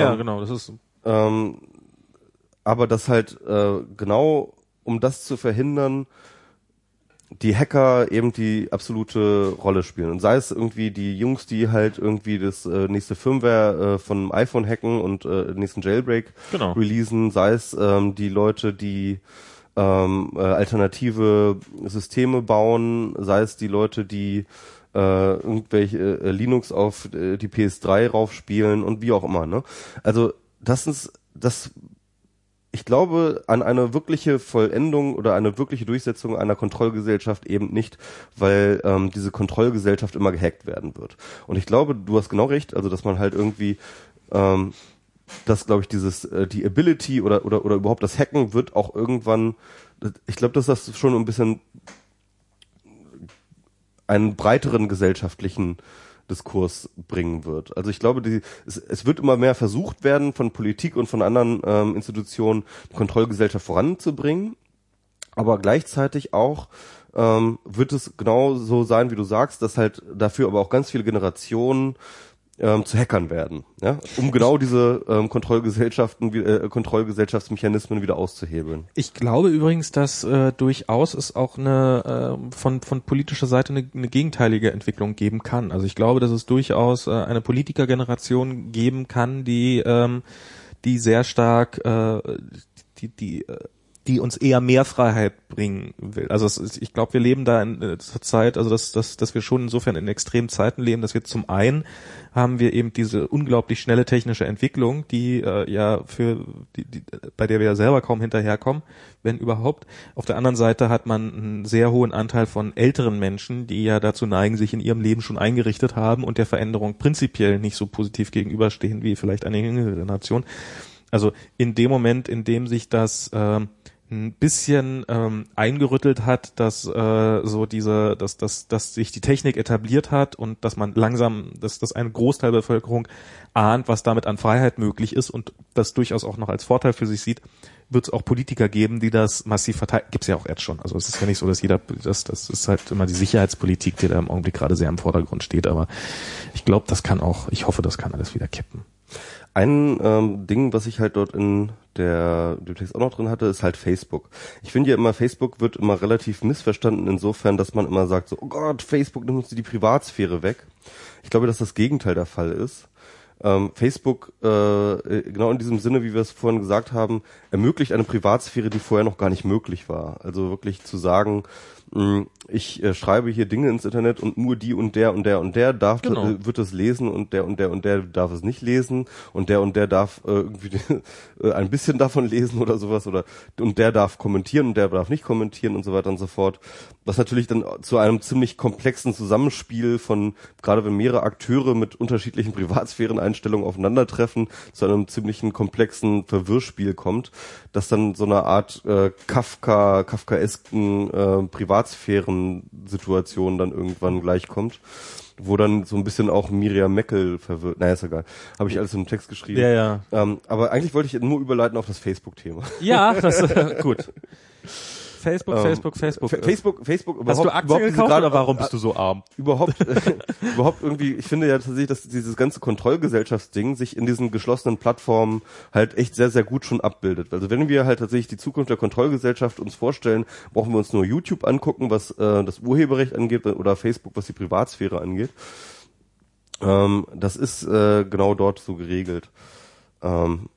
ja. Ähm, genau. Das ist, Ähm, aber das halt äh, genau, um das zu verhindern, die Hacker eben die absolute Rolle spielen. Und sei es irgendwie die Jungs, die halt irgendwie das äh, nächste Firmware äh, von iPhone hacken und äh, den nächsten Jailbreak Genau. releasen, sei es ähm, die Leute, die ähm, äh, alternative Systeme bauen, sei es die Leute, die äh, irgendwelche äh, Linux auf äh, die PS3 raufspielen und wie auch immer. Ne? Also das ist das ich glaube an eine wirkliche Vollendung oder eine wirkliche Durchsetzung einer Kontrollgesellschaft eben nicht, weil ähm, diese Kontrollgesellschaft immer gehackt werden wird. Und ich glaube, du hast genau recht, also dass man halt irgendwie ähm, dass glaube ich dieses äh, die Ability oder oder oder überhaupt das Hacken wird auch irgendwann ich glaube, dass das schon ein bisschen einen breiteren gesellschaftlichen Diskurs bringen wird. Also ich glaube, die, es, es wird immer mehr versucht werden, von Politik und von anderen ähm, Institutionen Kontrollgesellschaft voranzubringen, aber gleichzeitig auch ähm, wird es genau so sein, wie du sagst, dass halt dafür aber auch ganz viele Generationen ähm, zu Hackern werden, ja, um genau diese ähm, Kontrollgesellschaften, äh, Kontrollgesellschaftsmechanismen wieder auszuhebeln. Ich glaube übrigens, dass äh, durchaus es auch eine äh, von von politischer Seite eine, eine gegenteilige Entwicklung geben kann. Also ich glaube, dass es durchaus äh, eine Politikergeneration geben kann, die ähm, die sehr stark äh, die die äh, die uns eher mehr Freiheit bringen will. Also ist, ich glaube, wir leben da in äh, zur Zeit, also dass, dass, dass wir schon insofern in extremen Zeiten leben, dass wir zum einen haben wir eben diese unglaublich schnelle technische Entwicklung, die äh, ja für die, die, bei der wir ja selber kaum hinterherkommen, wenn überhaupt. Auf der anderen Seite hat man einen sehr hohen Anteil von älteren Menschen, die ja dazu neigen, sich in ihrem Leben schon eingerichtet haben und der Veränderung prinzipiell nicht so positiv gegenüberstehen wie vielleicht eine jüngere Nation. Also in dem Moment, in dem sich das ähm, ein bisschen ähm, eingerüttelt hat, dass äh, so diese, dass, dass, dass sich die Technik etabliert hat und dass man langsam, dass, dass ein Großteil der Bevölkerung ahnt, was damit an Freiheit möglich ist und das durchaus auch noch als Vorteil für sich sieht, wird es auch Politiker geben, die das massiv verteidigen. Gibt's ja auch jetzt schon. Also es ist ja nicht so, dass jeder, das, das ist halt immer die Sicherheitspolitik, die da im Augenblick gerade sehr im Vordergrund steht. Aber ich glaube, das kann auch, ich hoffe, das kann alles wieder kippen. Ein ähm, Ding, was ich halt dort in der dem Text auch noch drin hatte, ist halt Facebook. Ich finde ja immer, Facebook wird immer relativ missverstanden insofern, dass man immer sagt so, oh Gott, Facebook nimmt uns die Privatsphäre weg. Ich glaube, dass das Gegenteil der Fall ist. Ähm, Facebook, äh, genau in diesem Sinne, wie wir es vorhin gesagt haben, ermöglicht eine Privatsphäre, die vorher noch gar nicht möglich war. Also wirklich zu sagen, ich äh, schreibe hier Dinge ins Internet und nur die und der und der und der darf Genau. äh, wird es lesen und der und der und der darf es nicht lesen und der und der darf äh, irgendwie äh, ein bisschen davon lesen oder sowas oder und der darf kommentieren und der darf nicht kommentieren und so weiter und so fort. Was natürlich dann zu einem ziemlich komplexen Zusammenspiel von, gerade wenn mehrere Akteure mit unterschiedlichen Privatsphären-Einstellungen aufeinandertreffen, zu einem ziemlichen komplexen Verwirrspiel kommt, dass dann so eine Art äh, Kafka, Kafkaesken äh, Privatsphären-Situation dann irgendwann gleichkommt wo dann so ein bisschen auch Miriam Meckel verwirrt. Naja, ist egal. Habe ich alles im Text geschrieben. Ja, ja. Ähm, aber eigentlich wollte ich nur überleiten auf das Facebook-Thema. Ja, das äh, gut. Facebook, Ähm, Facebook, Facebook. Fa- Facebook, Facebook Hast du Aktien gekauft gerade- oder warum bist du so arm? überhaupt, überhaupt irgendwie, ich finde ja tatsächlich, dass dieses ganze Kontrollgesellschaftsding sich in diesen geschlossenen Plattformen halt echt sehr, sehr gut schon abbildet. Also wenn wir halt tatsächlich die Zukunft der Kontrollgesellschaft uns vorstellen, brauchen wir uns nur YouTube angucken, was äh, das Urheberrecht angeht oder Facebook, was die Privatsphäre angeht. Ähm, das ist äh, genau dort so geregelt. Ähm,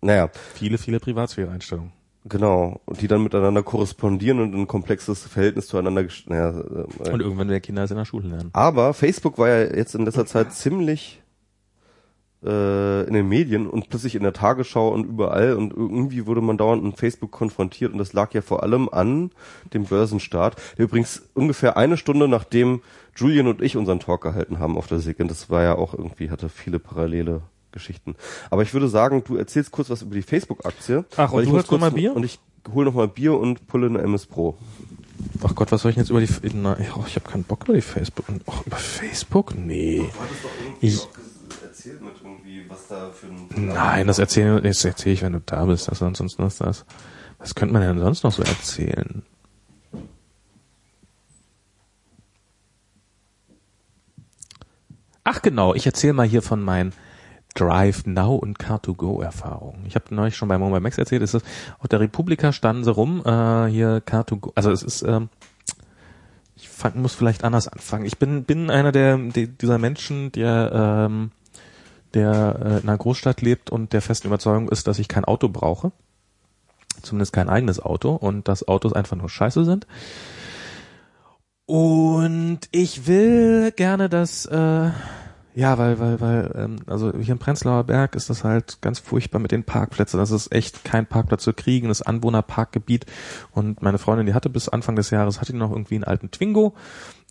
naja, Viele, viele Privatsphäre-Einstellungen. Genau. Und die dann miteinander korrespondieren und ein komplexes Verhältnis zueinander, naja, äh, Und irgendwann werden Kinder es in der Schule lernen. aber Facebook war ja jetzt in letzter Zeit ziemlich äh, in den Medien und plötzlich in der Tagesschau und überall und irgendwie wurde man dauernd mit Facebook konfrontiert und das lag ja vor allem an dem Börsenstart, der übrigens ungefähr eine Stunde nachdem Julian und ich unseren Talk gehalten haben auf der SIG und das war ja auch irgendwie, hatte viele parallele Geschichten. Aber ich würde sagen, du erzählst kurz was über die Facebook-Aktie. Ach, und ich du holst noch kurz- mal Bier? Und ich hole noch mal Bier und pulle eine MS Pro. Ach Gott, was soll ich denn jetzt über die... F- Na, oh, ich habe keinen Bock über die Facebook. Ach, über Facebook? Nee. Ich- erzählt mit irgendwie, was da für ein Nein, das erzähle erzähl ich, wenn du da bist. Das sonst was das. Was könnte man denn sonst noch so erzählen? Ach genau, ich erzähle mal hier von meinen Drive Now und Car2Go Erfahrungen. Ich habe neulich schon bei Mobile Max erzählt, ist auf der Republika standen sie rum, äh, hier Car2Go, also es ist ähm, ich fang, muss vielleicht anders anfangen. Ich bin bin einer der die, dieser Menschen, der ähm, der äh, in einer Großstadt lebt und der festen Überzeugung ist, dass ich kein Auto brauche. Zumindest kein eigenes Auto und dass Autos einfach nur scheiße sind. Und ich will gerne das, äh, ja, weil, weil, weil, ähm, also hier im Prenzlauer Berg ist das halt ganz furchtbar mit den Parkplätzen. Das ist echt kein Parkplatz zu kriegen, das Anwohnerparkgebiet. Und meine Freundin, die hatte bis Anfang des Jahres, hatte die noch irgendwie einen alten Twingo.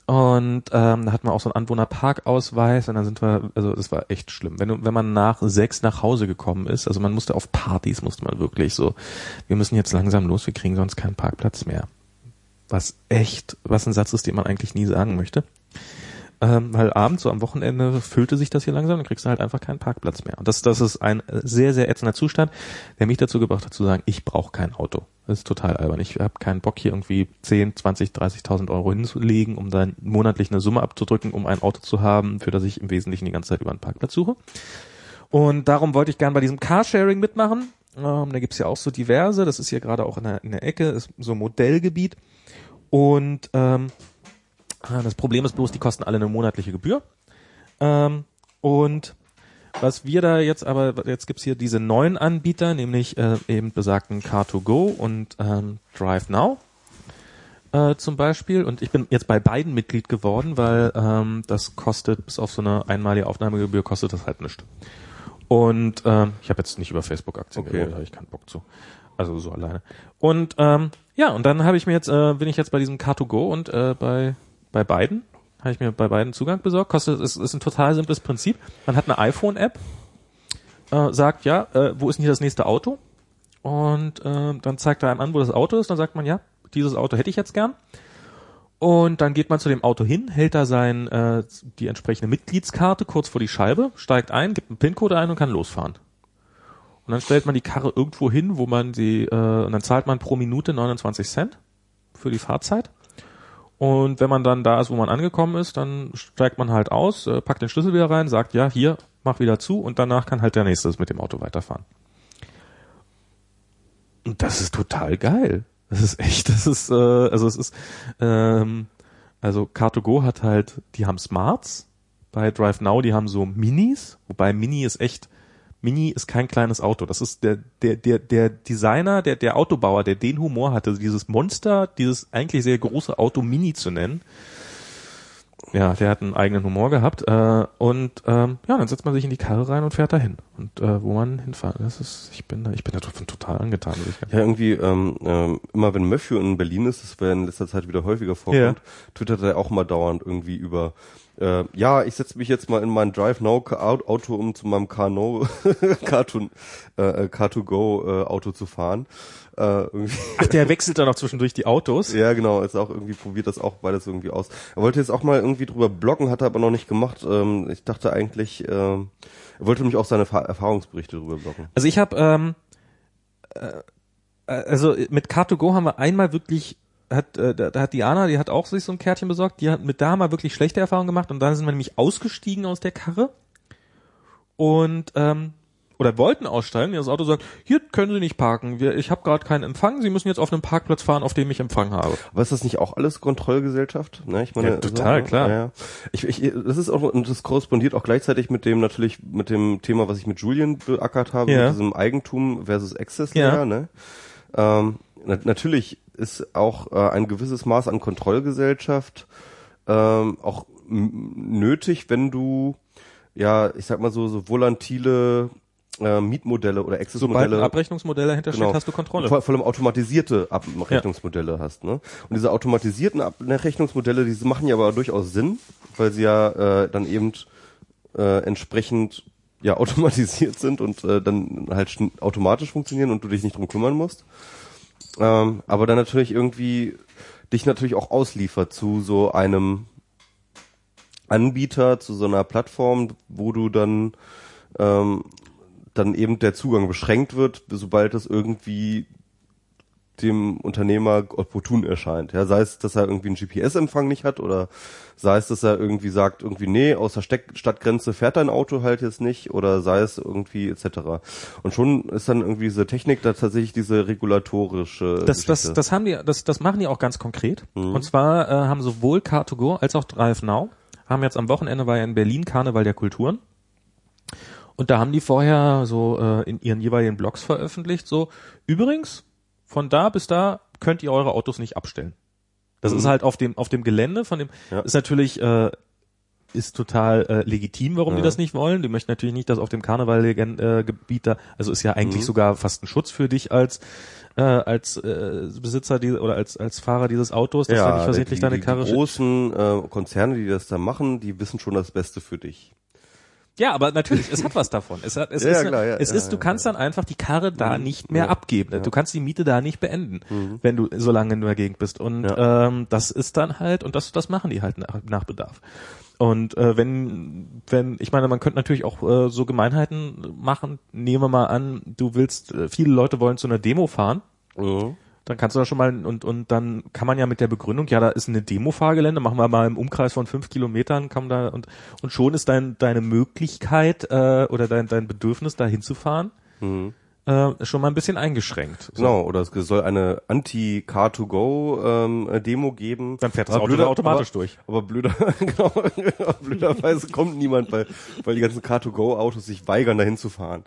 Und ähm, da hatten wir auch so einen Anwohnerparkausweis und dann sind wir, also das war echt schlimm. Wenn, wenn man nach sechs nach Hause gekommen ist, also man musste auf Partys, musste man wirklich so, wir müssen jetzt langsam los, wir kriegen sonst keinen Parkplatz mehr. Was echt, was ein Satz ist, den man eigentlich nie sagen möchte. Ähm, weil abends, so am Wochenende, füllte sich das hier langsam, dann kriegst du halt einfach keinen Parkplatz mehr. Und das, das ist ein sehr, sehr ätzender Zustand, der mich dazu gebracht hat zu sagen, ich brauche kein Auto. Das ist total albern. Ich habe keinen Bock hier irgendwie 10, 20, 30.000 Euro hinzulegen, um dann monatlich eine Summe abzudrücken, um ein Auto zu haben, für das ich im Wesentlichen die ganze Zeit über einen Parkplatz suche. Und darum wollte ich gern bei diesem Carsharing mitmachen. Ähm, da gibt's ja auch so diverse. Das ist hier gerade auch in der, in der Ecke, ist so Modellgebiet. Und ähm, das Problem ist bloß, die kosten alle eine monatliche Gebühr. Ähm, und was wir da jetzt aber, jetzt gibt's hier diese neuen Anbieter, nämlich äh, eben besagten Car2Go und ähm, Drive Now äh, zum Beispiel. Und ich bin jetzt bei beiden Mitglied geworden, weil ähm, das kostet, bis auf so eine einmalige Aufnahmegebühr, kostet das halt nichts. Und ähm, ich habe jetzt nicht über Facebook Aktien Okay. geredet, da habe ich keinen Bock zu. Also so alleine. Und ähm, ja, und dann habe ich mir jetzt, äh, bin ich jetzt bei diesem Car2Go und äh, bei, bei beiden habe ich mir bei beiden Zugang besorgt. Kostet, ist, ist ein total simples Prinzip. Man hat eine iPhone-App, äh, sagt ja, äh, wo ist denn hier das nächste Auto? Und äh, dann zeigt er einem an, wo das Auto ist. Dann sagt man, ja, dieses Auto hätte ich jetzt gern. Und dann geht man zu dem Auto hin, hält da sein, äh, die entsprechende Mitgliedskarte kurz vor die Scheibe, steigt ein, gibt einen PIN-Code ein und kann losfahren. Und dann stellt man die Karre irgendwo hin, wo man sie, äh, und dann zahlt man pro Minute 29 Cent für die Fahrzeit. Und wenn man dann da ist, wo man angekommen ist, dann steigt man halt aus, äh, packt den Schlüssel wieder rein, sagt, ja, hier, mach wieder zu und danach kann halt der Nächste mit dem Auto weiterfahren. Und das ist total geil. Das ist echt, das ist, äh, also es ist, ähm, also Car2Go hat halt, die haben Smarts, bei Drive Now, die haben so Minis, wobei Mini ist echt, Mini ist kein kleines Auto. Das ist der, der, der, der Designer, der, der Autobauer, der den Humor hatte, dieses Monster, dieses eigentlich sehr große Auto Mini zu nennen. Ja, der hat einen eigenen Humor gehabt. Äh, und ähm, ja, dann setzt man sich in die Karre rein und fährt dahin. Und äh, wo man hinfahren, das ist, ich bin da, ich bin da total angetan. Ja, irgendwie, ähm, ähm, immer wenn Möffe in Berlin ist, das wäre in letzter Zeit wieder häufiger vorkommt, twittert er auch mal dauernd irgendwie über, äh, ja, ich setze mich jetzt mal in mein Drive Now Auto, um zu meinem Car No, Car2, äh, Car2Go äh, Auto zu fahren. Äh, irgendwie. Ach, der wechselt dann noch zwischendurch die Autos. Ja, genau, ist auch irgendwie, probiert das auch beides irgendwie aus. Er wollte jetzt auch mal irgendwie drüber bloggen, hat er aber noch nicht gemacht. Ähm, ich dachte eigentlich, ähm, er wollte nämlich auch seine Fa- Erfahrungsberichte drüber bloggen. Also ich habe, ähm, äh, also mit Car2Go haben wir einmal wirklich, hat, äh, da, da hat Diana, die hat auch sich so ein Kärtchen besorgt, die hat, mit da wir wirklich schlechte Erfahrungen gemacht und dann sind wir nämlich ausgestiegen aus der Karre und ähm, oder wollten aussteigen, das Auto sagt, hier können Sie nicht parken, wir, ich habe gerade keinen Empfang, Sie müssen jetzt auf einem Parkplatz fahren, auf dem ich Empfang habe. Aber ist das nicht auch alles Kontrollgesellschaft? Ne, ich meine, Ja, total, klar. Ja. Ich, ich, das ist auch, und das korrespondiert auch gleichzeitig mit dem natürlich mit dem Thema, was ich mit Julian beackert habe, Ja. mit diesem Eigentum versus Access Ja. Ne? Ähm, na, natürlich ist auch äh, ein gewisses Maß an Kontrollgesellschaft ähm, auch nötig, wenn du ja, ich sag mal so so volantile äh, Mietmodelle oder Sobald Access-Modelle ein Abrechnungsmodell dahinter steht, hast du Kontrolle. vor, vor allem automatisierte Abrechnungsmodelle hast. Ne? Und diese automatisierten Abrechnungsmodelle, die machen ja aber durchaus Sinn, weil sie ja äh, dann eben äh, entsprechend ja automatisiert sind und äh, dann halt automatisch funktionieren und du dich nicht drum kümmern musst. Ähm, aber dann natürlich irgendwie dich natürlich auch ausliefert zu so einem Anbieter, zu so einer Plattform, wo du dann ähm, dann eben der Zugang beschränkt wird, sobald es irgendwie dem Unternehmer opportun erscheint. Ja, sei es, dass er irgendwie einen GPS-Empfang nicht hat oder sei es, dass er irgendwie sagt, irgendwie, nee, aus der Steck Stadtgrenze fährt dein Auto halt jetzt nicht oder sei es irgendwie etc. Und schon ist dann irgendwie diese Technik da tatsächlich diese regulatorische Das, das, Geschichte. das haben die, das, das machen die auch ganz konkret. Mhm. Und zwar äh, haben sowohl Car2Go als auch Drive Now haben jetzt am Wochenende war ja in Berlin Karneval der Kulturen. Und da haben die vorher so äh, in ihren jeweiligen Blogs veröffentlicht, so, übrigens, von da bis da könnt ihr eure Autos nicht abstellen. Das ist halt auf dem, auf dem Gelände von dem, Mhm. Ja. ist natürlich, äh, ist total äh, legitim, warum die Ja. das nicht wollen. Die möchten natürlich nicht, dass auf dem Karnevalgebiet äh, da, also ist ja eigentlich Mhm. sogar fast ein Schutz für dich als äh, als äh, Besitzer die, oder als als Fahrer dieses Autos, dass du nicht versehentlich die, deine die, Karre die großen äh, Konzerne, die das da machen, die wissen schon das Beste für dich. Ja, aber natürlich, es hat was davon. Es, hat, es, Ja, ist, klar, ja, es ja, ist, du kannst dann einfach die Karre da nicht mehr abgeben. Du kannst die Miete da nicht beenden, wenn du so lange in der Gegend bist. Und ähm, das ist dann halt, und das, das machen die halt nach, nach Bedarf. Und äh, wenn, wenn, ich meine, man könnte natürlich auch äh, so Gemeinheiten machen. Nehmen wir mal an, du willst, äh, viele Leute wollen zu einer Demo fahren. Mhm. Dann kannst du da schon mal und und dann kann man ja mit der Begründung, ja, da ist eine Demo-Fahrgelände, machen wir mal im Umkreis von fünf Kilometern, kann man da und und schon ist dein deine Möglichkeit äh, oder dein dein Bedürfnis da hinzufahren Mhm. Äh, schon mal ein bisschen eingeschränkt. So. Genau, oder es soll eine Anti-Car-to-Go-Demo geben. Dann fährt das Aber Auto da automatisch aber, durch. Aber blöder, genau, blöderweise kommt niemand, weil, weil die ganzen Car-to-Go-Autos sich weigern, dahin zu fahren.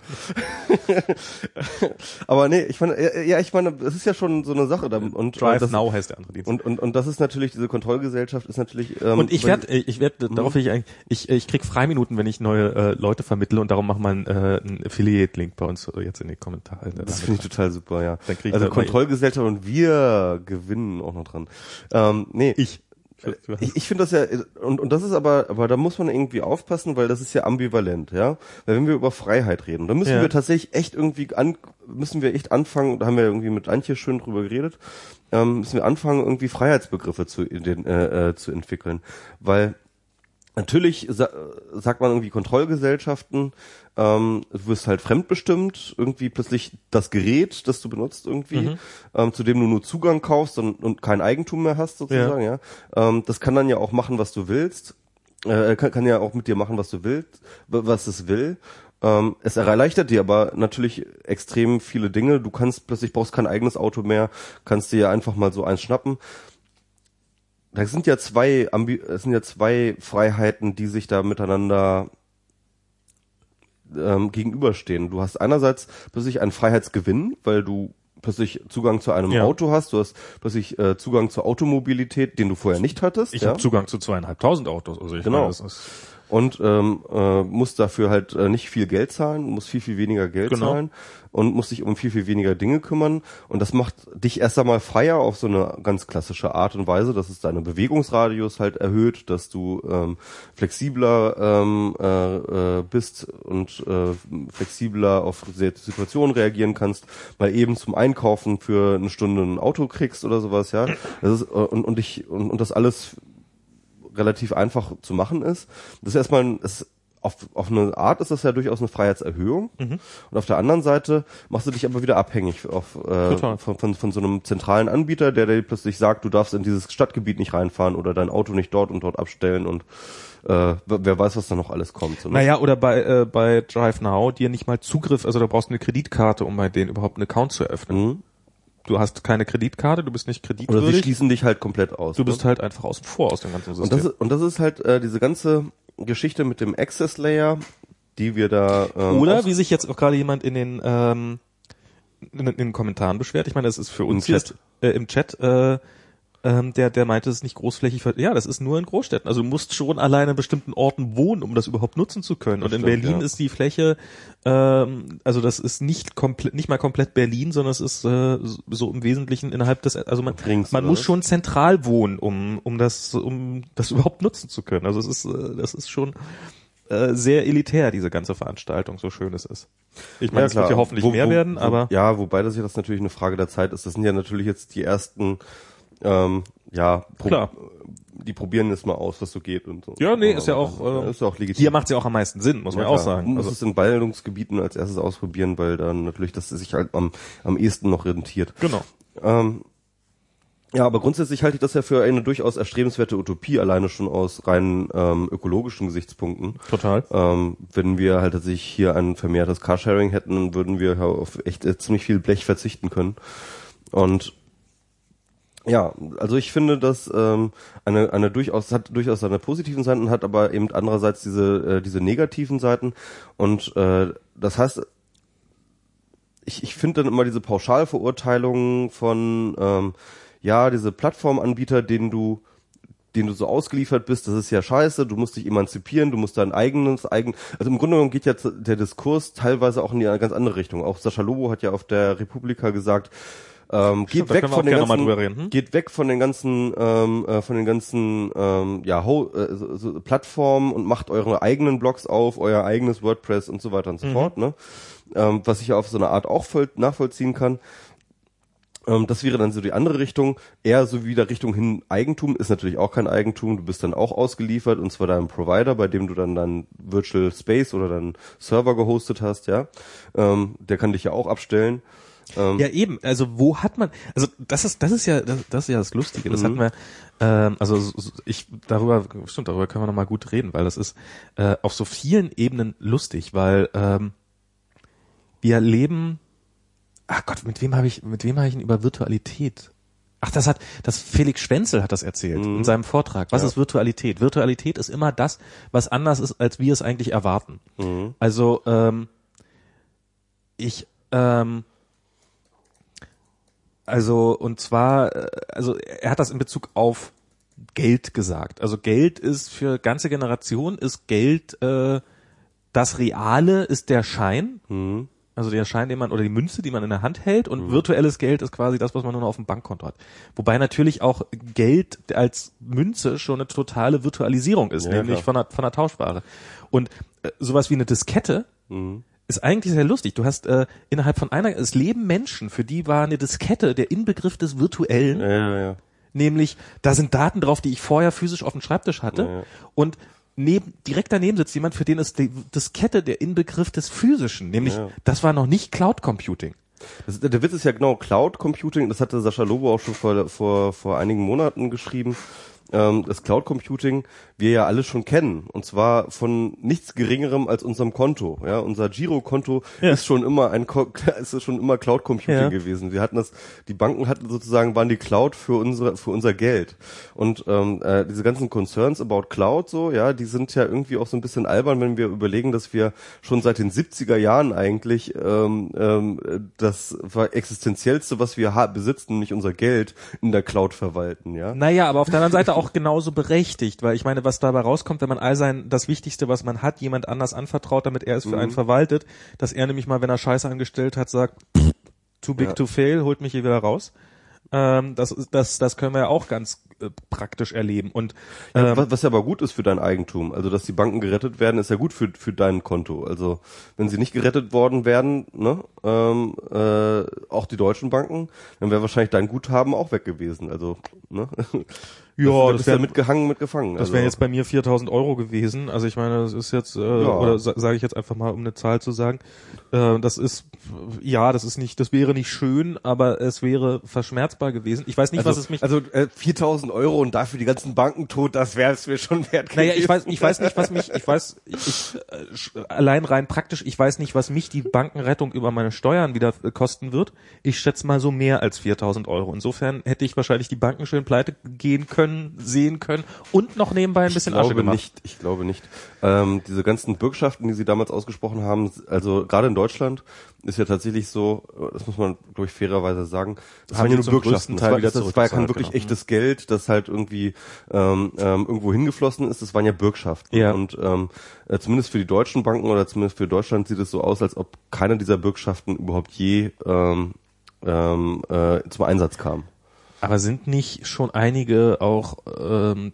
aber nee, ich meine, ja, ich meine, es ist ja schon so eine Sache. Da, und, Drive das, Now heißt der andere Dienst. Und, und, und das ist natürlich, diese Kontrollgesellschaft ist natürlich... Ähm, Und ich werde, ich werde, darauf will ich eigentlich, ich, ich krieg Freiminuten, wenn ich neue äh, Leute vermittle und darum machen wir einen, äh, einen Affiliate-Link bei uns äh, jetzt in die Kommentare. Das finde ich total super, ja. Also Kontrollgesellschaft und wir gewinnen auch noch dran. Ähm, nee. Ich. Ich, ich finde das ja, und, und das ist aber, aber da muss man irgendwie aufpassen, weil das ist ja ambivalent, ja. Weil wenn wir über Freiheit reden, dann müssen Ja. wir tatsächlich echt irgendwie an, müssen wir echt anfangen, da haben wir irgendwie mit Antje schön drüber geredet, ähm, müssen wir anfangen, irgendwie Freiheitsbegriffe zu, ident- äh, äh, zu entwickeln. Weil Natürlich sa sagt man irgendwie Kontrollgesellschaften, ähm, du wirst halt fremdbestimmt, irgendwie plötzlich das Gerät, das du benutzt irgendwie, ähm, zu dem du nur Zugang kaufst und, und kein Eigentum mehr hast sozusagen, ja. Ähm, das kann dann ja auch machen, was du willst, äh, kann, kann ja auch mit dir machen, was du willst, was es will. Ähm, es erleichtert dir aber natürlich extrem viele Dinge. Du kannst plötzlich brauchst kein eigenes Auto mehr, kannst dir einfach mal so eins schnappen da sind ja zwei Ambi es sind ja zwei Freiheiten, die sich da miteinander ähm, gegenüberstehen. Du hast einerseits plötzlich einen Freiheitsgewinn, weil du plötzlich Zugang zu einem Ja. Auto hast, du hast plötzlich äh, Zugang zur Automobilität, den du vorher nicht hattest. Ich ja? habe Zugang zu zweieinhalbtausend Autos. Also ich Genau. meine, das ist, und ähm, äh, muss dafür halt äh, nicht viel Geld zahlen, muss viel, viel weniger Geld Genau. zahlen und muss sich um viel, viel weniger Dinge kümmern. Und das macht dich erst einmal freier auf so eine ganz klassische Art und Weise, dass es deine Bewegungsradius halt erhöht, dass du ähm, flexibler ähm, äh, äh, bist und äh, flexibler auf Situationen reagieren kannst, mal eben zum Einkaufen für eine Stunde ein Auto kriegst oder sowas, ja. Ist, äh, und, und ich und, und das alles relativ einfach zu machen ist. Das ist erstmal es, auf, auf eine Art ist das ja durchaus eine Freiheitserhöhung. Und auf der anderen Seite machst du dich aber wieder abhängig auf, äh, von, von, von so einem zentralen Anbieter, der dir plötzlich sagt, du darfst in dieses Stadtgebiet nicht reinfahren oder dein Auto nicht dort und dort abstellen und äh, wer weiß, was da noch alles kommt. So, ne? naja, oder bei, äh, bei Drive Now dir nicht mal Zugriff, also da brauchst du eine Kreditkarte, um bei denen überhaupt einen Account zu eröffnen. Mhm. Du hast keine Kreditkarte, du bist nicht Oder sie kreditwürdig, schließen dich halt komplett aus. du ne? bist halt einfach außen vor aus dem ganzen Und System. das, ist, und das ist halt äh, diese ganze Geschichte mit dem Access Layer, die wir da ähm, Oder wie sich jetzt auch gerade jemand in den ähm, in, in den Kommentaren beschwert. Ich meine, das ist für uns Chat. jetzt äh, im Chat. Äh, ähm, der, der meinte, es ist nicht großflächig. Ja, das ist nur in Großstädten. Also du musst schon alleine an bestimmten Orten wohnen, um das überhaupt nutzen zu können. Und in stimmt, Berlin ja. ist die Fläche, ähm, also das ist nicht komplett, nicht mal komplett Berlin, sondern es ist äh, so im Wesentlichen innerhalb des, also man, Rings, man muss schon zentral wohnen, um, um das, um das überhaupt nutzen zu können. Also es ist, äh, das ist schon äh, sehr elitär, diese ganze Veranstaltung, so schön es ist. Ich meine, es wird ja hoffentlich Wo- mehr wo- werden, aber ja, wobei das ja das natürlich eine Frage der Zeit ist. Das sind ja natürlich jetzt die ersten, ähm, ja, pro Klar. die probieren jetzt mal aus, was so geht und so. Ja, nee, ist ja auch, äh, ist ja auch legitim. hier macht es ja auch am meisten Sinn, muss man Ja, auch sagen. Man muss Also, es in Ballungsgebieten als erstes ausprobieren, weil dann natürlich das sich halt am, am ehesten noch rentiert. genau. Ähm, ja, aber grundsätzlich halte ich das ja für eine durchaus erstrebenswerte Utopie, alleine schon aus rein ähm, ökologischen Gesichtspunkten. Total. Ähm, wenn wir halt tatsächlich hier ein vermehrtes Carsharing hätten, würden wir ja auf echt äh, ziemlich viel Blech verzichten können. Und ja, also ich finde, dass ähm, eine, eine durchaus hat durchaus seine positiven Seiten, hat aber eben andererseits diese äh, diese negativen Seiten. Und äh, das heißt, ich, ich finde dann immer diese Pauschalverurteilungen von ähm, ja diese Plattformanbieter, denen du den du so ausgeliefert bist, das ist ja scheiße, du musst dich emanzipieren, du musst dein eigenes, eigen, also im Grunde genommen geht ja der Diskurs teilweise auch in eine ganz andere Richtung. Auch Sascha Lobo hat ja auf der Republika gesagt, ähm, geht da weg von den ganzen, hm? geht weg von den ganzen, ähm, äh, von den ganzen, ähm, ja, ho äh, so, so Plattformen und macht eure eigenen Blogs auf, euer eigenes WordPress und so weiter und so Mhm. fort, ne? Ähm, was ich ja auf so eine Art auch voll nachvollziehen kann. Ähm, das wäre dann so die andere Richtung, eher so wieder Richtung hin Eigentum, ist natürlich auch kein Eigentum, du bist dann auch ausgeliefert und zwar deinem Provider, bei dem du dann dein Virtual Space oder deinen Server gehostet hast, ja. Ähm, der kann dich ja auch abstellen. Ähm, Ja, eben. Also wo hat man, also das ist, das ist ja, das, das ist ja das Lustige. Das Mhm. hatten wir, ähm, also so- so- ich darüber, stimmt, darüber können wir noch mal gut reden, weil das ist äh, auf so vielen Ebenen lustig, weil ähm, wir leben. Ach Gott, mit wem habe ich, mit wem habe ich denn über Virtualität? Ach, das hat, das Felix Schwenzel hat das erzählt in seinem Vortrag. Was Mhm. Ja. ist Virtualität? Virtualität ist immer das, was anders ist, als wir es eigentlich erwarten. Mhm. Also ähm, ich ähm, also und zwar äh, also er hat das in Bezug auf Geld gesagt. Also Geld ist für ganze Generation ist Geld äh, das Reale ist der Schein. Mhm. Also der Schein, den man oder die Münze, die man in der Hand hält und virtuelles Geld ist quasi das, was man nur noch auf dem Bankkonto hat. Wobei natürlich auch Geld als Münze schon eine totale Virtualisierung ist, Ja, nämlich klar. von der, von der Tauschware. Und äh, sowas wie eine Diskette Mhm. Ist eigentlich sehr lustig. Du hast äh, innerhalb von einer, es leben Menschen, für die war eine Diskette der Inbegriff des Virtuellen, Ja, ja, ja. nämlich da sind Daten drauf, die ich vorher physisch auf dem Schreibtisch hatte und neben, direkt daneben sitzt jemand, für den ist die Diskette der Inbegriff des Physischen, nämlich das war noch nicht Cloud Computing. Das, der Witz ist ja genau Cloud Computing, das hatte Sascha Lobo auch schon vor, vor, vor einigen Monaten geschrieben. Ähm, das Cloud Computing wir ja alle schon kennen und zwar von nichts geringerem als unserem Konto. Ja, unser Girokonto Ja. ist schon immer ein Ko ist schon immer Cloud Computing Ja. gewesen. Wir hatten das, die Banken hatten sozusagen waren die Cloud für unsere für unser Geld und ähm, äh, diese ganzen Concerns about Cloud so, ja, die sind ja irgendwie auch so ein bisschen albern, wenn wir überlegen, dass wir schon seit den 70er Jahren eigentlich ähm, ähm, das existenziellste, was wir besitzen, nämlich unser Geld in der Cloud verwalten, ja. Naja, aber auf der anderen Seite auch genauso berechtigt, weil ich meine, was dabei rauskommt, wenn man all sein, das Wichtigste, was man hat, jemand anders anvertraut, damit er es für Mhm. einen verwaltet, dass er nämlich mal, wenn er Scheiße angestellt hat, sagt, too big Ja. to fail, holt mich hier wieder raus. Ähm, das, das, das können wir ja auch ganz äh, praktisch erleben. Und Ja, ähm, was, was ja aber gut ist für dein Eigentum. Also, dass die Banken gerettet werden, ist ja gut für, für dein Konto. Also, wenn sie nicht gerettet worden wären, ne, ähm, äh, auch die deutschen Banken, dann wäre wahrscheinlich dein Guthaben auch weg gewesen. Also, ne? Ja, das, das ist ja mitgehangen, mitgefangen. Das also, wären jetzt bei mir 4000 Euro gewesen. Also ich meine, das ist jetzt, äh, Ja. oder sa sage ich jetzt einfach mal, um eine Zahl zu sagen, äh, das ist, ja, das ist nicht, das wäre nicht schön, aber es wäre verschmerzbar gewesen. Ich weiß nicht, also, was es mich... also äh, 4000 Euro und dafür die ganzen Banken tot, das wäre es mir schon wert Naja, ich gewesen. weiß, ich weiß nicht, was mich, ich weiß, ich, äh, allein rein praktisch, ich weiß nicht, was mich die Bankenrettung über meine Steuern wieder äh, kosten wird. Ich schätze mal so mehr als 4000 Euro. Insofern hätte ich wahrscheinlich die Banken schön pleite gehen können, sehen können und noch nebenbei ein bisschen ich Asche glaube gemacht. nicht, ich glaube nicht. Ähm, diese ganzen Bürgschaften, die sie damals ausgesprochen haben, also gerade in Deutschland ist ja tatsächlich so, das muss man, glaube ich, fairerweise sagen, das Haben waren ja nur Bürgschaften. Das war, das, das war ja kein wirklich genau. echtes Geld, das halt irgendwie ähm, ähm, irgendwo hingeflossen ist. Das waren ja Bürgschaften. Ja. Und ähm, äh, zumindest für die deutschen Banken oder zumindest für Deutschland sieht es so aus, als ob keiner dieser Bürgschaften überhaupt je ähm, ähm, äh, zum Einsatz kam. Aber sind nicht schon einige auch ähm,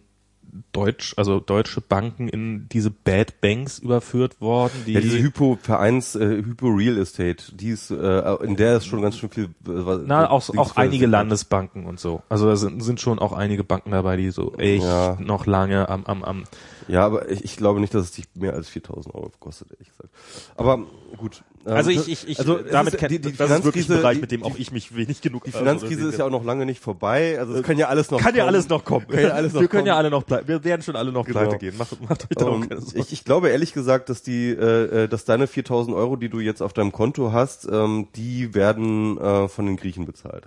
Deutsch, also deutsche Banken in diese Bad Banks überführt worden? Die, Ja, diese Hypo-Vereins, äh, Hypo-Real Estate, die ist, äh, in der ist schon ganz schön viel. Äh, na, auch, auch einige Landesbanken und so. Also da sind, sind schon auch einige Banken dabei, die so echt Ja. noch lange am, am, am Ja, aber ich, ich glaube nicht, dass es dich mehr als 4000 Euro kostet, ehrlich gesagt. Aber gut. ähm, Also ich, ich, ich, also es damit ist, kenn, die, die das ist wirklich ein Finanzkrise- Bereich, mit dem auch ich mich wenig genug Die Finanzkrise ist ja auch noch lange nicht vorbei. Also es kann ja alles noch kann ja kommen. alles noch kommen. Kann ja alles noch wir können ja kommen. alle noch pleite, wir werden schon alle noch Genau. pleite gehen. Macht, macht euch darum Ähm, keine Sorgen. ich, ich glaube ehrlich gesagt, dass die, äh, äh, dass deine 4000 Euro, die du jetzt auf deinem Konto hast, ähm, die werden äh, von den Griechen bezahlt.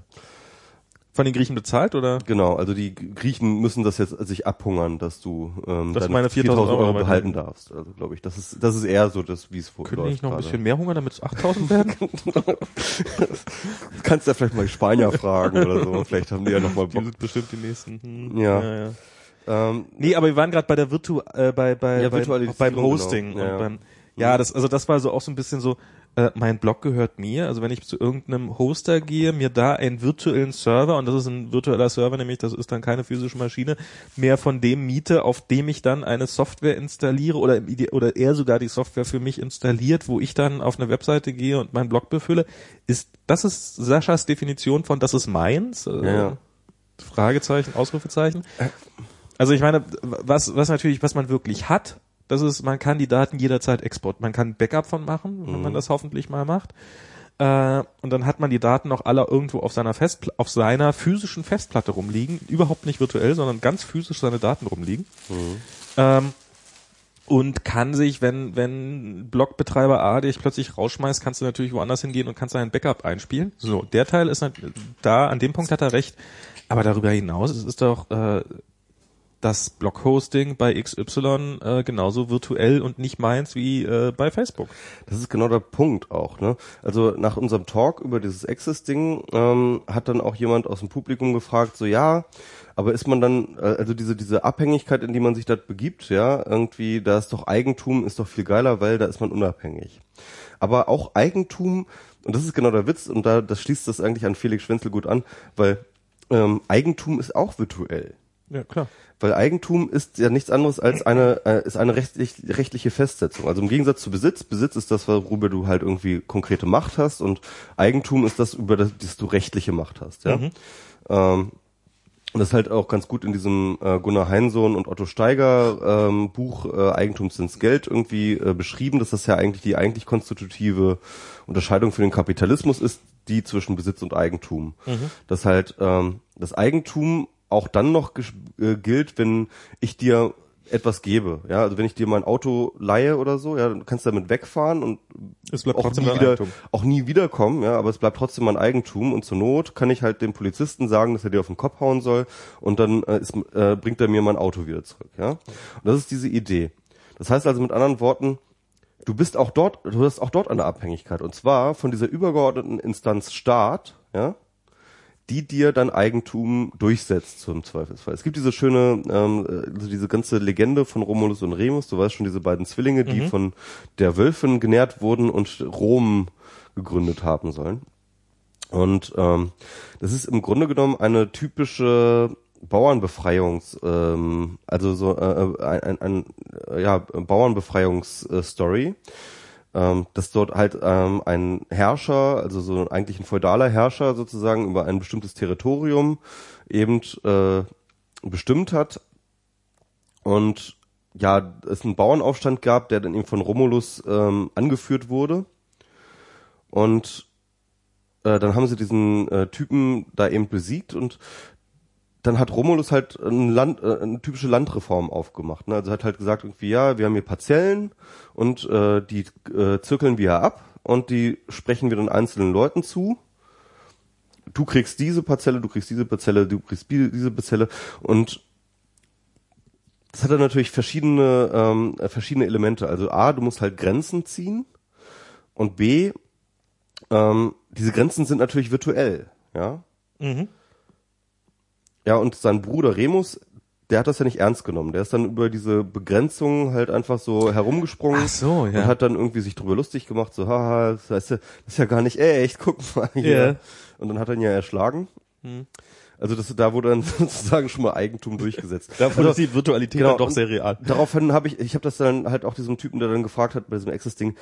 Von den Griechen bezahlt oder? Genau, also die Griechen müssen das jetzt sich abhungern, dass du ähm, Dass deine meine 4000 Euro behalten darfst. Also glaube ich, das ist das ist eher so das, wie es vor Können die nicht noch ein gerade. bisschen mehr Hunger, damit es 8000 werden? Kannst ja vielleicht mal die Spanier fragen oder so. Vielleicht haben die ja noch mal Die Bock. sind bestimmt die nächsten. Hm. Ja. ja, ja. Ähm, Nee, aber wir waren gerade bei der Virtu äh, bei bei, Ja, bei beim genau. Hosting Ja, ja. und beim ja, das also das war so auch so ein bisschen so äh, mein Blog gehört mir, also wenn ich zu irgendeinem Hoster gehe, mir da einen virtuellen Server und das ist ein virtueller Server, nämlich das ist dann keine physische Maschine, mehr von dem miete, auf dem ich dann eine Software installiere oder oder er sogar die Software für mich installiert, wo ich dann auf eine Webseite gehe und meinen Blog befülle, ist das ist Saschas Definition von das ist meins? Also, ja. Fragezeichen, Ausrufezeichen. Also ich meine, was, was natürlich, was man wirklich hat, das ist, man kann die Daten jederzeit exportieren. Man kann ein Backup von machen, wenn Mhm. man das hoffentlich mal macht. Äh, und dann hat man die Daten noch alle irgendwo auf seiner Festpl auf seiner physischen Festplatte rumliegen, überhaupt nicht virtuell, sondern ganz physisch seine Daten rumliegen. Ähm, und kann sich, wenn, wenn Blogbetreiber A dich plötzlich rausschmeißt, kannst du natürlich woanders hingehen und kannst ein Backup einspielen. So, der Teil ist da, an dem Punkt hat er recht. Aber darüber hinaus es ist doch äh, das Blog-Hosting bei XY äh, genauso virtuell und nicht meins wie äh, bei Facebook. Das ist genau der Punkt auch. Ne? Also nach unserem Talk über dieses Access-Ding ähm, hat dann auch jemand aus dem Publikum gefragt, so ja, aber ist man dann, äh, also diese diese Abhängigkeit, in die man sich da begibt, ja, irgendwie, da ist doch Eigentum, ist doch viel geiler, weil da ist man unabhängig. Aber auch Eigentum, und das ist genau der Witz, und da das schließt das eigentlich an Felix Schwenzel gut an, weil ähm, Eigentum ist auch virtuell. Ja, klar. Weil Eigentum ist ja nichts anderes als eine, äh, ist eine rechtlich, rechtliche Festsetzung. Also im Gegensatz zu Besitz, Besitz ist das, worüber du halt irgendwie konkrete Macht hast und Eigentum ist das, über das, das du rechtliche Macht hast, ja. Ähm, und das ist halt auch ganz gut in diesem äh, Gunnar Heinsohn und Otto Steiger ähm, Buch äh, Eigentumsins Geld irgendwie äh, beschrieben, dass das ja eigentlich die eigentlich konstitutive Unterscheidung für den Kapitalismus ist, die zwischen Besitz und Eigentum. Dass halt ähm, das Eigentum auch dann noch äh, gilt, wenn ich dir etwas gebe. Ja, also wenn ich dir mein Auto leihe oder so, ja, dann kannst du damit wegfahren und Es bleibt auch trotzdem nie wieder, Eigentum. auch nie wiederkommen, ja, aber es bleibt trotzdem mein Eigentum und zur Not kann ich halt dem Polizisten sagen, dass er dir auf den Kopf hauen soll und dann äh, ist, äh, bringt er mir mein Auto wieder zurück, ja. Und das ist diese Idee. Das heißt also mit anderen Worten, du bist auch dort, du hast auch dort eine Abhängigkeit und zwar von dieser übergeordneten Instanz Staat, ja, die dir dein Eigentum durchsetzt zum Zweifelsfall. Es gibt diese schöne, ähm, also diese ganze Legende von Romulus und Remus, du weißt schon, diese beiden Zwillinge, die von der Wölfin genährt wurden und Rom gegründet haben sollen. Und ähm, das ist im Grunde genommen eine typische Bauernbefreiungs, ähm, also so äh, ein, ein, ein äh, ja, Bauernbefreiungsstory, ähm, dass dort halt ähm, ein Herrscher, also so eigentlich ein feudaler Herrscher sozusagen über ein bestimmtes Territorium eben äh, bestimmt hat. Und ja, es einen Bauernaufstand gab, der dann eben von Romulus ähm, angeführt wurde. Und äh, dann haben sie diesen äh, Typen da eben besiegt und dann hat Romulus halt ein Land, äh, eine typische Landreform aufgemacht. Ne? Also hat halt gesagt irgendwie, ja, wir haben hier Parzellen und äh, die äh, zirkeln wir ab und die sprechen wir dann einzelnen Leuten zu. Du kriegst diese Parzelle, du kriegst diese Parzelle, du kriegst diese Parzelle und das hat dann natürlich verschiedene ähm, äh, verschiedene Elemente. Also a, du musst halt Grenzen ziehen und b, ähm, diese Grenzen sind natürlich virtuell, ja. Mhm. Ja, und sein Bruder Remus, der hat das ja nicht ernst genommen. Der ist dann über diese Begrenzung halt einfach so herumgesprungen Ach so, ja. und hat dann irgendwie sich drüber lustig gemacht, so, haha, das ist ja, das ist ja gar nicht echt, guck mal hier. Hm. Und dann hat er ihn ja erschlagen. Also das, da wurde dann sozusagen schon mal Eigentum durchgesetzt. Davon also, ist die Virtualität genau, dann doch sehr real. Daraufhin habe ich, ich habe das dann halt auch diesem Typen, der dann gefragt hat bei diesem Access-Ding,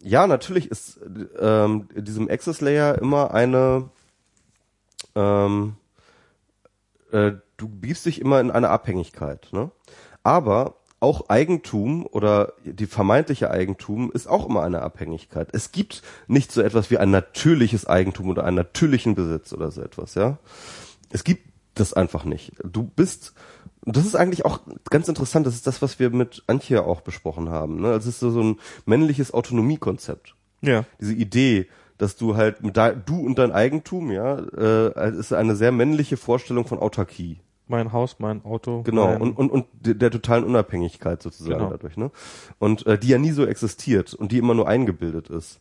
ja, natürlich ist ähm, diesem Access-Layer immer eine, ähm, äh, du biegst dich immer in eine Abhängigkeit, ne? Aber auch Eigentum oder die vermeintliche Eigentum ist auch immer eine Abhängigkeit. Es gibt nicht so etwas wie ein natürliches Eigentum oder einen natürlichen Besitz oder so etwas, ja. Es gibt das einfach nicht. Du bist, das ist eigentlich auch ganz interessant, das ist das, was wir mit Antje auch besprochen haben. Ne? Also es ist so, so ein männliches Autonomiekonzept. Ja. Diese Idee, dass du halt mit de, du und dein Eigentum, ja, äh, ist eine sehr männliche Vorstellung von Autarkie. Mein Haus, mein Auto. Genau, mein, und, und, und der, der totalen Unabhängigkeit sozusagen Genau. dadurch, ne? Und äh, die ja nie so existiert und die immer nur eingebildet ist.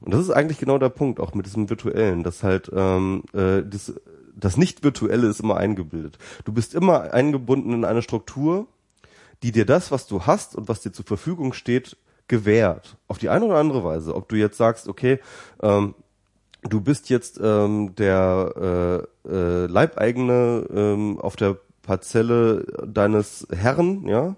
Und das ist eigentlich genau der Punkt, auch mit diesem Virtuellen, dass halt ähm, äh, das, das Nicht-Virtuelle ist immer eingebildet. Du bist immer eingebunden in eine Struktur, die dir das, was du hast und was dir zur Verfügung steht, gewährt. Auf die eine oder andere Weise. Ob du jetzt sagst, okay, ähm, du bist jetzt ähm, der äh, äh, Leibeigene ähm, auf der Parzelle deines Herren, ja,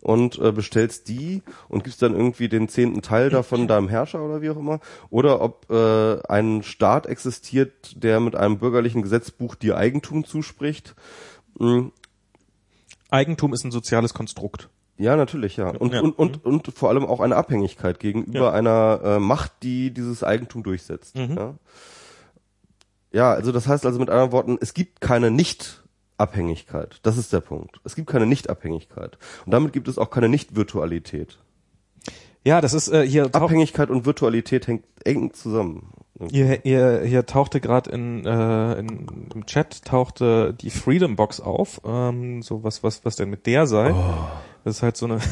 und äh, bestellst die und gibst dann irgendwie den zehnten Teil davon deinem Herrscher oder wie auch immer, oder ob äh, ein Staat existiert, der mit einem bürgerlichen Gesetzbuch dir Eigentum zuspricht. Mm, Eigentum ist ein soziales Konstrukt. Ja, natürlich, ja. Und, Ja. und, und, und vor allem auch eine Abhängigkeit gegenüber Ja. einer äh, Macht, die dieses Eigentum durchsetzt. Mhm. Ja? ja, also das heißt also mit anderen Worten, es gibt keine Nicht-Abhängigkeit. Das ist der Punkt. Es gibt keine Nicht-Abhängigkeit. Und damit gibt es auch keine Nicht-Virtualität. Ja, das ist äh, hier Abhängigkeit und Virtualität hängt eng zusammen. hier, hier, hier tauchte gerade in, äh, in im Chat tauchte die Freedom Box auf, ähm, so was was was denn mit der sei. Das ist halt so eine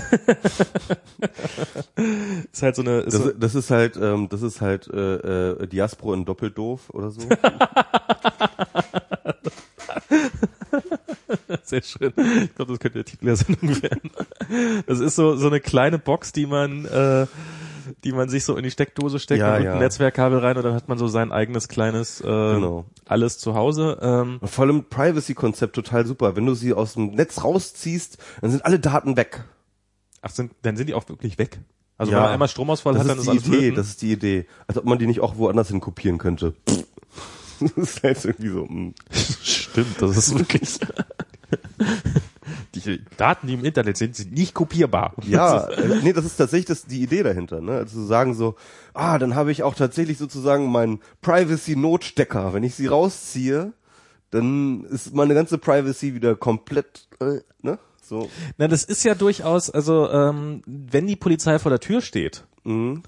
ist halt so eine ist so, Das, das ist halt, ähm, das ist halt äh, äh, Diaspro in doppelt doof oder so. Sehr schön. Ich glaube, das könnte der Titel der Sendung werden. Das ist so so eine kleine Box, die man äh, die man sich so in die Steckdose steckt Ja, und ja. ein Netzwerkkabel rein und dann hat man so sein eigenes kleines äh, Genau. alles zu Hause. Ähm, vor allem Privacy-Konzept total super. Wenn du sie aus dem Netz rausziehst, dann sind alle Daten weg. ach, sind, dann sind die auch wirklich weg. Also Ja. wenn man einmal Stromausfall Das hat, dann ist ist die alles Idee, flöten. das ist die Idee. Als ob man die nicht auch woanders hin kopieren könnte. Das ist halt irgendwie so. mm. Stimmt, das ist wirklich. die Daten, die im Internet sind, sind nicht kopierbar. Ja, Das ist- äh, nee, das ist tatsächlich das, die Idee dahinter. Ne? Also zu sagen so, ah, dann habe ich auch tatsächlich sozusagen meinen Privacy-Notstecker. Wenn ich sie rausziehe, dann ist meine ganze Privacy wieder komplett, äh, ne? So. Na, das ist ja durchaus, also ähm, wenn die Polizei vor der Tür steht Mhm.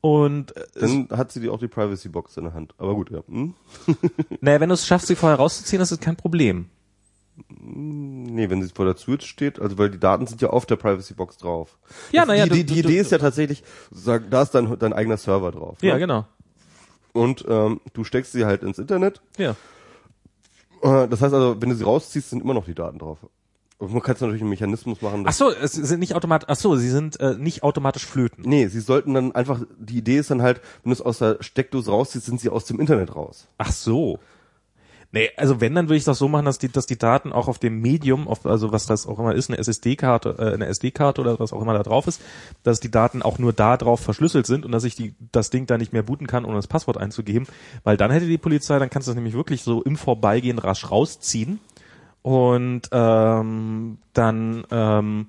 und äh, Dann hat sie die auch die Privacy-Box in der Hand. Aber gut, ja. Hm? naja, wenn du es schaffst, sie vorher rauszuziehen, das ist kein Problem. Nee, wenn sie vor der Tür steht, also weil die Daten sind ja auf der Privacy-Box drauf. Ja, naja, die, die, du- die du- Idee ist ja tatsächlich, sozusagen, da ist dein, dein eigener Server drauf. Ja, ne? genau. Und ähm, du steckst sie halt ins Internet. Ja. Äh, das heißt also, wenn du sie rausziehst, sind immer noch die Daten drauf. Und man kann es natürlich einen Mechanismus machen. Ach so, es sind nicht automatisch. Ach so, sie sind äh, nicht automatisch flöten. nee, sie sollten dann einfach, die Idee ist dann halt, wenn du es aus der Steckdose rausziehst, sind sie aus dem Internet raus. Ach so. Nee, also wenn, dann würde ich das so machen, dass die, dass die Daten auch auf dem Medium, auf, also was das auch immer ist, eine SSD-Karte, äh, eine SD-Karte oder was auch immer da drauf ist, dass die Daten auch nur da drauf verschlüsselt sind und dass ich die, das Ding da nicht mehr booten kann, ohne das Passwort einzugeben. Weil dann hätte die Polizei, dann kannst du das nämlich wirklich so im Vorbeigehen rasch rausziehen. Und ähm, dann ähm,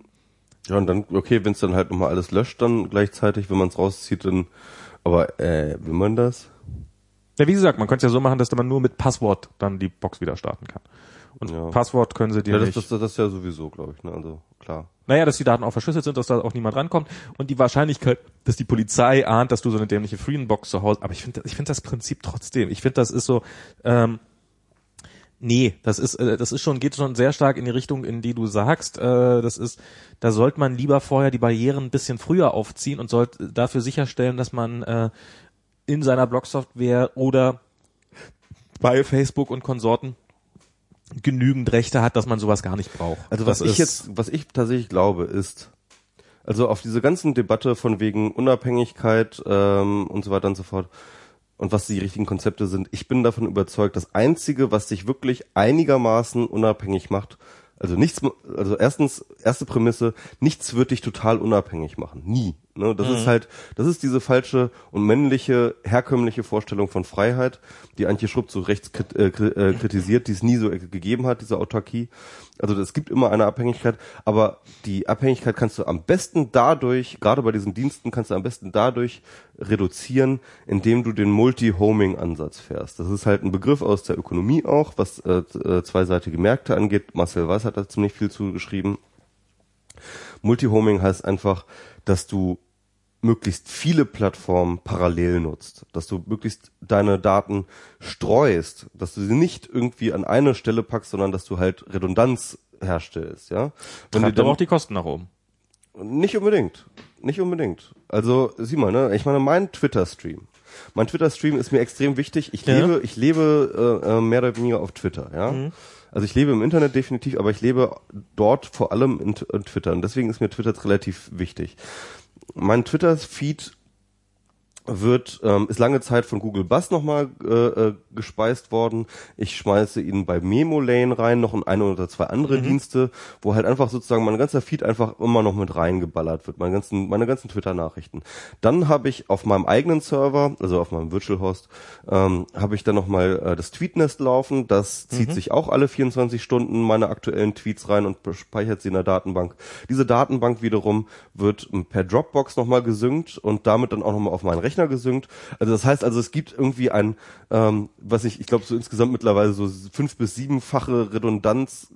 Ja, und dann, okay, wenn es dann halt nochmal alles löscht, dann gleichzeitig, wenn man es rauszieht, dann, aber äh, will man das? Ja, wie gesagt, man könnte es ja so machen, dass man nur mit Passwort dann die Box wieder starten kann. Und Ja. Passwort können sie dir Ja, das, nicht. das, das, das ist ja sowieso, glaube ich, ne? Also klar. naja, dass die Daten auch verschlüsselt sind, dass da auch niemand rankommt. Und die Wahrscheinlichkeit, dass die Polizei ahnt, dass du so eine dämliche Freedom-Box zu Hause, aber ich finde ich finde das Prinzip trotzdem, ich finde, das ist so, ähm, nee, das ist, äh, das ist schon, geht schon sehr stark in die Richtung, in die du sagst, äh, das ist, da sollte man lieber vorher die Barrieren ein bisschen früher aufziehen und sollte dafür sicherstellen, dass man äh, in seiner Blogsoftware oder bei Facebook und Konsorten genügend Rechte hat, dass man sowas gar nicht braucht. Also was Das ich jetzt, was ich tatsächlich glaube, ist, also auf diese ganzen Debatte von wegen Unabhängigkeit ähm, und so weiter und so fort und was die richtigen Konzepte sind, ich bin davon überzeugt, das Einzige, was dich wirklich einigermaßen unabhängig macht, also nichts, also erstens, erste Prämisse, nichts wird dich total unabhängig machen. Nie. Ne? Das ist halt, das ist diese falsche und männliche, herkömmliche Vorstellung von Freiheit, die Antje Schrupp zu Rechts krit äh, äh, kritisiert, die es nie so gegeben hat, diese Autarkie. Also es gibt immer eine Abhängigkeit, aber die Abhängigkeit kannst du am besten dadurch, gerade bei diesen Diensten, kannst du am besten dadurch reduzieren, indem du den Multi-Homing-Ansatz fährst. Das ist halt ein Begriff aus der Ökonomie auch, was äh, äh, zweiseitige Märkte angeht. Marcel Weiß hat da ziemlich viel zugeschrieben. Multi-Homing heißt einfach, dass du möglichst viele Plattformen parallel nutzt, dass du möglichst deine Daten streust, dass du sie nicht irgendwie an eine Stelle packst, sondern dass du halt Redundanz herstellst, ja. Wenn treibt aber auch die Kosten nach oben. nicht unbedingt. Nicht unbedingt. Also, sieh mal, ne? Ich meine, mein Twitter-Stream. Mein Twitter-Stream ist mir extrem wichtig. Ich Ja. lebe, ich lebe äh, äh, mehr oder weniger auf Twitter, ja. Mhm. Also ich lebe im Internet definitiv, aber ich lebe dort vor allem in, in Twitter. Und deswegen ist mir Twitter relativ wichtig. Mein Twitter-Feed wird ähm, ist lange Zeit von Google Buzz nochmal äh, äh, gespeist worden. Ich schmeiße ihn bei Memo Lane rein, noch in eine oder zwei andere Mhm. Dienste, wo halt einfach sozusagen mein ganzer Feed einfach immer noch mit reingeballert wird, meine ganzen meine ganzen Twitter Nachrichten. Dann habe ich auf meinem eigenen Server, also auf meinem Virtual Host, ähm, habe ich dann nochmal äh, das Tweetnest laufen. Das zieht Mhm. sich auch alle 24 Stunden meine aktuellen Tweets rein und speichert sie in der Datenbank. Diese Datenbank wiederum wird per Dropbox nochmal gesynkt und damit dann auch nochmal auf meinen Rechner gesynkt. Also das heißt also, es gibt irgendwie ein, ähm, was ich, ich glaube so insgesamt mittlerweile so fünf bis siebenfache Redundanz.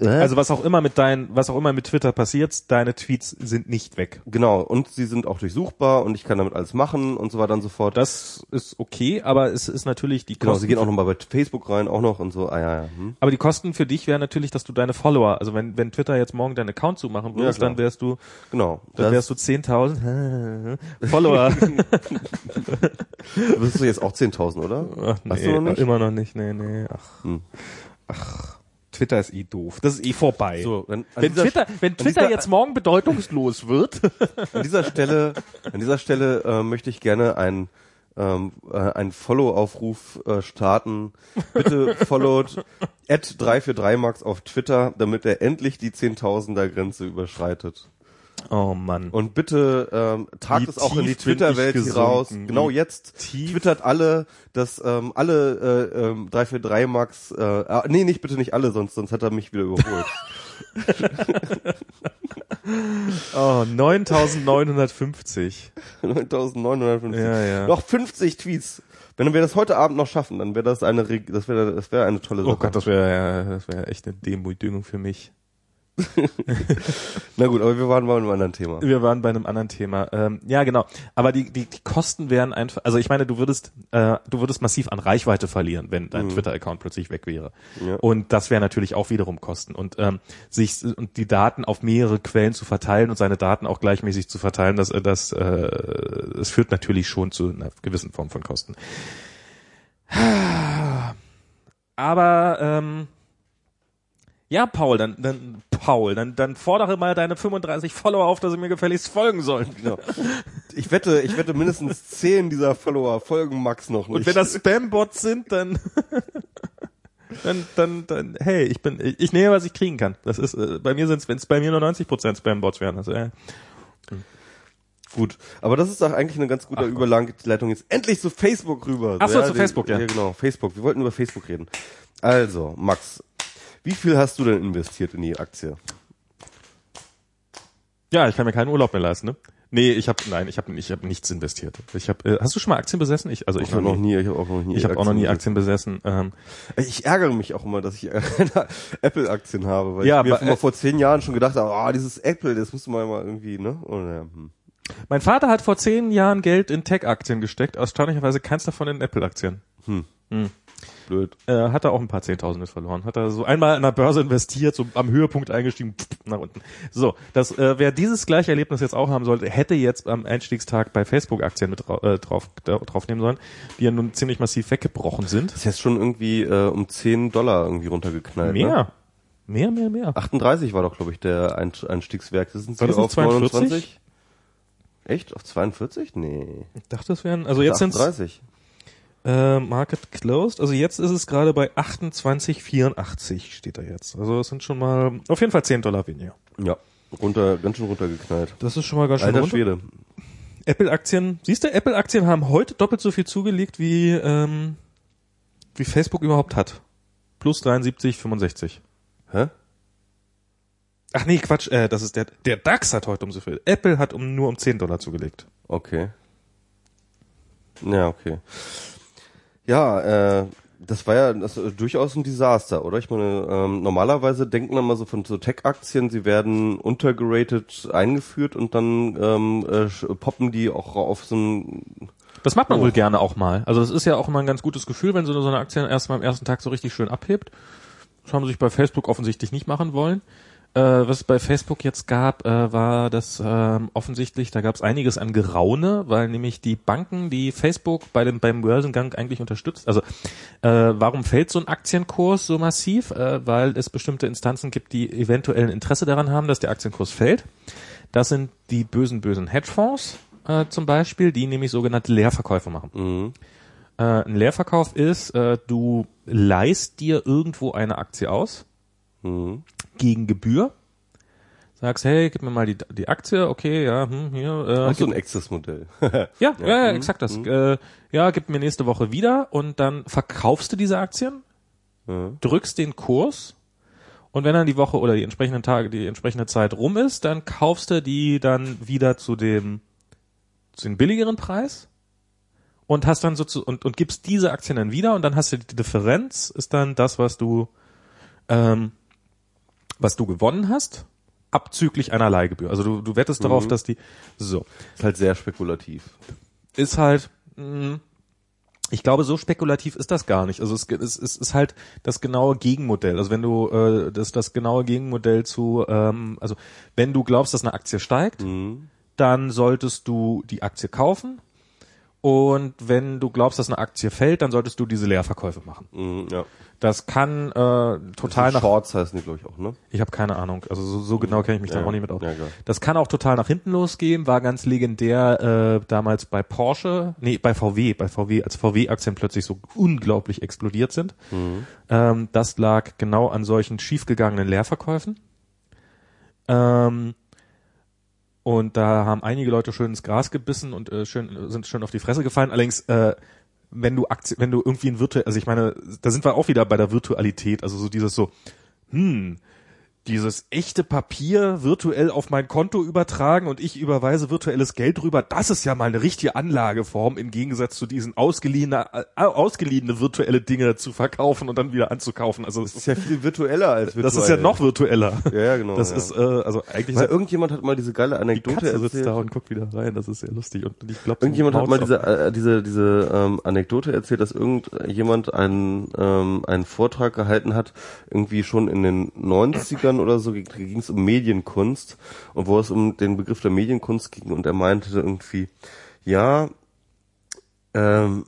Äh, Also was auch immer mit dein, was auch immer mit Twitter passiert, deine Tweets sind nicht weg. genau. Und sie sind auch durchsuchbar und ich kann damit alles machen und so weiter und so fort. Das ist okay, aber es ist natürlich die genau, Kosten. sie gehen auch nochmal bei Facebook rein, auch noch und so. Ah ja, ja. Hm. aber die Kosten für dich wären natürlich, dass du deine Follower, also wenn, wenn Twitter jetzt morgen deinen Account zumachen würdest, klar. dann wärst du, Genau. dann wärst du 10.000 Follower. bist du jetzt auch 10.000, oder? Ach, Hast du noch nicht? Immer noch nicht, nee, nee. Ach. Hm. Ach. Twitter ist eh doof. Das ist eh vorbei. So, wenn dieser- Twitter, wenn Twitter dieser- jetzt morgen bedeutungslos wird, An dieser Stelle, an dieser Stelle äh, möchte ich gerne ein ähm, äh, einen Follow-Aufruf äh, starten. Bitte followt at 343max auf Twitter, damit er endlich die 10.000er Grenze überschreitet. Oh Mann. Und bitte ähm, tragt Wie es auch in die Twitter-Welt hier raus. Genau jetzt. tief- Twittert alle, dass ähm, alle äh, ähm, 343 Max, äh, ah, nee, nicht bitte nicht alle, sonst sonst hat er mich wieder überholt. Oh, 9950. 9950. Ja, ja. Noch 50 Tweets. Wenn wir das heute Abend noch schaffen, dann wäre das eine, das wäre, das wäre eine tolle Sache. Oh Gott, das wäre ja, das wäre echt eine Demütigung für mich. Na gut, aber wir waren bei einem anderen Thema. Wir waren bei einem anderen Thema. Ähm, ja, genau. Aber die, die, die Kosten wären einfach, also ich meine, du würdest, äh, du würdest massiv an Reichweite verlieren, wenn dein Twitter-Account plötzlich weg wäre. Ja. Und das wäre natürlich auch wiederum Kosten. Und ähm, sich und die Daten auf mehrere Quellen zu verteilen und seine Daten auch gleichmäßig zu verteilen, das, äh, das, äh, das führt natürlich schon zu einer gewissen Form von Kosten. Aber ähm, ja, Paul, dann, dann Paul, dann, dann fordere mal deine 35 Follower auf, dass sie mir gefälligst folgen sollen. Genau. Ich wette, ich wette mindestens 10 dieser Follower folgen Max noch nicht. Und wenn das Spam-Bots sind, dann, dann, dann, dann, hey, ich bin, ich, ich nehme, was ich kriegen kann. Das ist, äh, bei mir sind's, wenn es bei mir nur 90% Spam-Bots wären, also, äh, Gut, aber das ist doch eigentlich eine ganz gute Überleitung jetzt endlich zu Facebook rüber. Ach so, zu die- Facebook, ja. Ja, genau, Facebook. Wir wollten über Facebook reden. Also, Max, wie viel hast du denn investiert in die Aktie? ja, ich kann mir keinen Urlaub mehr leisten, ne? Nee, ich habe, nein, ich habe ich hab nichts investiert. Ich habe, äh, hast du schon mal Aktien besessen? Ich, also ich, Ich habe noch nie, ich habe auch noch nie. Ich habe auch noch nie Aktien Aktien besessen. Ähm. Ich ärgere mich auch immer, dass ich Apple-Aktien habe, weil Ja, ich mir aber, äh, vor zehn Jahren schon gedacht habe, ah, dieses Apple, das müsste man mal irgendwie, ne? Und, ja, hm. mein Vater hat vor zehn Jahren Geld in Tech-Aktien gesteckt, erstaunlicherweise keins davon in Apple-Aktien. Blöd. äh, hat er auch ein paar Zehntausende verloren. Hat er so einmal an der Börse investiert, so am Höhepunkt eingestiegen, pff, nach unten. So, das, äh, wer dieses gleiche Erlebnis jetzt auch haben sollte, hätte jetzt am Einstiegstag bei Facebook-Aktien mit äh, drauf, da, draufnehmen sollen, die ja nun ziemlich massiv weggebrochen sind. Das ist jetzt schon irgendwie äh, um 10 Dollar irgendwie runtergeknallt. Ne? Mehr. Mehr, mehr, mehr. 38 war doch, glaube ich, der Ein Einstiegswerk. Das sind sie auf 42? 29? Echt? Auf 42? Nee. Ich dachte, das wären, also jetzt sind 38. äh, Market closed, also jetzt ist es gerade bei 28,84 steht da jetzt. Also es sind schon mal auf jeden Fall 10 Dollar weniger. Ja. Runter, ganz schön runtergeknallt. Das ist schon mal ganz schön Alter runter. Schwede. Apple-Aktien, siehst du, Apple-Aktien haben heute doppelt so viel zugelegt, wie, ähm, wie Facebook überhaupt hat. Plus 73, 65. Hä? Ach nee, Quatsch, äh, das ist der, der DAX hat heute um so viel. Apple hat um, nur um 10 Dollar zugelegt. Okay. Ja, okay. Ja, äh, das war ja das, äh, durchaus ein Desaster, oder? Ich meine, ähm, normalerweise denken wir mal so von so Tech-Aktien, sie werden untergeratet eingeführt und dann ähm, äh, sch- poppen die auch auf so ein Das macht man Oh. wohl gerne auch mal. Also das ist ja auch immer ein ganz gutes Gefühl, wenn so eine, so eine Aktie erst mal am ersten Tag so richtig schön abhebt. Das haben sie sich bei Facebook offensichtlich nicht machen wollen. Äh, was es bei Facebook jetzt gab, äh, war das ähm, offensichtlich, da gab es einiges an Geraune, weil nämlich die Banken, die Facebook bei dem beim Börsengang eigentlich unterstützt, also äh, warum fällt so ein Aktienkurs so massiv? Äh, weil es bestimmte Instanzen gibt, die eventuell ein Interesse daran haben, dass der Aktienkurs fällt. Das sind die bösen, bösen Hedgefonds, äh, zum Beispiel, die nämlich sogenannte Leerverkäufe machen. Mhm. Äh, ein Leerverkauf ist, äh, du leihst dir irgendwo eine Aktie aus Mhm. Gegen Gebühr. Sagst, hey, gib mir mal die, die Aktie, okay, ja, hm, hier. Äh, Auch so ein Access-Modell. ja, ja, ja, mhm, exakt das. Äh, ja, gib mir nächste Woche wieder und dann verkaufst du diese Aktien, Ja. drückst den Kurs und wenn dann die Woche oder die entsprechenden Tage, die entsprechende Zeit rum ist, dann kaufst du die dann wieder zu dem, zu dem billigeren Preis und hast dann so zu, und, und gibst diese Aktien dann wieder und dann hast du die Differenz, ist dann das, was du, ähm, was du gewonnen hast, abzüglich einer Leihgebühr. Also du, du wettest darauf, dass die, so Ist halt sehr spekulativ. ist halt, mh, ich glaube, so spekulativ ist das gar nicht. Also es, es, es ist halt das genaue Gegenmodell. Also wenn du äh, das das genaue Gegenmodell zu, ähm, also wenn du glaubst, dass eine Aktie steigt, Mhm. dann solltest du die Aktie kaufen. Und wenn du glaubst, dass eine Aktie fällt, dann solltest du diese Leerverkäufe machen. Mhm, ja. Das kann äh, total nach Shorts heißen die, glaube ich, auch, ne? ich habe keine Ahnung. Also so, so genau kenne ich mich da Ja, auch nicht mit aus. ja, das kann auch total nach hinten losgehen. War ganz legendär äh, damals bei Porsche, nee, bei VW, bei VW, als VW-Aktien plötzlich so unglaublich explodiert sind. Mhm. Ähm, das lag genau an solchen schiefgegangenen Leerverkäufen. Ähm, und da haben einige Leute schön ins Gras gebissen und äh, schön, sind schön auf die Fresse gefallen. Allerdings, äh, wenn du Aktien, wenn du irgendwie ein virtuell, also ich meine, da sind wir auch wieder bei der Virtualität, also so dieses so, hm, dieses echte Papier virtuell auf mein Konto übertragen und ich überweise virtuelles Geld rüber, das ist ja mal eine richtige Anlageform im Gegensatz zu diesen ausgeliehene, äh, ausgeliehene virtuelle Dinge zu verkaufen und dann wieder anzukaufen. Also das Ist ja viel virtueller als virtuell. das ist ja noch virtueller. Ja, ja, genau. Das ja. ist äh, also eigentlich Weil irgendjemand hat mal diese geile die Anekdote Katze sitzt erzählt. da und guckt wieder rein. Das ist sehr lustig und ich glaube Irgendjemand hat mal diese äh, diese diese ähm, Anekdote erzählt, dass irgendjemand einen ähm, einen Vortrag gehalten hat, irgendwie schon in den 90ern oder so ging es um Medienkunst und wo es um den Begriff der Medienkunst ging und er meinte irgendwie, ja, ähm,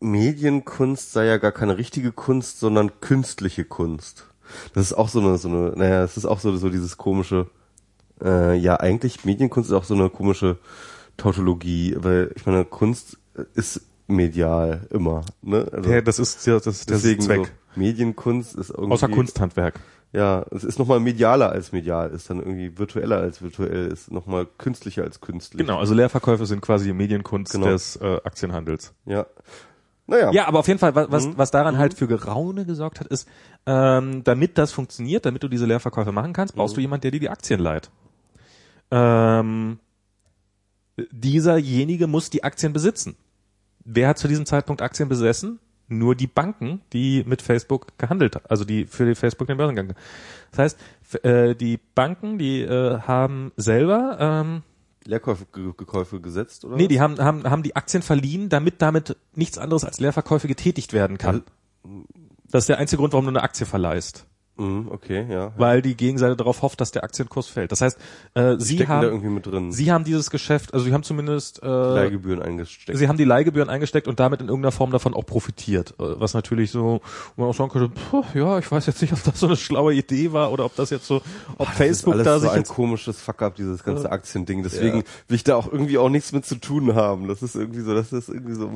Medienkunst sei ja gar keine richtige Kunst, sondern künstliche Kunst. Das ist auch so eine so eine naja, es ist auch so so dieses komische äh, ja, eigentlich Medienkunst ist auch so eine komische Tautologie, weil ich meine, Kunst ist medial immer, ne? Also ja, das ist ja das der deswegen Zweck. So, Medienkunst ist irgendwie Außer Kunsthandwerk. Ja, es ist nochmal medialer als medial, ist dann irgendwie virtueller als virtuell, ist nochmal künstlicher als künstlich. Genau, also Leerverkäufe sind quasi die Medienkunst Genau. des äh, Aktienhandels. Ja. Naja. Ja, aber auf jeden Fall, was, was, Mhm. was daran halt für Geraune gesorgt hat, ist, ähm, damit das funktioniert, damit du diese Leerverkäufe machen kannst, brauchst Mhm. du jemand, der dir die Aktien leiht. Ähm, dieserjenige muss die Aktien besitzen. Wer hat zu diesem Zeitpunkt Aktien besessen? Nur die Banken, die mit Facebook gehandelt haben, also die für die Facebook den Börsengang. Das heißt, äh, die Banken, die äh, haben selber ähm, Leerkäufe, gesetzt, oder? Nee, die haben, haben, haben die Aktien verliehen, damit damit nichts anderes als Leerverkäufe getätigt werden kann. Das ist der einzige Grund, warum du eine Aktie verleihst. Mhm, okay, ja. Weil die Gegenseite darauf hofft, dass der Aktienkurs fällt. Das heißt, äh, sie haben, irgendwie mit drin. sie haben dieses Geschäft, also sie haben zumindest, äh, Leihgebühren eingesteckt. sie haben die Leihgebühren eingesteckt und damit in irgendeiner Form davon auch profitiert. Äh, Was natürlich so, wo man auch sagen könnte, puh, ja, ich weiß jetzt nicht, ob das so eine schlaue Idee war oder ob das jetzt so, ob Facebook das ist alles da so ein komisches Fuck-up, dieses ganze Aktiending. Deswegen will ich da auch irgendwie auch nichts mit zu tun haben. Das ist irgendwie so, das ist irgendwie so.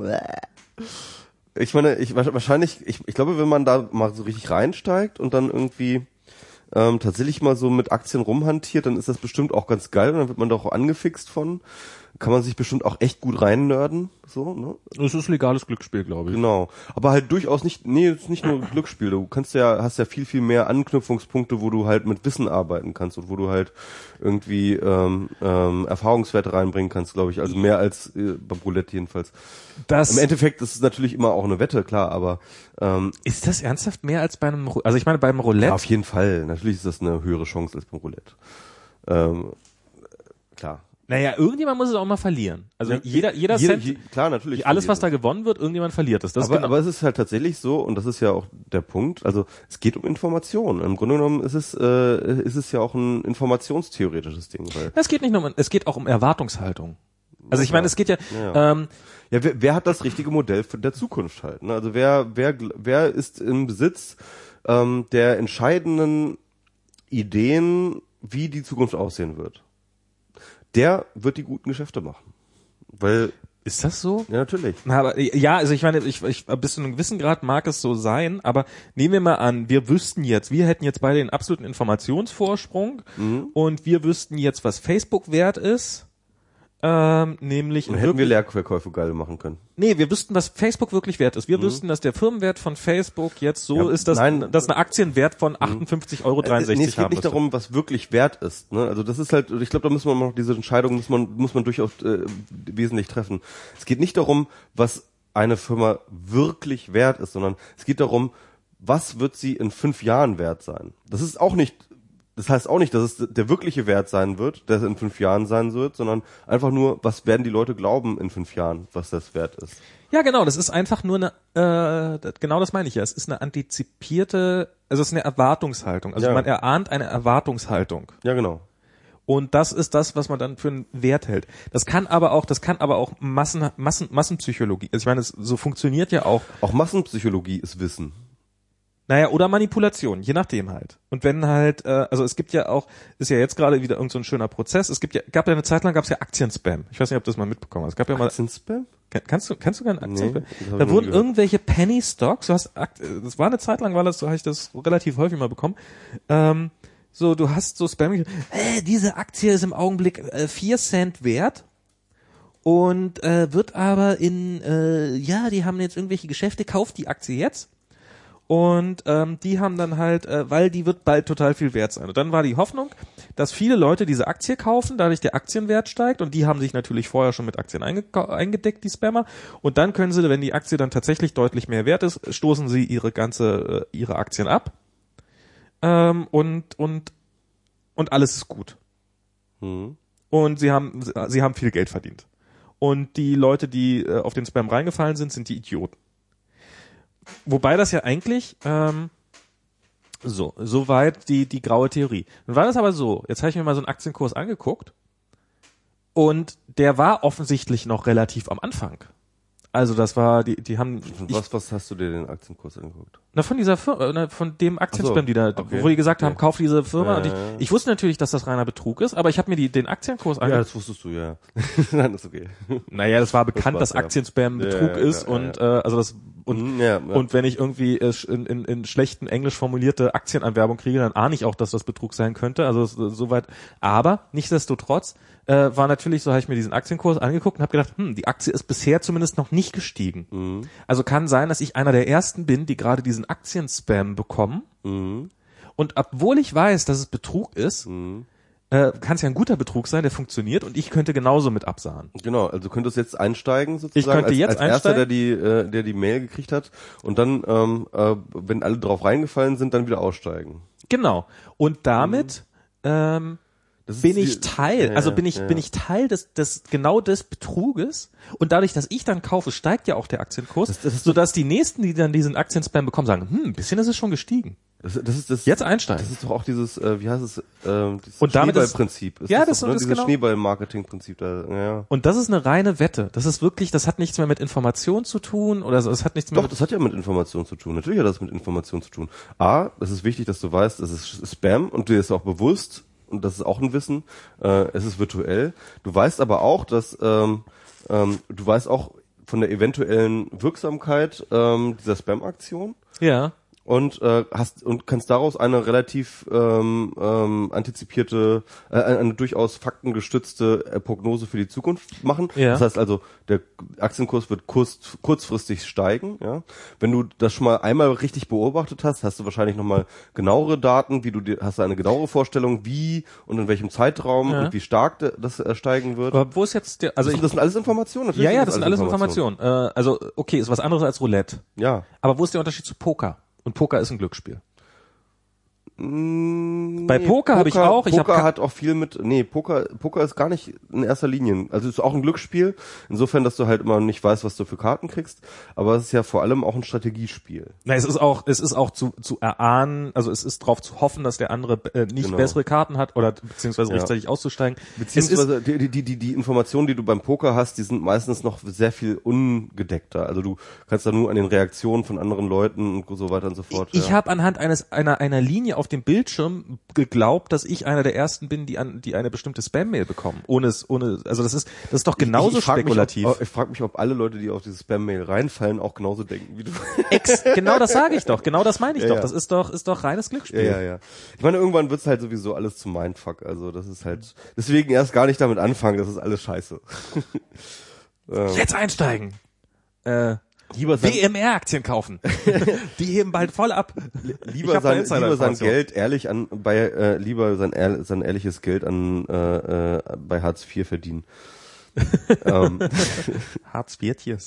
Ich meine, ich wahrscheinlich, ich, ich glaube, wenn man da mal so richtig reinsteigt und dann irgendwie ähm, tatsächlich mal so mit Aktien rumhantiert, dann ist das bestimmt auch ganz geil und dann wird man da auch angefixt von. Kann man sich bestimmt auch echt gut reinnörden, so, ne? es ist legales Glücksspiel, glaube ich. Genau. Aber halt durchaus nicht, nee, es ist nicht nur Glücksspiel. Du kannst ja, hast ja viel, viel mehr Anknüpfungspunkte, wo du halt mit Wissen arbeiten kannst und wo du halt irgendwie ähm, ähm, Erfahrungswerte reinbringen kannst, glaube ich. Also mehr als äh, beim Roulette jedenfalls. Das Im Endeffekt ist es natürlich immer auch eine Wette, klar, aber ähm, ist das ernsthaft mehr als bei einem, Ru- also ich meine beim Roulette, ja, auf jeden Fall. Natürlich ist das eine höhere Chance als beim Roulette. Ähm, klar. Naja, irgendjemand muss es auch mal verlieren. Also jeder, jeder Jeder- Cent, je- klar, natürlich. alles, was da gewonnen wird, irgendjemand verliert es. Das aber, genau, aber es ist halt tatsächlich so, und das ist ja auch der Punkt, also es geht um Information. Im Grunde genommen ist es, äh, ist es ja auch ein informationstheoretisches Ding. Weil, es geht nicht nur um, es geht auch um Erwartungshaltung. Also ich meine, es geht ja, Ja. ähm, ja, wer, wer hat das richtige Modell für der Zukunft halt? Ne? Also wer, wer, wer ist im Besitz ähm, der entscheidenden Ideen, wie die Zukunft aussehen wird? Der wird die guten Geschäfte machen. Weil, Ist das so? ja, natürlich. Na, aber ja, also ich meine, ich, ich bis zu einem gewissen Grad mag es so sein, aber nehmen wir mal an, wir wüssten jetzt, wir hätten jetzt beide den absoluten Informationsvorsprung Mhm. und wir wüssten jetzt, was Facebook wert ist. Ähm, nämlich Und hätten wir Leerverkäufe geil machen können. Nee, wir wüssten, was Facebook wirklich wert ist. Wir wüssten, dass der Firmenwert von Facebook jetzt so Mhm. Ja, ist, dass, nein. Mhm. dass eine Aktienwert von 58,63 Euro Äh, nee, es geht haben nicht darum, was wirklich wert ist. Ne? Also das ist halt, ich glaube, da müssen wir noch diese Entscheidung muss man muss man durchaus äh, wesentlich treffen. Es geht nicht darum, was eine Firma wirklich wert ist, sondern es geht darum, was wird sie in fünf Jahren wert sein. Das ist auch nicht, das heißt auch nicht, dass es der wirkliche Wert sein wird, der in fünf Jahren sein wird, sondern einfach nur, was werden die Leute glauben in fünf Jahren, was das wert ist. Ja, genau, das ist einfach nur eine, äh, genau das meine ich ja. Es ist eine antizipierte, also es ist eine Erwartungshaltung. Also Ja. man erahnt eine Erwartungshaltung. Ja, genau. Und das ist das, was man dann für einen Wert hält. Das kann aber auch, das kann aber auch Massen, Massen, Massenpsychologie. Also ich meine, es, so funktioniert ja auch. Auch Massenpsychologie ist Wissen. Naja, oder Manipulation, je nachdem halt. Und wenn halt, äh, also es gibt ja auch, ist ja jetzt gerade wieder irgend so ein schöner Prozess. Es gibt ja, gab ja eine Zeit lang gab es ja Aktienspam. Ich weiß nicht, ob du das mal mitbekommen hast. Es gab ja mal Aktienspam? Kann- Kannst du, kennst du keinen Aktienspam? Nee, da wurden irgendwelche Penny Stocks, du hast, Akt- das war eine Zeit lang, war das, so habe ich das relativ häufig mal bekommen. Ähm, so, du hast so Spam, äh, diese Aktie ist im Augenblick äh, 4 Cent wert und äh, wird aber in, äh, ja, die haben jetzt irgendwelche Geschäfte, kauft die Aktie jetzt. Und ähm, die haben dann halt, äh, weil die wird bald total viel wert sein. Und dann war die Hoffnung, dass viele Leute diese Aktie kaufen, dadurch der Aktienwert steigt. Und die haben sich natürlich vorher schon mit Aktien eingedeckt, die Spammer. Und dann können sie, wenn die Aktie dann tatsächlich deutlich mehr wert ist, stoßen sie ihre ganze, äh, ihre Aktien ab. Ähm, und, und, und alles ist gut. Hm. Und sie haben, sie haben viel Geld verdient. Und die Leute, die äh, auf den Spam reingefallen sind, sind die Idioten. Wobei das ja eigentlich, ähm, so, soweit die, die graue Theorie. Dann war das aber so, jetzt habe ich mir mal so einen Aktienkurs angeguckt und der war offensichtlich noch relativ am Anfang. Also das war, die, die haben, Und ich, was, was hast du dir den Aktienkurs angeguckt? Na von dieser Firma, na, von dem Aktienspam, so, die da, okay, wo die gesagt haben, okay. kauf diese Firma. Ja, und ich, ja, ja. ich wusste natürlich, dass das reiner Betrug ist, aber ich habe mir die, den Aktienkurs Ja, angeguckt. das wusstest du, ja. Nein, ist okay. Naja, das war bekannt, war's, dass ja. Aktienspam Ja, Betrug ja, ist ja, und äh, also das und ja, ja. und wenn ich irgendwie äh, in, in, in schlechten Englisch formulierte Aktienanwerbung kriege, dann ahne ich auch, dass das Betrug sein könnte. Also soweit. Aber nichtsdestotrotz äh, war natürlich so, habe ich mir diesen Aktienkurs angeguckt und habe gedacht, hm, die Aktie ist bisher zumindest noch nicht gestiegen. Mhm. Also kann sein, dass ich einer der ersten bin, die gerade diesen Aktienspam bekommen. Mhm. Und obwohl ich weiß, dass es Betrug ist, Mhm. äh, kann es ja ein guter Betrug sein, der funktioniert und ich könnte genauso mit absahen. Genau, also du könntest jetzt einsteigen sozusagen. Ich könnte als, jetzt als erster, der einsteigen. die, äh, der die Mail gekriegt hat und dann, ähm, äh, wenn alle drauf reingefallen sind, dann wieder aussteigen. Genau. Und damit ähm, Das ist bin die- ich Teil, ja, also bin ich ja. bin ich Teil des des genau des Betruges und dadurch, dass ich dann kaufe, steigt ja auch der Aktienkurs, Das- das ist so dass die nächsten, die dann diesen Aktienspam bekommen, sagen, hm, ein bisschen ist es schon gestiegen. Das, das ist das. Jetzt einsteigen. Das ist doch auch dieses, äh, wie heißt es, ähm, dieses Und damit ist- Schneeballprinzip. Ist Ja, das, das- doch, ne? das dieses genau. Schneeball-Marketing-Prinzip da. Ja. Und das ist eine reine Wette. Das ist wirklich, das hat nichts mehr mit Information zu tun oder so, es hat nichts mehr Doch, mit das hat ja mit Information zu tun. Natürlich hat das mit Information zu tun. A, es ist wichtig, dass du weißt, es ist Spam und dir ist auch bewusst, und das ist auch ein Wissen, äh, es ist virtuell. Du weißt aber auch, dass ähm, ähm, du weißt auch von der eventuellen Wirksamkeit ähm, dieser Spam-Aktion Ja. Und äh, hast und kannst daraus eine relativ ähm, ähm, antizipierte, äh, eine, eine durchaus faktengestützte äh, Prognose für die Zukunft machen. Ja. Das heißt also, der Aktienkurs wird kurz, kurzfristig steigen. Ja, wenn du das schon mal einmal richtig beobachtet hast, hast du wahrscheinlich noch mal genauere Daten, wie du dir hast du eine genauere Vorstellung, wie und in welchem Zeitraum Ja. und wie stark das äh, steigen wird. Aber wo ist jetzt der, also das, ich, das sind alles Informationen. natürlich ja, ja, das sind alles Informationen. Informationen. Äh, also okay, ist was anderes als Roulette. Ja. Aber wo ist der Unterschied zu Poker? Und Poker ist ein Glücksspiel. Mm, Bei Poker hab ich auch, ich hab Poker hat auch viel mit, nee, Poker, Poker ist gar nicht in erster Linie. Also ist auch ein Glücksspiel. Insofern, dass du halt immer nicht weißt, was du für Karten kriegst. Aber es ist ja vor allem auch ein Strategiespiel. Na, es ist auch, es ist auch zu, zu erahnen, also es ist darauf zu hoffen, dass der andere äh, nicht Genau. bessere Karten hat oder beziehungsweise Ja. rechtzeitig auszusteigen. Es ist, Beziehungsweise die, die, die, die Informationen, die du beim Poker hast, die sind meistens noch sehr viel ungedeckter. Also du kannst da nur an den Reaktionen von anderen Leuten und so weiter und so fort. ich ja. habe anhand eines einer einer Linie auf dem Bildschirm geglaubt, dass ich einer der ersten bin, die an, die eine bestimmte Spam-Mail bekommen. Ohne es, ohne, also das ist, das ist doch genauso ich, ich frag spekulativ. Mich, ob, ich frage mich, ob alle Leute, die auf diese Spam-Mail reinfallen, auch genauso denken wie du. Ex, genau das sage ich doch, genau das meine ich Ja, doch. ja. Das ist doch, ist doch reines Glücksspiel. Ja, ja, ja. Ich meine, irgendwann wird's halt sowieso alles zu Mindfuck. Also das ist halt deswegen erst gar nicht damit anfangen. Das ist alles scheiße. Jetzt einsteigen. Äh, Lieber sein, WMR-Aktien kaufen. die heben bald voll ab. Lieber sein, lieber sein. Geld ehrlich an bei äh, lieber sein, ehr, sein ehrliches Geld an äh, äh, bei Hartz IV verdienen. ähm, Hartz IV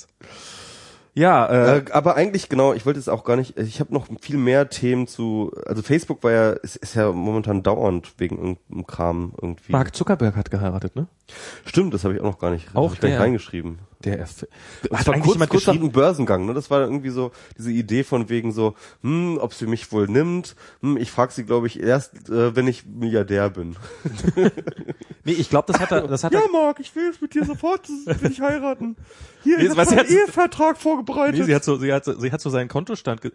Ja, äh, aber eigentlich genau, ich wollte es auch gar nicht, ich habe noch viel mehr Themen zu, also Facebook war ja, ist, ist ja momentan dauernd wegen irgendeinem Kram irgendwie. Mark Zuckerberg hat geheiratet, ne? Stimmt, das habe ich auch noch gar nicht, Auch hab ich gar nicht reingeschrieben. Der erf- Das hat war eigentlich kurz, jemand kurz nach dem Börsengang, ne? Das war irgendwie so diese Idee von wegen so, hm, ob sie mich wohl nimmt. Hm, ich frage sie, glaube ich, erst, äh, wenn ich Milliardär bin. Nee, ich glaube, das hat er, das hat er, Marc, ich will jetzt mit dir sofort, will ich heiraten. Hier, Nee, ich was habe einen Ehevertrag vorbereitet. nee, sie hat so, sie hat so, sie hat so seinen Kontostand ge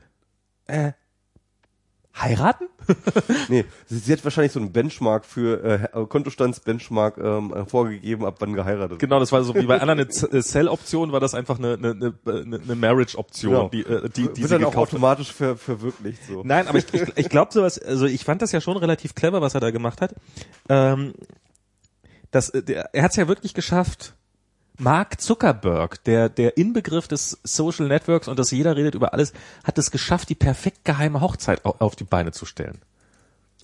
äh, heiraten? Nee, sie, sie hat wahrscheinlich so einen Benchmark für äh, Kontostandsbenchmark ähm, äh, vorgegeben, ab wann geheiratet. wird. Genau, das war so wie bei anderen eine Z- äh, Sell-Option, war das einfach eine, eine, eine, eine Marriage-Option, Genau. die, äh, die, die Wird sie dann auch automatisch ver verwirklicht so. Nein, aber ich, ich, ich glaube sowas, also ich fand das ja schon relativ clever, was er da gemacht hat. Ähm, das, äh, der, er hat es ja wirklich geschafft. Mark Zuckerberg, der, der Inbegriff des Social Networks und dass jeder redet über alles, hat es geschafft, die perfekt geheime Hochzeit au- auf die Beine zu stellen.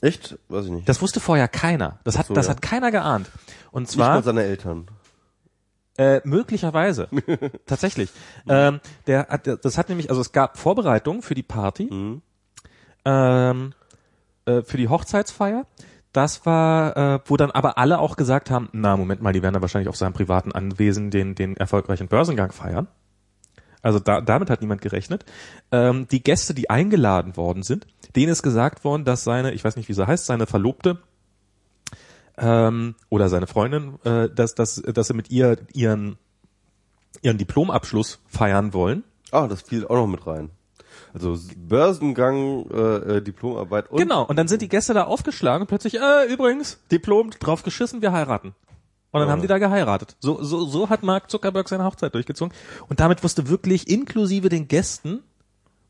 Echt? Weiß ich nicht. Das wusste vorher keiner. Das hat, so, das ja. hat keiner geahnt. Und nicht mal zwar, seine Eltern. äh, möglicherweise. Tatsächlich. Ähm, der hat, das hat nämlich, also es gab Vorbereitungen für die Party, Mhm. ähm, äh, für die Hochzeitsfeier. Das war, äh, wo dann aber alle auch gesagt haben, na, Moment mal, die werden da wahrscheinlich auf seinem privaten Anwesen den, den erfolgreichen Börsengang feiern. Also da, damit hat niemand gerechnet. Ähm, die Gäste, die eingeladen worden sind, denen ist gesagt worden, dass seine, ich weiß nicht, wie sie heißt, seine Verlobte ähm, oder seine Freundin, äh, dass, dass, dass sie mit ihr ihren, ihren Diplomabschluss feiern wollen. Ah, das fiel auch noch mit rein. Also Börsengang, äh, äh, Diplomarbeit und Genau, und dann sind die Gäste da aufgeschlagen und plötzlich, äh, übrigens, Diplom drauf geschissen, wir heiraten. Und dann Ja. haben die da geheiratet. So, so, so hat Mark Zuckerberg seine Hochzeit durchgezogen. Und damit wusste wirklich, inklusive den Gästen,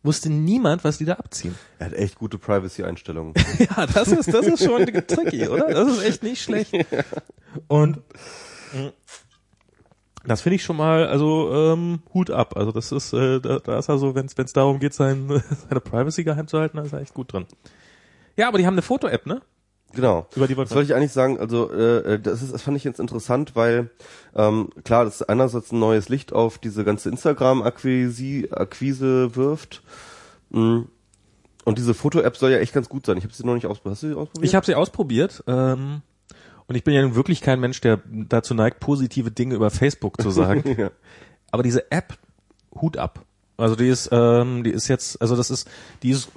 wusste niemand, was die da abziehen. er hat echt gute Privacy-Einstellungen. Ja, das ist, das ist schon tricky, oder? Das ist echt nicht schlecht. Und mh, das finde ich schon mal, also ähm, Hut ab. Also das ist, äh, da, da ist er so, wenn es darum geht, sein, seine Privacy geheim zu halten, da ist er echt gut drin. Ja, aber die haben eine Foto-App, ne? Genau. Über die wollte ich eigentlich sagen, also äh, das, ist, das fand ich jetzt interessant, weil ähm, klar, das einerseits ein neues Licht auf diese ganze Instagram-Akquise Akquise wirft. Mm. Und diese Foto-App soll ja echt ganz gut sein. Ich habe sie noch nicht ausprobiert. Hast du sie ausprobiert? Ich habe sie ausprobiert ähm, und ich bin ja nun wirklich kein Mensch, der dazu neigt, positive Dinge über Facebook zu sagen. ja. Aber diese App, Hut ab. Also die ist, ähm, die ist jetzt, also das ist, die ist,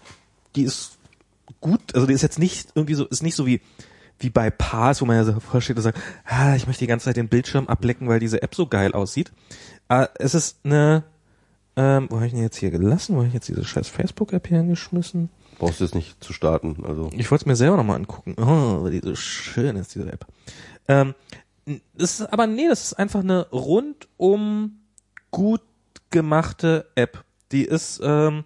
die ist gut, also die ist jetzt nicht irgendwie so, ist nicht so wie wie bei Pars, wo man ja so vorsteht und sagt, ah, ich möchte die ganze Zeit den Bildschirm ablecken, weil diese App so geil aussieht. Äh, es ist eine, ähm, wo habe ich denn jetzt hier gelassen? Wo habe ich jetzt diese scheiß Facebook-App hier hingeschmissen? Brauchst du jetzt nicht zu starten. Also Ich wollte es mir selber nochmal angucken. Oh, wie so schön ist diese App. Ähm, das ist, aber nee, das ist einfach eine rundum gut gemachte App. Die ist, ähm,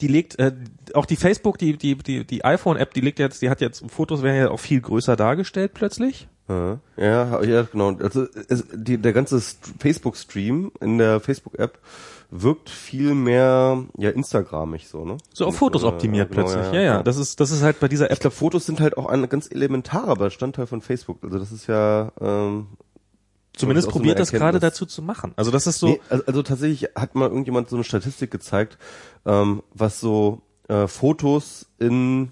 die legt, äh, auch die Facebook, die, die, die, die iPhone-App, die legt jetzt, die hat jetzt, Fotos werden ja auch viel größer dargestellt plötzlich. Ja, ja, genau. Also die, der ganze St- Facebook-Stream in der Facebook-App wirkt viel mehr ja Instagramig so, ne? So auf Fotos äh, optimiert genau, plötzlich. Ja, ja, Das ist, das ist halt bei dieser Ich App. glaube, Fotos sind halt auch ein ganz elementarer Bestandteil von Facebook. Also das ist ja ähm, Zumindest so probiert das gerade dazu zu machen. Also das ist so. Nee, also, also tatsächlich hat mal irgendjemand so eine Statistik gezeigt, ähm, was so äh, Fotos in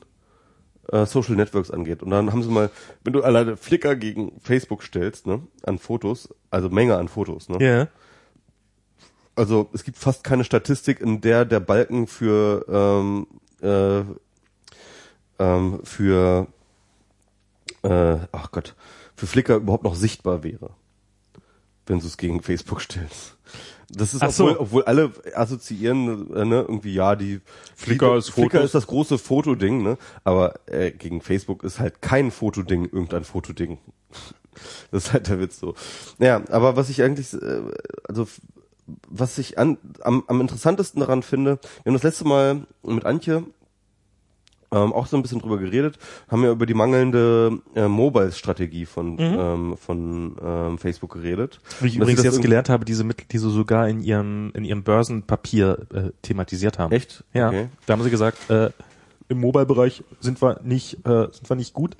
äh, Social Networks angeht. Und dann haben sie mal, wenn du alleine Flickr gegen Facebook stellst, ne, an Fotos, also Menge an Fotos, ne? Ja. Also es gibt fast keine Statistik, in der der Balken für ähm, äh, ähm, für äh, ach Gott, für Flickr überhaupt noch sichtbar wäre, wenn du es gegen Facebook stellst. Das ist, so. obwohl, obwohl alle assoziieren, äh, ne, irgendwie, ja, die Flickr ist Flickr Fotos. ist das große Fotoding, ne? Aber äh, gegen Facebook ist halt kein Fotoding irgendein Fotoding. Das ist halt der Witz so. Naja, aber was ich eigentlich, äh, also was ich an, am, am interessantesten daran finde, wir haben das letzte Mal mit Antje ähm, auch so ein bisschen drüber geredet, haben ja über die mangelnde äh, Mobile-Strategie von, ähm, von ähm, Facebook geredet. Wie ich Und übrigens jetzt gelernt habe, diese Mittel, die sie sogar in ihrem, in ihrem Börsenpapier äh, thematisiert haben. Echt? Ja. Okay. Da haben sie gesagt, äh, im Mobile-Bereich sind wir nicht, äh, sind wir nicht gut.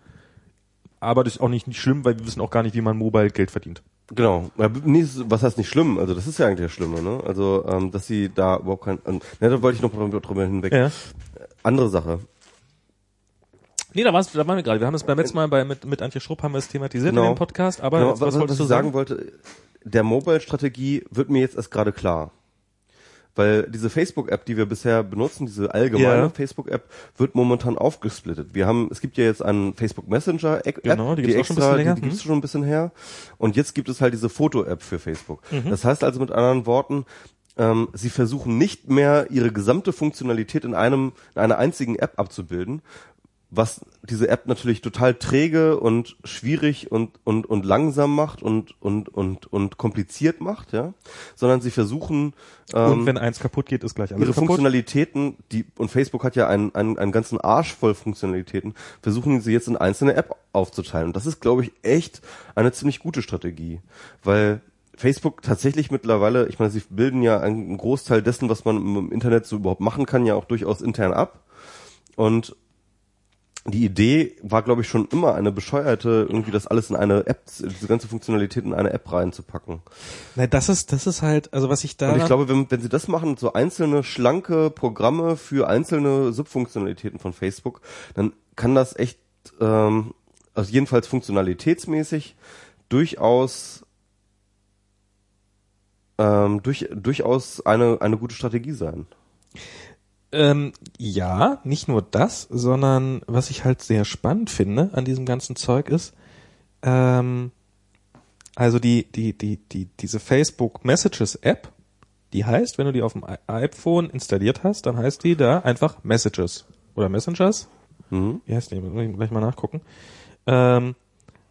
Aber das ist auch nicht, nicht schlimm, weil wir wissen auch gar nicht, wie man Mobile Geld verdient. Genau. Ja, nee, ist- was heißt nicht schlimm? Also das ist ja eigentlich das Schlimme, ne? Also, ähm, dass sie da überhaupt kein. Ähm, ne, da wollte ich noch drüber, hinweg. Ja. Andere Sache. Nee, da, war's, da waren wir gerade. Wir haben es beim letzten Mal bei, mit, mit Antje Schrupp haben wir es thematisiert Genau. in dem Podcast. Aber Genau, was, was, was ich sagen? wollte, der Mobile-Strategie wird mir jetzt erst gerade klar. Weil diese Facebook-App, die wir bisher benutzen, diese allgemeine Ja. Facebook-App, wird momentan aufgesplittet. Wir haben, es gibt ja jetzt einen Facebook Messenger-App, Genau, die gibt's auch schon ein extra, die, die gibt's Hm. schon ein bisschen her. Und jetzt gibt es halt diese Foto-App für Facebook. Mhm. Das heißt also mit anderen Worten, ähm, sie versuchen nicht mehr ihre gesamte Funktionalität in einem, in einer einzigen App abzubilden, was diese App natürlich total träge und schwierig und und und langsam macht und und und und kompliziert macht, ja, sondern sie versuchen ähm, Und wenn eins kaputt geht, ist gleich alles ihre kaputt. Funktionalitäten, die und Facebook hat ja einen, einen, einen ganzen Arsch voll Funktionalitäten, versuchen sie jetzt in einzelne App aufzuteilen. Und das ist, glaube ich, echt eine ziemlich gute Strategie, weil Facebook tatsächlich mittlerweile, ich meine, sie bilden ja einen Großteil dessen, was man im Internet so überhaupt machen kann, ja auch durchaus intern ab. Und die Idee war, glaube ich, schon immer eine bescheuerte, irgendwie das alles in eine App, diese ganze Funktionalität in eine App reinzupacken. Na, das ist, das ist halt, also was ich da. Und ich glaube, wenn, wenn sie das machen, so einzelne schlanke Programme für einzelne Subfunktionalitäten von Facebook, dann kann das echt, ähm, also jedenfalls funktionalitätsmäßig, durchaus ähm, durch, durchaus eine, eine gute Strategie sein. Ähm, ja, nicht nur das, sondern was ich halt sehr spannend finde an diesem ganzen Zeug ist, ähm, also die, die, die, die, diese Facebook Messages App, die heißt, wenn du die auf dem iPhone installiert hast, dann heißt die da einfach Messages oder Messengers. Mhm. Wie heißt die? Muss ich gleich mal nachgucken. Ähm,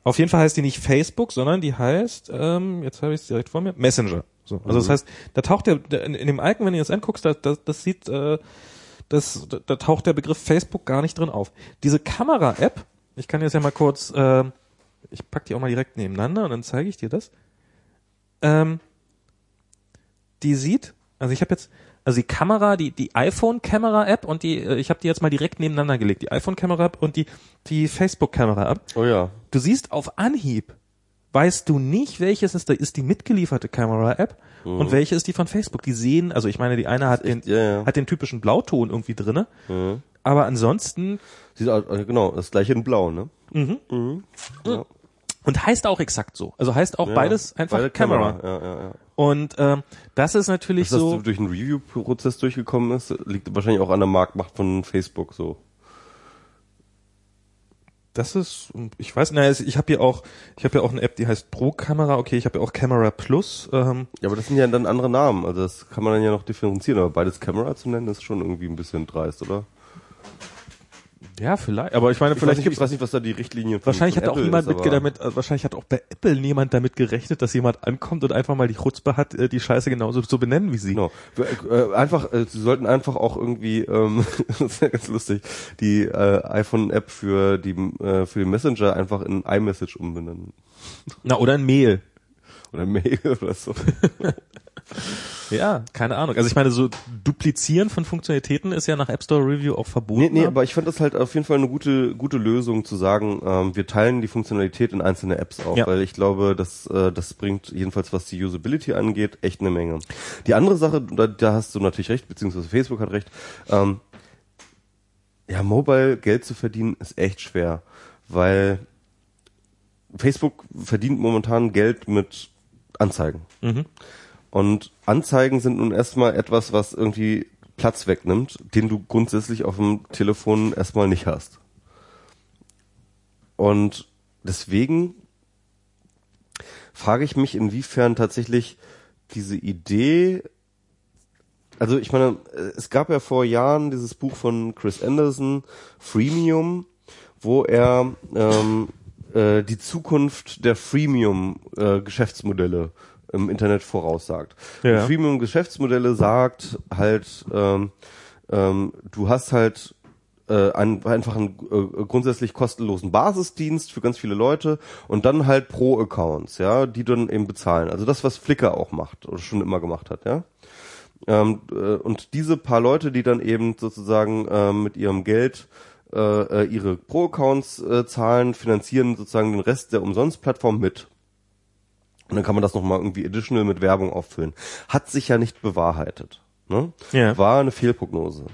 auf jeden Fall heißt die nicht Facebook, sondern die heißt, ähm, jetzt habe ich es direkt vor mir, Messenger. So, also das heißt, da taucht der, der in, in dem Icon, wenn du das anguckst, da, das, das sieht, äh, das, da, da taucht der Begriff Facebook gar nicht drin auf. Diese Kamera-App, ich kann jetzt ja mal kurz, äh, ich pack die auch mal direkt nebeneinander und dann zeige ich dir das. Ähm, die sieht, also ich habe jetzt, also die Kamera, die die iPhone-Kamera-App und die, äh, ich habe die jetzt mal direkt nebeneinander gelegt, die iPhone-Kamera-App und die die Facebook-Kamera-App. Oh ja. Du siehst auf Anhieb, weißt du nicht, welches ist, ist die mitgelieferte Kamera-App und welche ist die von Facebook. Die sehen, also ich meine, die eine hat den, Mhm. ja, ja. hat den typischen Blauton irgendwie drinne, Mhm. aber ansonsten Sieht, au- äh, genau, das gleiche in Blau, ne? Mhm. Ja. und heißt auch exakt so. Also heißt auch beides einfach Beide Kamera. Ja, ja, ja. Und ähm, das ist natürlich Dass so. das durch einen Review-Prozess durchgekommen ist, liegt wahrscheinlich auch an der Marktmacht von Facebook so. Das ist, ich weiß, naja, ich habe hier auch, ich habe ja auch eine App, die heißt Pro Kamera. Okay, ich habe ja auch Camera Plus. Ähm, Ja, aber das sind ja dann andere Namen, also das kann man dann ja noch differenzieren, aber beides Camera zu nennen, ist schon irgendwie ein bisschen dreist, oder? Ja, vielleicht. Aber ich meine, Ich, vielleicht weiß nicht, ich weiß nicht, was da die Richtlinien Wahrscheinlich von hat auch Apple niemand ist, damit, also wahrscheinlich hat auch bei Apple niemand damit gerechnet, dass jemand ankommt und einfach mal die Chutzpe hat, äh, die Scheiße genauso zu benennen wie sie. Genau. Äh, einfach, äh, sie sollten einfach auch irgendwie, ähm, das ist ja ganz lustig, die äh, iPhone-App für die äh, für den Messenger einfach in iMessage umbenennen. Na, oder ein Mail. Oder Mail oder so. Ja, keine Ahnung. Also ich meine, so Duplizieren von Funktionalitäten ist ja nach App Store Review auch verboten. Nee, nee, ne? aber ich fand das halt auf jeden Fall eine gute, gute Lösung zu sagen, ähm, wir teilen die Funktionalität in einzelne Apps auf, Ja. weil ich glaube, das, äh, das bringt jedenfalls, was die Usability angeht, echt eine Menge. Die andere Sache, da, da hast du natürlich recht, beziehungsweise Facebook hat recht, ähm, ja, Mobile Geld zu verdienen ist echt schwer, weil Facebook verdient momentan Geld mit Anzeigen. Mhm. Und Anzeigen sind nun erstmal etwas, was irgendwie Platz wegnimmt, den du grundsätzlich auf dem Telefon erstmal nicht hast. Und deswegen frage ich mich, inwiefern tatsächlich diese Idee, also ich meine, es gab ja vor Jahren dieses Buch von Chris Anderson, Freemium, wo er ähm, äh, die Zukunft der Freemium-Geschäftsmodelle im Internet voraussagt. Ja. Freemium-Geschäftsmodelle sagt halt, ähm, ähm, du hast halt äh, einen, einfach einen äh, grundsätzlich kostenlosen Basisdienst für ganz viele Leute und dann halt Pro-Accounts, ja, die dann eben bezahlen. Also das, was Flickr auch macht oder schon immer gemacht hat, ja. Ähm, äh, und diese paar Leute, die dann eben sozusagen ähm, mit ihrem Geld äh, äh, ihre Pro-Accounts äh, zahlen, finanzieren sozusagen den Rest der Umsonst-Plattform mit. Und dann kann man das nochmal irgendwie additional mit Werbung auffüllen. Hat sich ja nicht bewahrheitet. Ne? Ja. War eine Fehlprognose.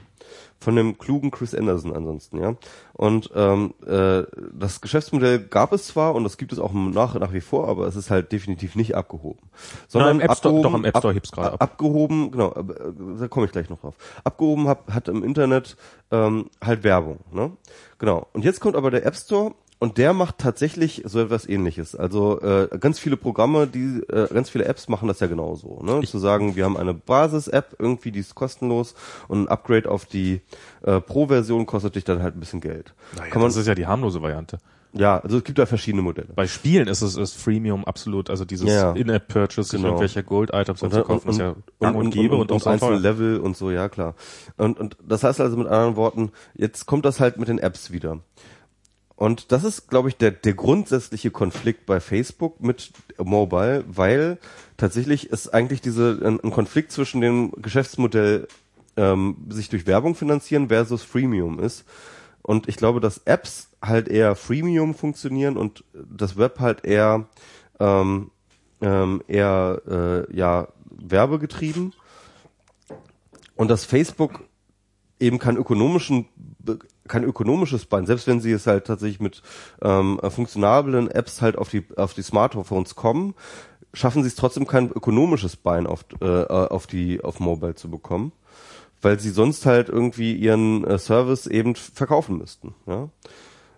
Von dem klugen Chris Anderson ansonsten, ja. Und ähm, äh, das Geschäftsmodell gab es zwar und das gibt es auch nach, nach wie vor, aber es ist halt definitiv nicht abgehoben. Sondern im App Store- abgehoben, doch, im App Store hebt's gerade ab. Abgehoben, genau, äh, da komme ich gleich noch drauf. Abgehoben hat, hat im Internet ähm, halt Werbung, ne? Genau. Und jetzt kommt aber der App Store und der macht tatsächlich so etwas ähnliches. Also äh, ganz viele Programme, die äh, ganz viele Apps machen das ja genauso. Ne? Zu sagen, wir haben eine Basis-App, irgendwie, die ist kostenlos und ein Upgrade auf die äh, Pro-Version kostet dich dann halt ein bisschen Geld. Naja, Kann man, das ist ja die harmlose Variante. ja, also es gibt da verschiedene Modelle. Bei Spielen ist es ist Freemium absolut, also dieses Ja. In-App-Purchase, Genau. irgendwelche Gold-Items zu kaufen, ist ja gang und, und, gäbe und, und, auch und so einzelne. Level und so, ja klar. Und, und das heißt also mit anderen Worten, jetzt kommt das halt mit den Apps wieder. Und das ist, glaube ich, der, der grundsätzliche Konflikt bei Facebook mit Mobile, weil tatsächlich ist eigentlich diese ein, ein Konflikt zwischen dem Geschäftsmodell ähm, sich durch Werbung finanzieren versus Freemium ist. Und ich glaube, dass Apps halt eher Freemium funktionieren und das Web halt eher ähm, ähm, eher äh, ja werbegetrieben und dass Facebook eben kein ökonomischen kein ökonomisches Bein, selbst wenn sie es halt tatsächlich mit ähm, funktionablen Apps halt auf die auf die Smartphones kommen, schaffen sie es trotzdem kein ökonomisches Bein auf äh, auf die auf Mobile zu bekommen, weil sie sonst halt irgendwie ihren äh, Service eben verkaufen müssten, ja.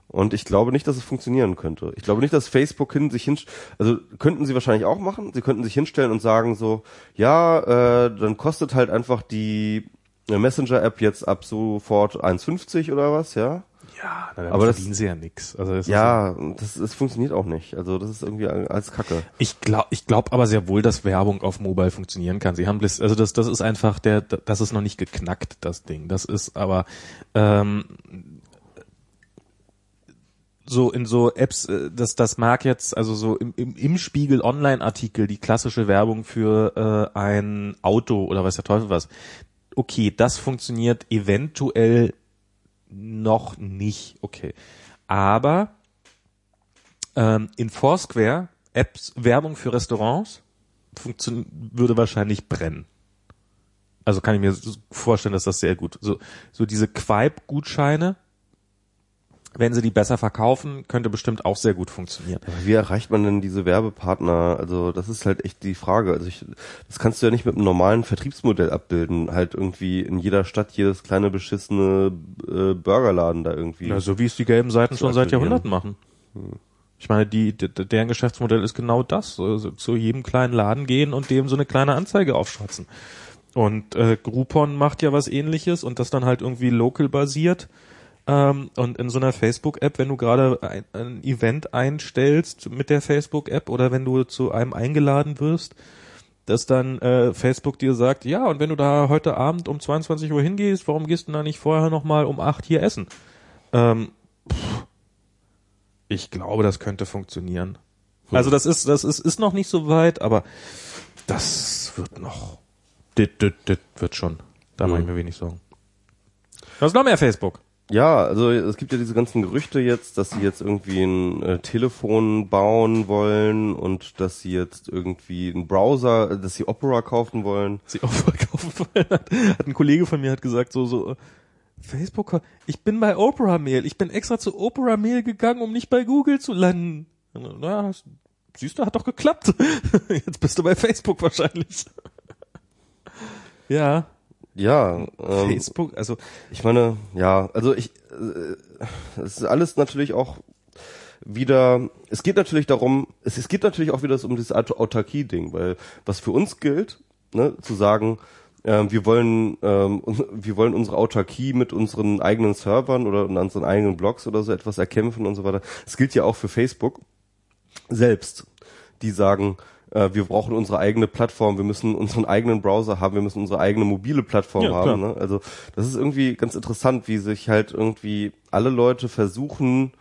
Und ich glaube nicht, dass es funktionieren könnte. Ich glaube nicht, dass Facebook hin sich hin, also könnten sie wahrscheinlich auch machen. Sie könnten sich hinstellen und sagen so, ja, äh, dann kostet halt einfach die äh, Messenger-App jetzt ab sofort 1,50 oder was, ja? Ja, na, Aber das- verdienen sie ja nix. Also das Ist Ja, das, das funktioniert auch nicht. Also das ist irgendwie als Kacke. Ich glaube ich glaub aber sehr wohl, dass Werbung auf Mobile funktionieren kann. Sie haben das, also das, das ist einfach der, das ist noch nicht geknackt, das Ding. Das ist aber ähm, so in so Apps, äh, das, das mag jetzt, also so im, im, im Spiegel Online-Artikel, die klassische Werbung für äh, ein Auto oder weiß der Teufel was. Okay, das funktioniert eventuell noch nicht. Okay. Aber ähm, in Foursquare Apps Werbung für Restaurants funktion würde wahrscheinlich brennen. Also kann ich mir vorstellen, dass das sehr gut. So, so diese Quipe-Gutscheine, wenn sie die besser verkaufen, könnte bestimmt auch sehr gut funktionieren. Aber wie erreicht man denn diese Werbepartner? Also das ist halt echt die Frage. Also ich, das kannst du ja nicht mit einem normalen Vertriebsmodell abbilden. Halt irgendwie in jeder Stadt jedes kleine beschissene äh, Burgerladen da irgendwie. Ja, so wie es die gelben Seiten schon seit. Jahrhunderten machen. Ich meine, die, deren Geschäftsmodell ist genau das. Also zu jedem kleinen Laden gehen und dem so eine kleine Anzeige aufschwatzen. Und äh, Groupon macht ja was ähnliches und das dann halt irgendwie local basiert. Ähm, und in so einer Facebook-App, wenn du gerade ein, ein Event einstellst mit der Facebook-App oder wenn du zu einem eingeladen wirst, dass dann äh, Facebook dir sagt, ja, und wenn du da heute Abend um 22 Uhr hingehst, warum gehst du da nicht vorher nochmal um 8 hier essen? Ähm, pff, ich glaube, das könnte funktionieren. Also das ist, das ist, ist noch nicht so weit, aber das wird noch. Dit, dit, dit wird schon. Da mache ich mir wenig Sorgen. Was noch mehr Facebook? Ja, also es gibt ja diese ganzen Gerüchte jetzt, dass sie jetzt irgendwie ein äh, Telefon bauen wollen und dass sie jetzt irgendwie einen Browser, dass sie Opera kaufen wollen. sie auch verkaufen wollen. Hat, hat ein Kollege von mir hat gesagt, so, so, äh, Facebook, ich bin bei Opera Mail. Ich bin extra zu Opera Mail gegangen, um nicht bei Google zu landen. Na, siehst du, hat doch geklappt. Jetzt bist du bei Facebook wahrscheinlich. ja, Ja, ähm, Facebook, also, ich meine, ja, also ich, äh, es ist alles natürlich auch, wieder, es geht natürlich darum, es, es geht natürlich auch wieder um dieses Aut- Autarkie-Ding, weil was für uns gilt, ne, zu sagen, ähm, wir wollen, ähm, wir wollen unsere Autarkie mit unseren eigenen Servern oder unseren eigenen Blogs oder so etwas erkämpfen und so weiter. Es gilt ja auch für Facebook selbst, die sagen, äh, wir brauchen unsere eigene Plattform, wir müssen unseren eigenen Browser haben, wir müssen unsere eigene mobile Plattform Ja, haben. Ne? Also das ist irgendwie ganz interessant, wie sich halt irgendwie alle Leute versuchen,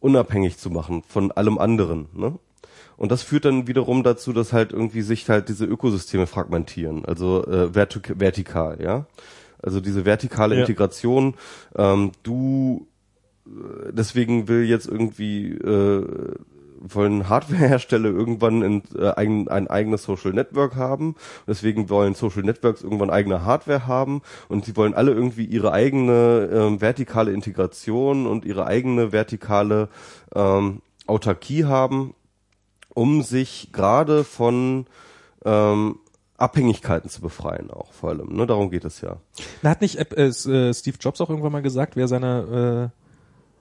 unabhängig zu machen von allem anderen. Ne? Und das führt dann wiederum dazu, dass halt irgendwie sich halt diese Ökosysteme fragmentieren, also äh, vertik vertikal, ja. Also diese vertikale Ja. Integration, ähm, du äh, deswegen will jetzt irgendwie äh, wollen Hardwarehersteller irgendwann ein, äh, ein, ein eigenes Social Network haben. Deswegen wollen Social Networks irgendwann eigene Hardware haben und sie wollen alle irgendwie ihre eigene ähm, vertikale Integration und ihre eigene vertikale ähm, Autarkie haben, um sich gerade von ähm, Abhängigkeiten zu befreien, auch vor allem. Ne? Darum geht es ja. Hat nicht äh, äh, Steve Jobs auch irgendwann mal gesagt, wer seine, äh,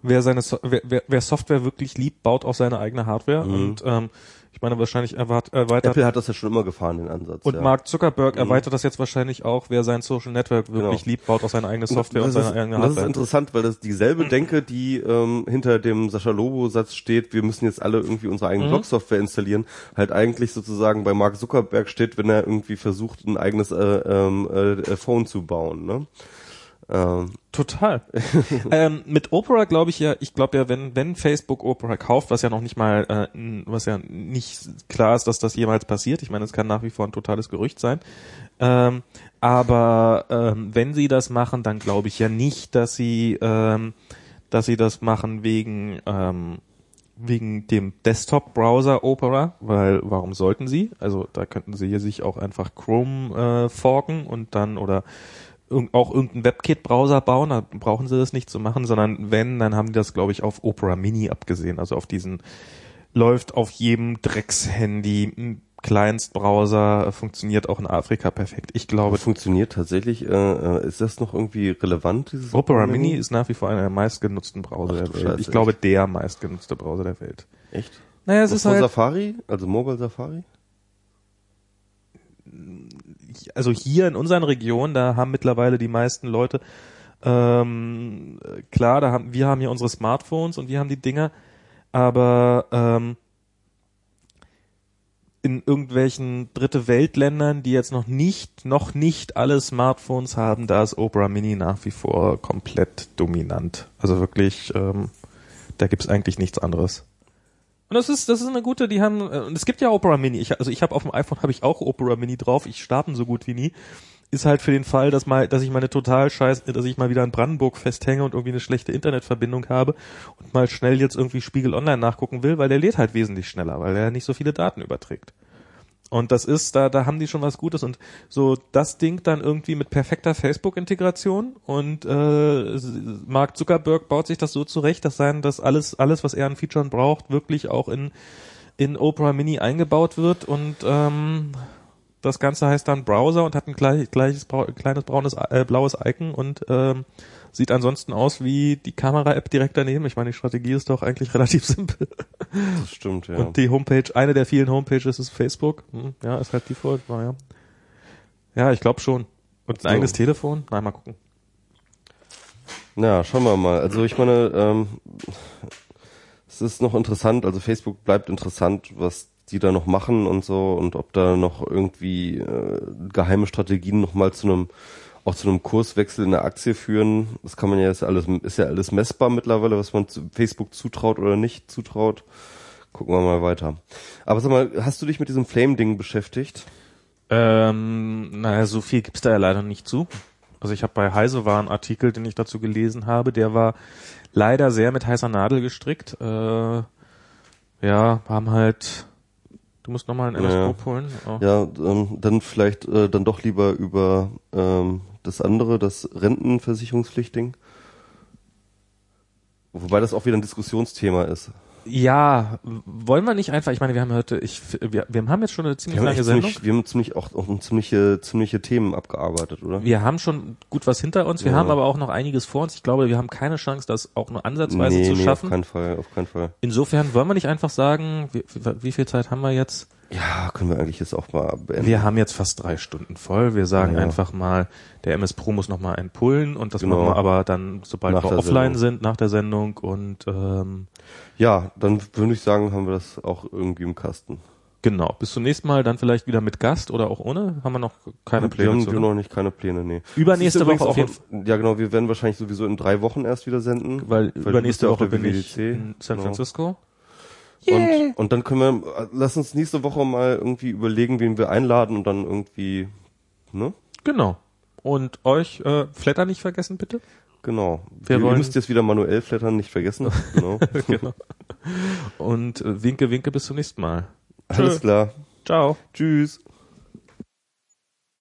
wer seine, so wer, wer, wer Software wirklich liebt, baut auch seine eigene Hardware. Und ähm, ich meine wahrscheinlich erwart, erweitert Apple hat das ja schon immer gefahren, den Ansatz. und ja. Mark Zuckerberg erweitert das jetzt wahrscheinlich auch, wer sein Social Network wirklich Genau. liebt, baut auch seine eigene Software und, das seine ist, eigene und das ist Hardware. interessant, weil das dieselbe Denke, die ähm, hinter dem Sascha Lobo-Satz steht, wir müssen jetzt alle irgendwie unsere Mhm. eigene Blog-Software installieren, halt eigentlich sozusagen bei Mark Zuckerberg steht, wenn er irgendwie versucht, ein eigenes äh, ähm, äh, Phone zu bauen. Ne? Ähm, Total. ähm, mit Opera glaube ich ja, ich glaube ja, wenn wenn Facebook Opera kauft, was ja noch nicht mal, äh, was ja nicht klar ist, dass das jemals passiert. Ich meine, es kann nach wie vor ein totales Gerücht sein. Ähm, aber ähm, wenn sie das machen, dann glaube ich ja nicht, dass sie, ähm, dass sie das machen wegen ähm, wegen dem Desktop-Browser Opera, weil warum sollten sie? Also da könnten sie hier sich auch einfach Chrome äh, forken und dann oder auch irgendeinen WebKit-Browser bauen, da brauchen sie das nicht zu machen, sondern wenn, dann haben die das, glaube ich, auf Opera Mini abgesehen, also auf diesen läuft auf jedem Dreckshandy, ein Kleinstbrowser, äh, funktioniert auch in Afrika perfekt. Ich glaube, funktioniert tatsächlich, äh, äh, ist das noch irgendwie relevant, dieses Opera Mini ist nach wie vor einer der meistgenutzten Browser Ach der Welt. Scheiße, ich glaube, der meistgenutzte Browser der Welt. Echt? Naja, es Was ist halt, Safari? Also Mobile Safari? Also hier in unseren Regionen, da haben mittlerweile die meisten Leute, ähm, äh, klar, da haben, wir haben hier unsere Smartphones und wir haben die Dinger, aber ähm, in irgendwelchen dritte Weltländern, die jetzt noch nicht, noch nicht alle Smartphones haben, da ist Opera Mini nach wie vor komplett dominant. Also wirklich, ähm, da gibt's eigentlich nichts anderes. Und das ist, das ist eine gute, die haben, äh, und es gibt ja Opera Mini. Ich, also ich habe auf dem iPhone habe ich auch Opera Mini drauf. Ich starten so gut wie nie. Ist halt für den Fall, dass mal, dass ich meine total scheiß, dass ich mal wieder in Brandenburg festhänge und irgendwie eine schlechte Internetverbindung habe und mal schnell jetzt irgendwie Spiegel Online nachgucken will, weil der lädt halt wesentlich schneller, weil er nicht so viele Daten überträgt. Und das ist, da, da haben die schon was Gutes. Und so das Ding dann irgendwie mit perfekter Facebook-Integration und äh, Mark Zuckerberg baut sich das so zurecht, dass sein, dass alles, alles, was er an Features braucht, wirklich auch in, in Opera Mini eingebaut wird. Und ähm, das Ganze heißt dann Browser und hat ein gleich, gleiches kleines braunes äh, blaues Icon. Und ähm, sieht ansonsten aus wie die Kamera-App direkt daneben. Ich meine, die Strategie ist doch eigentlich relativ simpel. Das stimmt, ja. Und die Homepage, eine der vielen Homepages ist Facebook. Hm, ja, ist halt Default, naja. Ja, ich glaube schon. Und ein So. eigenes Telefon? Nein, mal gucken. Ja, schauen wir mal. Also ich meine, ähm, es ist noch interessant, also Facebook bleibt interessant, was die da noch machen und so und ob da noch irgendwie äh, geheime Strategien noch mal zu einem auch zu einem Kurswechsel in der Aktie führen. Das kann man ja jetzt alles ist ja alles messbar mittlerweile, was man Facebook zutraut oder nicht zutraut. Gucken wir mal weiter. Aber sag mal, hast du dich mit diesem Flame-Ding beschäftigt? Ähm, naja, so viel gibt's da ja leider nicht zu. Also ich habe bei Heise war ein Artikel, den ich dazu gelesen habe, der war leider sehr mit heißer Nadel gestrickt. Äh, ja, haben halt. Du musst nochmal ein Ja, ja. Endoskop holen. Oh. Ja, ähm, dann vielleicht äh, dann doch lieber über ähm, das andere, das Rentenversicherungspflichting. Wobei das auch wieder ein Diskussionsthema ist. Ja, wollen wir nicht einfach, ich meine, wir haben heute, ich, wir, wir haben jetzt schon eine ziemlich Wir lange Sendung. ziemlich, wir haben ziemlich auch, auch ziemliche, ziemliche Themen abgearbeitet, oder? Wir haben schon gut was hinter uns, wir Ja. haben aber auch noch einiges vor uns. Ich glaube, wir haben keine Chance, das auch nur ansatzweise zu nee, schaffen. auf keinen Fall, auf keinen Fall. Insofern wollen wir nicht einfach sagen, wie, wie viel Zeit haben wir jetzt? Ja, können wir eigentlich jetzt auch mal beenden. Wir haben jetzt fast drei Stunden voll. Wir sagen Ja. einfach mal, der MS Pro muss noch mal einen pullen und das Genau. machen wir aber dann, sobald Nach wir offline Sendung. sind, nach der Sendung und ähm, Ja, dann würde ich sagen, haben wir das auch irgendwie im Kasten. genau. Bis zum nächsten Mal, dann vielleicht wieder mit Gast oder auch ohne. Haben wir noch keine wir Pläne haben zu. wir noch nicht keine Pläne, nee. Übernächste Woche auf jeden auch- Ja, genau, wir werden wahrscheinlich sowieso in drei Wochen erst wieder senden. Weil, bist übernächste Woche bin ich in San Genau. Francisco. Und, und dann können wir, lass uns nächste Woche mal irgendwie überlegen, wen wir einladen und dann irgendwie, ne? Genau. Und euch äh, Flatter nicht vergessen, bitte. Genau. Wir ihr, ihr wollen- müsst jetzt wieder manuell flattern, nicht vergessen. Genau. genau. Und äh, winke, winke bis zum nächsten Mal. Alles klar. Ciao. Tschüss.